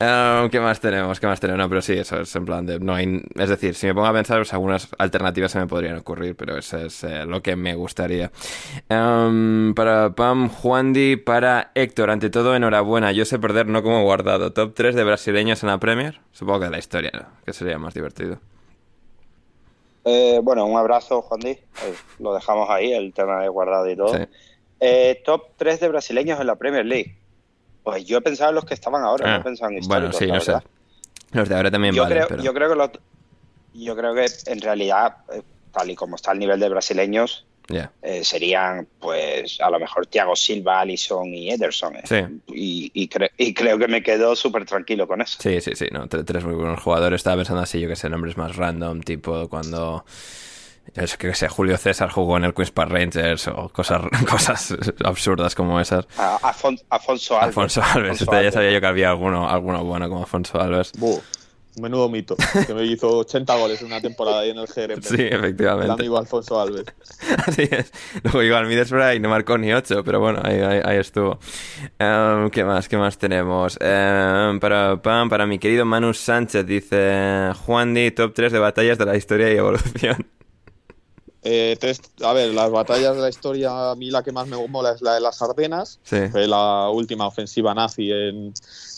Uh, ¿Qué más tenemos? ¿Qué más tenemos? No, pero sí, eso es en plan de. No hay, es decir, si me pongo a pensar, pues algunas alternativas se me podrían ocurrir, pero eso es eh, lo que me gustaría. Um, para Pam Juandi, para Héctor, ante todo, enhorabuena. Yo sé perder, no como guardado. Top 3 de brasileños en la Premier. Supongo que de la historia, ¿no? que sería más divertido. Eh, bueno, un abrazo, Juan Di. Eh, lo dejamos ahí, el tema de guardado y todo. Eh, top 3 de brasileños en la Premier League. Pues yo he pensado en los que estaban ahora, no ah, pensado en históricos, Bueno, sí, no sé. Los de ahora también yo valen, creo, pero... yo creo que los, yo creo que en realidad, tal y como está el nivel de brasileños, eh, serían, pues, a lo mejor Thiago Silva, Alisson y Ederson. ¿eh? Y, y, creo que me quedo súper tranquilo con eso. Sí, sí, sí. No, tres muy buenos jugadores. Estaba pensando así, yo que sé, nombres más random, tipo cuando. Es que sé, Julio César jugó en el Queen's Park Rangers o cosas, [LAUGHS] cosas absurdas como esas. Afonso Alves. Afonso Alves. Este ya sabía yo que había alguno, alguno bueno como Afonso Alves. Menudo mito, que me hizo 80 goles en una temporada ahí en el GRM. Sí, efectivamente. El amigo Alfonso Alves. [LAUGHS] Así es. Luego llegó al Middlesbrough y no marcó ni 8, pero bueno, ahí, ahí, estuvo. Em, ¿Qué más? ¿Qué más tenemos? Um, para, para mi querido Manu Sánchez, dice Juan Di, top 3 de batallas de la historia y evolución. Eh, a ver, las batallas de la historia, a mí la que más me mola es la de las Ardenas. Fue la última ofensiva nazi en,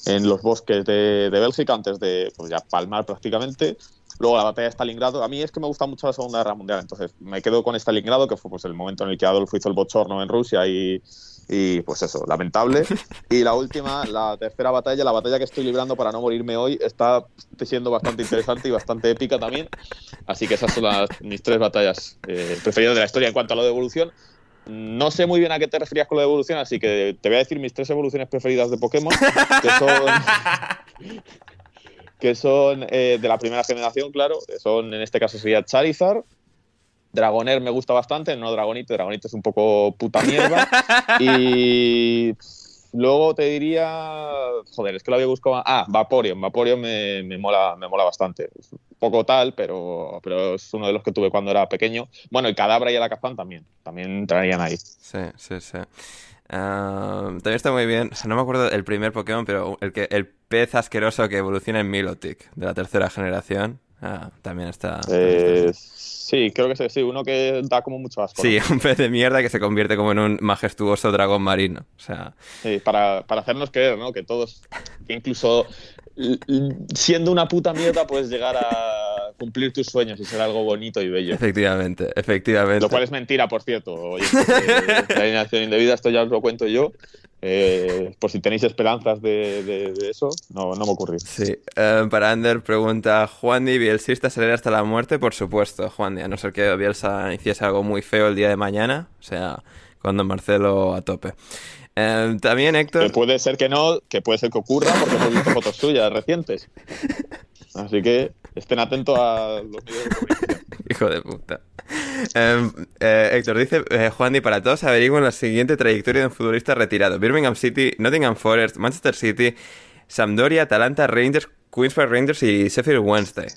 en los bosques de, de, Bélgica antes de pues ya palmar prácticamente. Luego la batalla de Stalingrado. A mí es que me gusta mucho la Segunda Guerra Mundial, entonces me quedo con Stalingrado, que fue pues el momento en el que Adolfo hizo el bochorno en Rusia y, y pues eso, lamentable. Y la última, la tercera batalla, la batalla que estoy librando para no morirme hoy, está siendo bastante interesante y bastante épica también. Así que esas son las, mis tres batallas eh, preferidas de la historia. En cuanto a lo de evolución, no sé muy bien a qué te referías con lo de evolución, así que te voy a decir mis tres evoluciones preferidas de Pokémon, que son, [LAUGHS] que son eh, de la primera generación, claro. Son, en este caso sería Charizard, Dragonair me gusta bastante, no Dragonite, Dragonite es un poco puta mierda. [LAUGHS] y luego te diría, joder, es que lo había buscado. Ah, Vaporeon, Vaporeon me, me, mola, me mola bastante. Es un poco tal, pero, pero es uno de los que tuve cuando era pequeño. Bueno, el Cadabra y el Alakazam también, también entrarían ahí. Sí, sí, sí. Ah, también está muy bien, o sea, no me acuerdo el primer Pokémon, pero el, que, el pez asqueroso que evoluciona en Milotic, de la tercera generación, ah, también está... Eh, Sí, creo que sí, uno que da como mucho asco. Sí, un pez de mierda que se convierte como en un majestuoso dragón marino. O sea... Sí, para, para hacernos creer, ¿no? Que todos, que incluso siendo una puta mierda puedes llegar a cumplir tus sueños y ser algo bonito y bello. Efectivamente, efectivamente. Lo cual es mentira, por cierto. Oye, la alineación indebida, esto ya os lo cuento yo. Eh, por si tenéis esperanzas de, eso, no, no me ocurrió. Sí. Eh, para Ander pregunta, ¿Juan y Bielsista será hasta la muerte? Por supuesto, Juan a no ser que Bielsa hiciese algo muy feo el día de mañana, o sea, cuando Marcelo a tope. Eh, también Héctor... Que puede ser que no, que puede ser que ocurra, porque hemos visto fotos suyas recientes. Así que estén atentos a los vídeos de [LAUGHS] Hijo de puta. Em, eh, Héctor dice, eh, Juan, y para todos averigüen la siguiente trayectoria de un futbolista retirado. Birmingham City, Nottingham Forest, Manchester City, Sampdoria, Atalanta, Rangers, Queens Park Rangers y Sheffield Wednesday.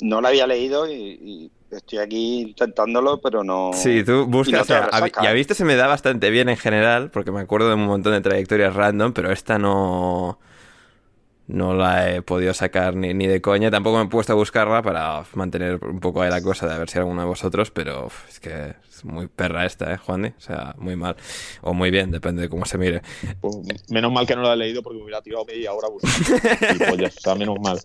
No lo había leído y, estoy aquí intentándolo, pero no... Sí, tú buscas... y, a, visto se me da bastante bien en general, porque me acuerdo de un montón de trayectorias random, pero esta no no la he podido sacar ni, ni, de coña. Tampoco me he puesto a buscarla para mantener un poco ahí la cosa de a ver si alguno de vosotros, pero es que es muy perra esta, ¿eh, Juan? O sea, muy mal. O muy bien, depende de cómo se mire. Pues, menos mal que no la he leído porque me hubiera tirado media hora buscando. [LAUGHS] o sea, menos mal.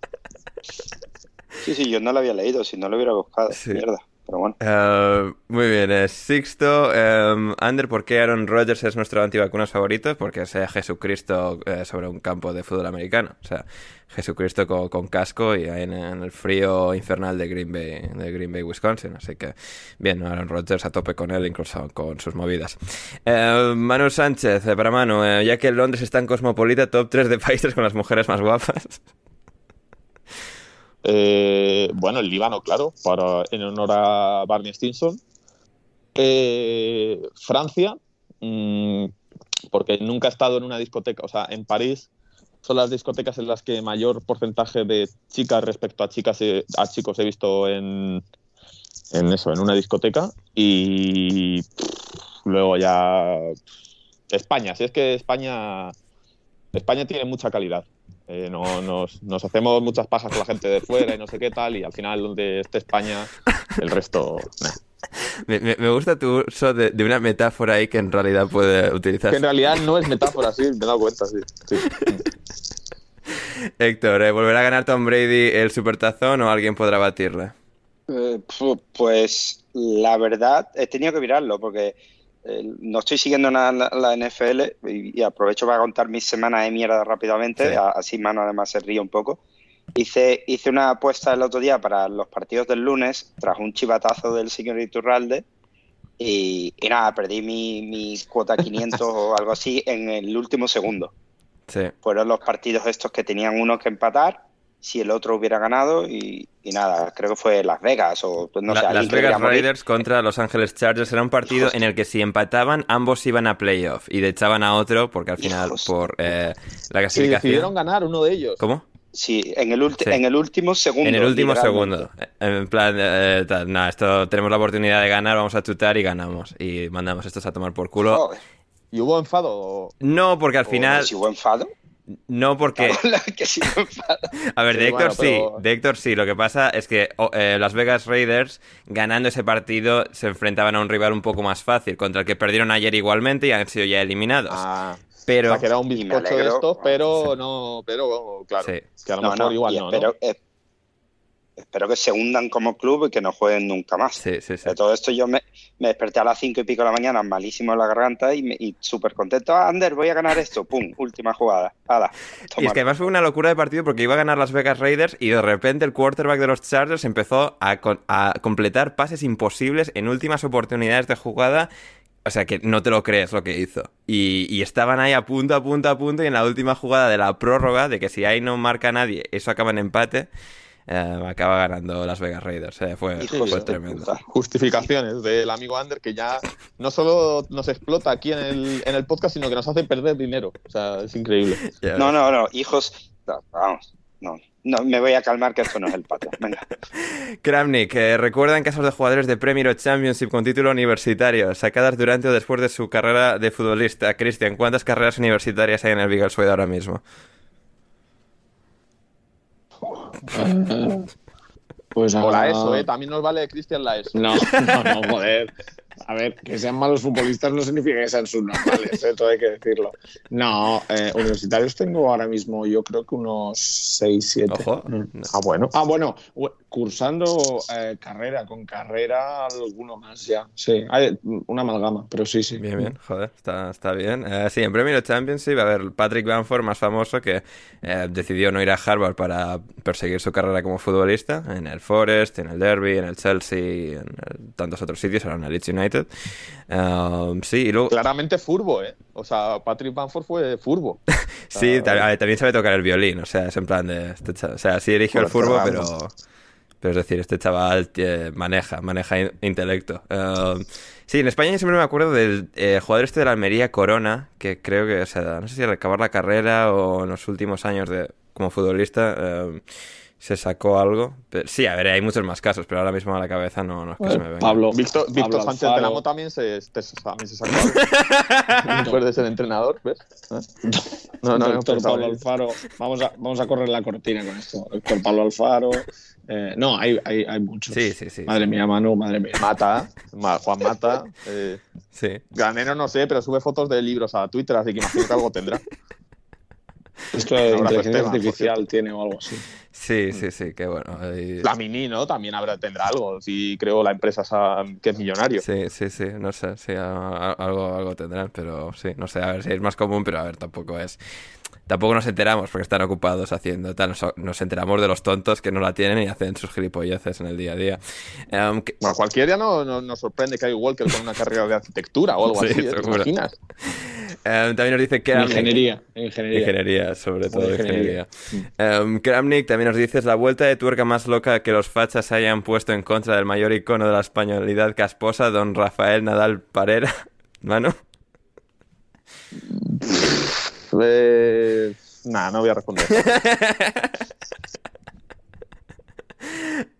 Sí, sí, yo no la había leído, si no lo hubiera buscado. Mierda. Pero bueno. Eh, muy bien, eh, Sixto. eh, Ander, ¿por qué Aaron Rodgers es nuestro antivacunas favorito? Porque sea Jesucristo eh, sobre un campo de fútbol americano. O sea, Jesucristo con, con casco y ahí en, en el frío infernal de Green Bay, de Green Bay, Wisconsin. Así que, bien, Aaron Rodgers a tope con él, incluso con sus movidas. Eh, Manu Sánchez, eh, para Manu, eh, ya que Londres es tan cosmopolita, top 3 de países con las mujeres más guapas. [LAUGHS] Eh, bueno, el Líbano, claro, para, en honor a Barney Stinson. Eh, Francia, mm, porque nunca he estado en una discoteca, o sea, en París son las discotecas en las que mayor porcentaje de chicas respecto a chicas he- a chicos he visto en, en eso, en una discoteca. Y luego ya España, si es que España España tiene mucha calidad. Eh, no, nos, nos hacemos muchas pajas con la gente de fuera y no sé qué tal, y al final donde esté España, el resto. nah. Me, me- me gusta tu uso de, de una metáfora ahí que en realidad puede Que utilizarse. en realidad no es metáfora, sí, me he dado cuenta, sí. sí. [LAUGHS] Héctor, ¿eh, ¿volverá a ganar Tom Brady el supertazón o alguien podrá batirle? Eh, pu- pues la verdad, he tenido que mirarlo porque no estoy siguiendo nada la, la NFL y, y aprovecho para contar mis semanas de mierda rápidamente, Sí. así Mano además se ríe un poco. Hice, hice una apuesta el otro día para los partidos del lunes tras un chivatazo del señor Iturralde y, y nada, perdí mi, mi cuota 500 o algo así en el último segundo. Sí. Fueron los partidos estos que tenían uno que empatar si el otro hubiera ganado y, y nada, creo que fue Las Vegas o pues no La- sé, Las Vegas. Raiders contra Los Ángeles Chargers era un partido en el que si empataban ambos iban a playoff y le echaban a otro porque al final por eh, la Sí, decidieron clasificación... ganar uno de ellos. ¿Cómo? Sí, en el, Sí. en el último segundo. En el último segundo. En plan, eh, tal, esto tenemos la oportunidad de ganar, vamos a chutar y ganamos. Y mandamos estos a tomar por culo. Joder, ¿Y hubo enfado? No, porque al final... Si hubo enfado. No, porque... [LAUGHS] A ver, Sí, de Héctor bueno, pero- sí, de Héctor sí. Lo que pasa es que oh, eh, Las Vegas Raiders, ganando ese partido, se enfrentaban a un rival un poco más fácil, contra el que perdieron ayer igualmente y han sido ya eliminados. Ah, pero o sea, que era un bizcocho de estos, pero no, pero claro, Sí. que a lo No, mejor no, igual no, espero, ¿no? Espero que se hundan como club y que no jueguen nunca más. sí, sí, sí. De todo esto yo me, me desperté a las cinco y pico de la mañana, malísimo en la garganta y, me- y súper contento. Ah, Ander, voy a ganar esto. Pum, [LAUGHS] última jugada. Hala, Y es que además fue una locura de partido porque iba a ganar Las Vegas Raiders y de repente el quarterback de los Chargers empezó a, completar pases imposibles en últimas oportunidades de jugada. O sea que no te lo crees lo que hizo. Y, y estaban ahí a punto, a punto, a punto. Y en la última jugada de la prórroga, de que si ahí no marca nadie, eso acaba en empate, eh, acaba ganando Las Vegas Raiders. Eh, fue, fue tremendo. Justificaciones del amigo Ander que ya no solo nos explota aquí en el, en el podcast, sino que nos hace perder dinero. O sea, es increíble. Ya No, no, no, hijos. no, vamos, no. No, me voy a calmar que esto no es el patio. Venga. [LAUGHS] Kramnik, eh, recuerdan casos de jugadores de Premier o Championship con título universitario, sacadas durante o después de su carrera de futbolista. Cristian, ¿cuántas carreras universitarias hay en el Beagle Suede ahora mismo? [LAUGHS] Pues O la ahora- ESO, ¿eh? También nos vale Cristian la ESO. No, no, no, joder. [LAUGHS] A ver, que sean malos futbolistas no significa que sean subnormales, ¿eh? todo hay que decirlo. No, eh, universitarios tengo ahora mismo, yo creo que unos 6, 7. Ojo. Ah, bueno. Ah, bueno, cursando eh, carrera, con carrera alguno más ya. Sí, hay una amalgama, pero sí, sí. Bien, bien, joder, está, está bien. Eh, sí, en Premier Championship, a ver, Patrick Bamford, más famoso, que eh, decidió no ir a Harvard para perseguir su carrera como futbolista, en el Forest, en el Derby, en el Chelsea, en tantos otros sitios, ahora en el Leeds United. Um, sí, y luego... Claramente furbo, ¿eh? O sea, Patrick Bamford fue furbo. [LAUGHS] Sí, ver, también sabe tocar el violín, o sea, es en plan de... Este o sea, sí eligió el furbo, pero... Pero es decir, este chaval eh, maneja, maneja in- intelecto. Um, sí, en España yo siempre me acuerdo del eh, jugador este de la Almería, Corona, que creo que, o sea, no sé si al acabar la carrera o en los últimos años de como futbolista um, se sacó algo. Pero- sí, a ver, hay muchos más casos, pero ahora mismo a la cabeza no, no es que se me venga. Pablo, Víctor, Pablo Víctor Sánchez de la también se, te- también se sacó algo. [LAUGHS] después de ser entrenador, ¿ves? ¿Eh? No, no, no, Doctor Pablo Alfaro. Vamos a, vamos a correr la cortina con esto. Doctor Pablo Alfaro. eh, no, hay, hay, hay muchos. Sí, sí, sí. Madre mía, Manu, madre mía. Mata, Ma- Juan Mata. Eh, Sí. Granero no sé, pero sube fotos de libros a Twitter, así que imagino que algo tendrá. Esto de [LAUGHS] inteligencia Esteban, artificial tiene o algo así. Sí, sí, sí, qué bueno. Y- La Mini, ¿no? También habrá, tendrá algo. Si creo la empresa esa que es millonario. Sí, sí, sí, no sé, sí, algo, algo tendrán, pero sí, no sé, a ver si es más común, pero a ver, tampoco es... Tampoco nos enteramos porque están ocupados haciendo tal, nos, nos enteramos de los tontos que no la tienen y hacen sus gilipolleces en el día a día. Em, que- Bueno, cualquier día no, no- nos sorprende que hay Walker con una carrera de arquitectura o algo [LAUGHS] Sí, así, ¿eh? ¿te imaginas? em, también nos dice Kramnik. Ingeniería, ingeniería. Ingeniería, sobre todo ingeniería. Ingeniería. Em, Kramnik también nos dice, es la vuelta de tuerca más loca que los fachas hayan puesto en contra del mayor icono de la españolidad casposa, don Rafael Nadal Parera. [LAUGHS] Mano. Eh, Nada, no voy a responder. [LAUGHS]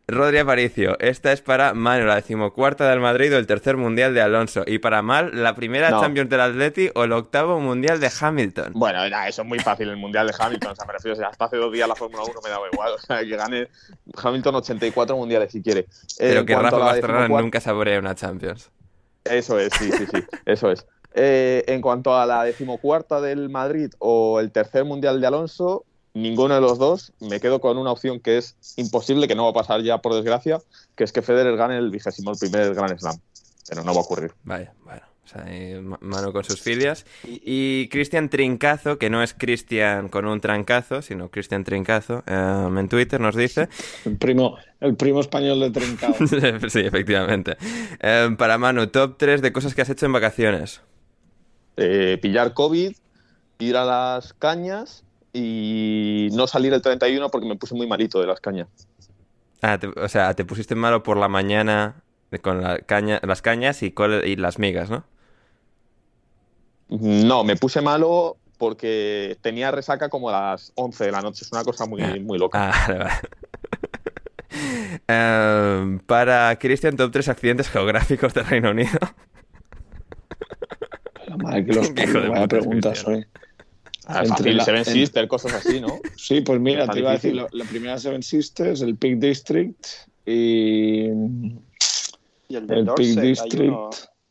Rodri Aparicio, esta es para Manu, la decimocuarta del Madrid o el tercer mundial de Alonso. Y para Mal, la primera No. Champions del Atleti o el octavo mundial de Hamilton. Bueno, nah, eso es muy fácil, el Mundial de Hamilton. O sea, me refiero, o sea, hasta hace dos días la Fórmula 1 me daba igual. O sea, que gane Hamilton 84 mundiales si quiere. Eh, Pero que Rafa Pastrana decimocuarta- nunca saborea una Champions. Eso es, sí, sí, sí, eso es. Eh, en cuanto a la decimocuarta del Madrid o el tercer Mundial de Alonso, ninguno de los dos. Me quedo con una opción que es imposible, que no va a pasar ya por desgracia, que es que Federer gane el vigésimo el primer Grand Slam. Pero no va a ocurrir. Vaya, bueno. O sea, ahí Ma- Manu con sus filias. Y Cristian Trincazo, que no es Cristian con un trancazo, sino Cristian Trincazo, em, en Twitter nos dice... [LAUGHS] El primo, el primo español de Trincao. [LAUGHS] sí, efectivamente. Em, para Manu, top 3 de cosas que has hecho en vacaciones. Eh, pillar COVID, ir a las cañas y no salir el 31 porque me puse muy malito de las cañas. Ah, te- o sea, te pusiste malo por la mañana con la caña, las cañas y, las migas, ¿no? No, me puse malo porque tenía resaca como a las 11 de la noche. Es una cosa muy, muy loca. Ah, [LAUGHS] vale, vale. Em, para Cristian, top 3 accidentes geográficos del Reino Unido. Madre [LAUGHS] que los Qué hijo de parió, vaya preguntas hoy. Ah, entre la- Seven en- Sister, cosas así, ¿no? [LAUGHS] Sí, pues mira, te iba a decir, la, la primera Seven Sisters, el Peak District y Y el el Peak District. uno,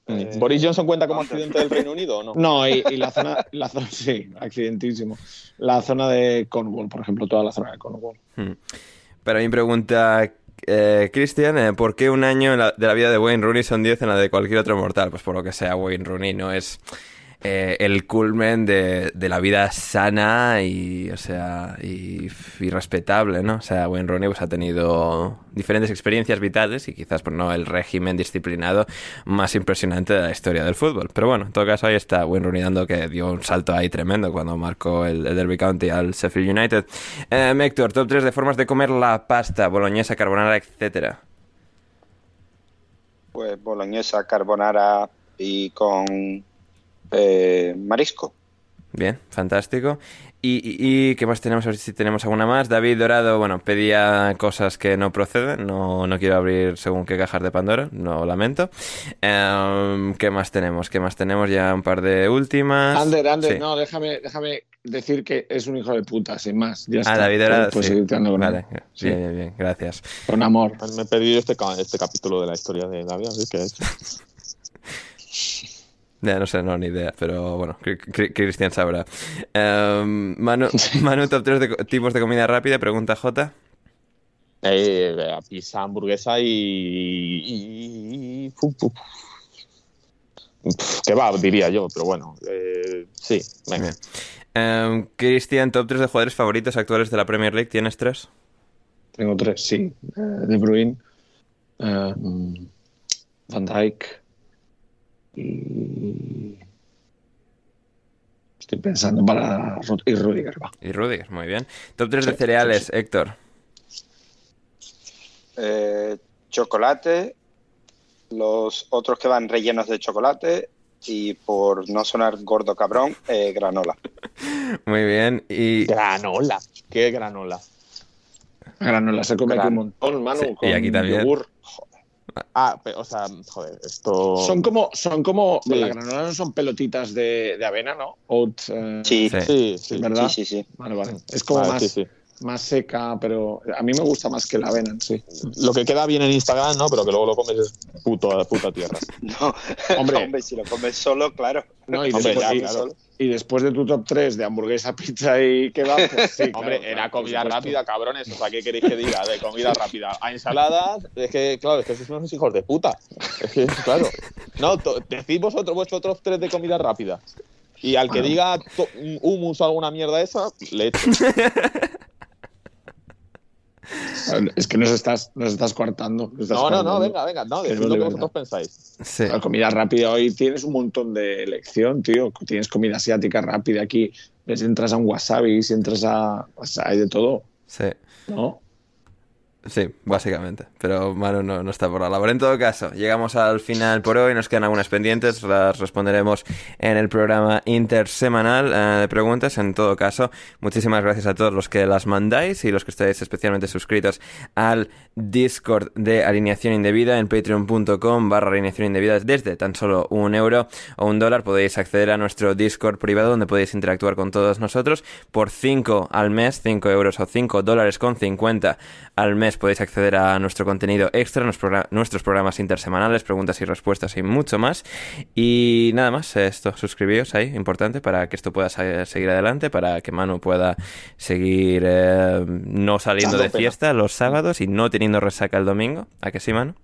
eh, ¿Boris Johnson cuenta como accidente del Reino Unido o no? [LAUGHS] No, y, y la zona, la zona, sí, accidentísimo. La zona de Cornwall, por ejemplo, toda la zona de Cornwall. Hmm. Para mí pregunta eh, Cristian, eh, ¿por qué un año de la vida de Wayne Rooney son 10 en la de cualquier otro mortal? Pues por lo que sea, Wayne Rooney no es eh, el culmen de, la vida sana y, o sea, respetable, ¿no? O sea, Wayne Rooney pues, ha tenido diferentes experiencias vitales y quizás pues, no el régimen disciplinado más impresionante de la historia del fútbol. Pero bueno, en todo caso ahí está Wayne Rooney dando que dio un salto ahí tremendo cuando marcó el, el Derby County al Sheffield United. Eh, Héctor, top 3 de formas de comer la pasta, boloñesa, carbonara, etcétera. Pues boloñesa, carbonara y con eh, marisco. Bien, fantástico. Y, y, y qué más tenemos? A ver si tenemos alguna más. David Dorado, bueno, pedía cosas que no proceden. No, no quiero abrir según qué cajas de Pandora, no lamento. Em, ¿Qué más tenemos? ¿Qué más tenemos? Ya un par de últimas. Ander, Ander, Sí. no, déjame, déjame decir que es un hijo de puta, sin más. Ya Ah, está. David Dorado, Puedes sí. seguir tirando con él. Vale, Sí. bien, bien, bien, gracias. Con amor. Me he perdido este, este capítulo de la historia de David. así que- [LAUGHS] Ya no sé, no, ni idea, pero bueno, Cri- Cri- Cristian sabrá. Em, Manu, [LAUGHS] Manu, top 3 de tipos de comida rápida, pregunta J. Eh, pizza, hamburguesa y. y, Pf, Kebab, diría yo, pero bueno. eh, sí, venga. Bien. Em, Cristian, top 3 de jugadores favoritos actuales de la Premier League, ¿tienes tres? Tengo tres, sí. Eh, de Bruyne, eh, Van Dijk y... Estoy pensando para... Y Rudiger, va. Y Rudiger, muy bien. Top 3 de Sí, cereales, sí, sí. Héctor. Eh, chocolate, los otros que van rellenos de chocolate y por no sonar gordo cabrón, eh, granola. [LAUGHS] Muy bien. Y, Granola. ¿Qué granola? Granola se come aquí un montón, Manu, Sí, y con aquí también. yogur. Ah, o sea, joder, esto. Son como, son como, Sí. la granola no son pelotitas de, de avena, ¿no? Oat, eh, Sí, Sí. sí, Sí, sí. ¿verdad? sí, sí. Vale, vale. Es como Vale, más, sí, sí. Más seca, pero a mí me gusta más que la avena, sí. Lo que queda bien en Instagram, ¿no? Pero que luego lo comes es puto, puta tierra. [LAUGHS] No, hombre. hombre, si lo comes solo, claro. No, y, después, y, después, de tu top 3 de hamburguesa, pizza y kebab, pues sí, [LAUGHS] Hombre, era comida rápida, cabrones. O sea, ¿qué queréis que diga de comida rápida? A ensaladas, es que, claro, es que sois unos hijos de puta. Es que, claro. No, decid vosotros vuestro top 3 de comida rápida. Y al que diga humus o alguna mierda esa, le echo. [LAUGHS] [LAUGHS] Es que nos estás, nos estás coartando. no, no, no, venga, venga, no, decid lo que vosotros pensáis. La comida rápida hoy tienes un montón de elección, tío. Tienes comida asiática rápida aquí. Ves, entras a un wasabi, si entras a. O sea, hay de todo. Sí. ¿No? Sí, básicamente. Pero Manu no, no, está por la labor. En todo caso, llegamos al final por hoy. Nos quedan algunas pendientes. Las responderemos en el programa intersemanal eh, de preguntas. En todo caso, muchísimas gracias a todos los que las mandáis y los que estáis especialmente suscritos al Discord de Alineación Indebida en patreon.com barra alineación indebida. Desde tan solo un euro o un dólar podéis acceder a nuestro Discord privado donde podéis interactuar con todos nosotros. Por 5 al mes, 5 euros o 5 dólares con 50 al mes podéis acceder a nuestro contenido extra, nuestros programas intersemanales, preguntas y respuestas y mucho más. Y nada más, esto, suscribíos ahí, importante, para que esto pueda seguir adelante, para que Manu pueda seguir eh, no saliendo de fiesta los sábados y no teniendo resaca el domingo. ¿A que sí, Manu?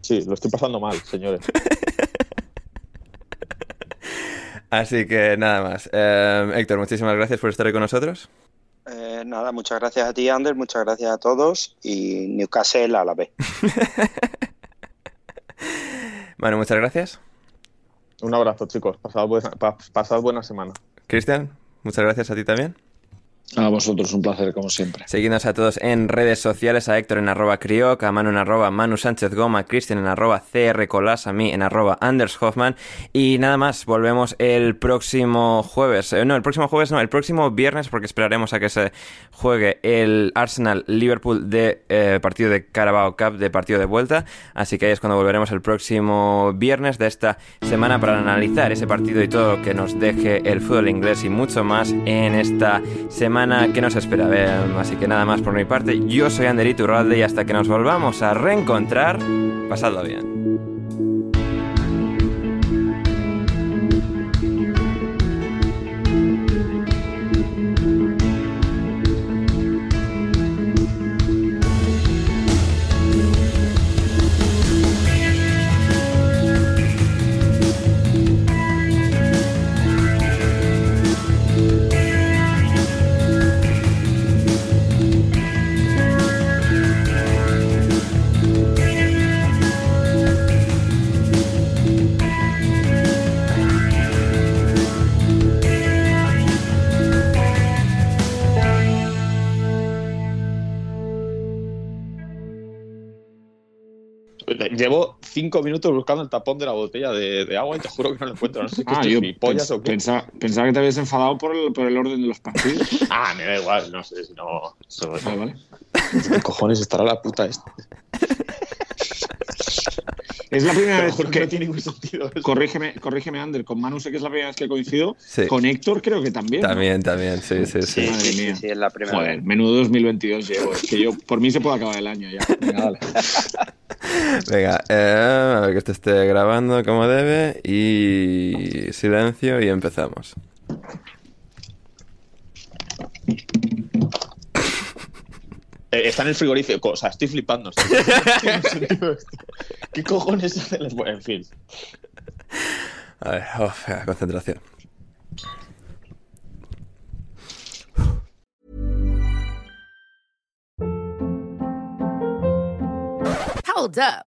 Sí, lo estoy pasando mal, señores. [LAUGHS] Así que nada más. Eh, Héctor, muchísimas gracias por estar hoy con nosotros. Eh, nada, muchas gracias a ti, Ander, muchas gracias a todos y Newcastle a la vez. bueno, [LAUGHS] muchas gracias. Un abrazo, chicos. Pasad buena, pasad buena semana. Cristian, muchas gracias a ti también. A vosotros, un placer como siempre. Seguidnos a todos en redes sociales, a Héctor en arroba Crioc, a Manu en arroba Manu Sánchez Goma, a Cristian en arroba CR Colas, a mí en arroba Anders Hoffman. Y nada más, volvemos el próximo jueves. Eh, no, el próximo jueves no, el próximo viernes porque esperaremos a que se juegue el Arsenal Liverpool de eh, partido de Carabao Cup, de partido de vuelta. Así que ahí es cuando volveremos el próximo viernes de esta semana para analizar ese partido y todo lo que nos deje el fútbol inglés y mucho más en esta semana que nos espera. Así que nada más por mi parte, yo soy Anderito Urralde y hasta que nos volvamos a reencontrar, pasadlo bien. Llevo cinco minutos buscando el tapón de la botella de, agua y te juro que no lo encuentro. No sé si ah, yo pollas o qué. Pensaba, que te habías enfadado por el, por el orden de los partidos. [LAUGHS] ah, me da igual, no sé si no. ah, vale. ¿Qué cojones estará la puta esta? [LAUGHS] Es la primera vez que no tiene ningún sentido. Corrígeme, corrígeme, Ander. Con Manu sé que es la primera vez que coincido. Con Héctor creo que también. También, también, sí, sí, sí. Madre mía. Sí, es la primera Joder, menudo 2022 llevo. Es que yo, por mí se puede acabar el año ya. Venga, dale. [LAUGHS] Venga, eh, a ver que esto esté grabando como debe. Y silencio y empezamos. Eh, está en el frigorífico, o sea, estoy flipando. [LAUGHS] ¿Qué cojones hacen los... en fin. A ver, oh, concentración. Hold up.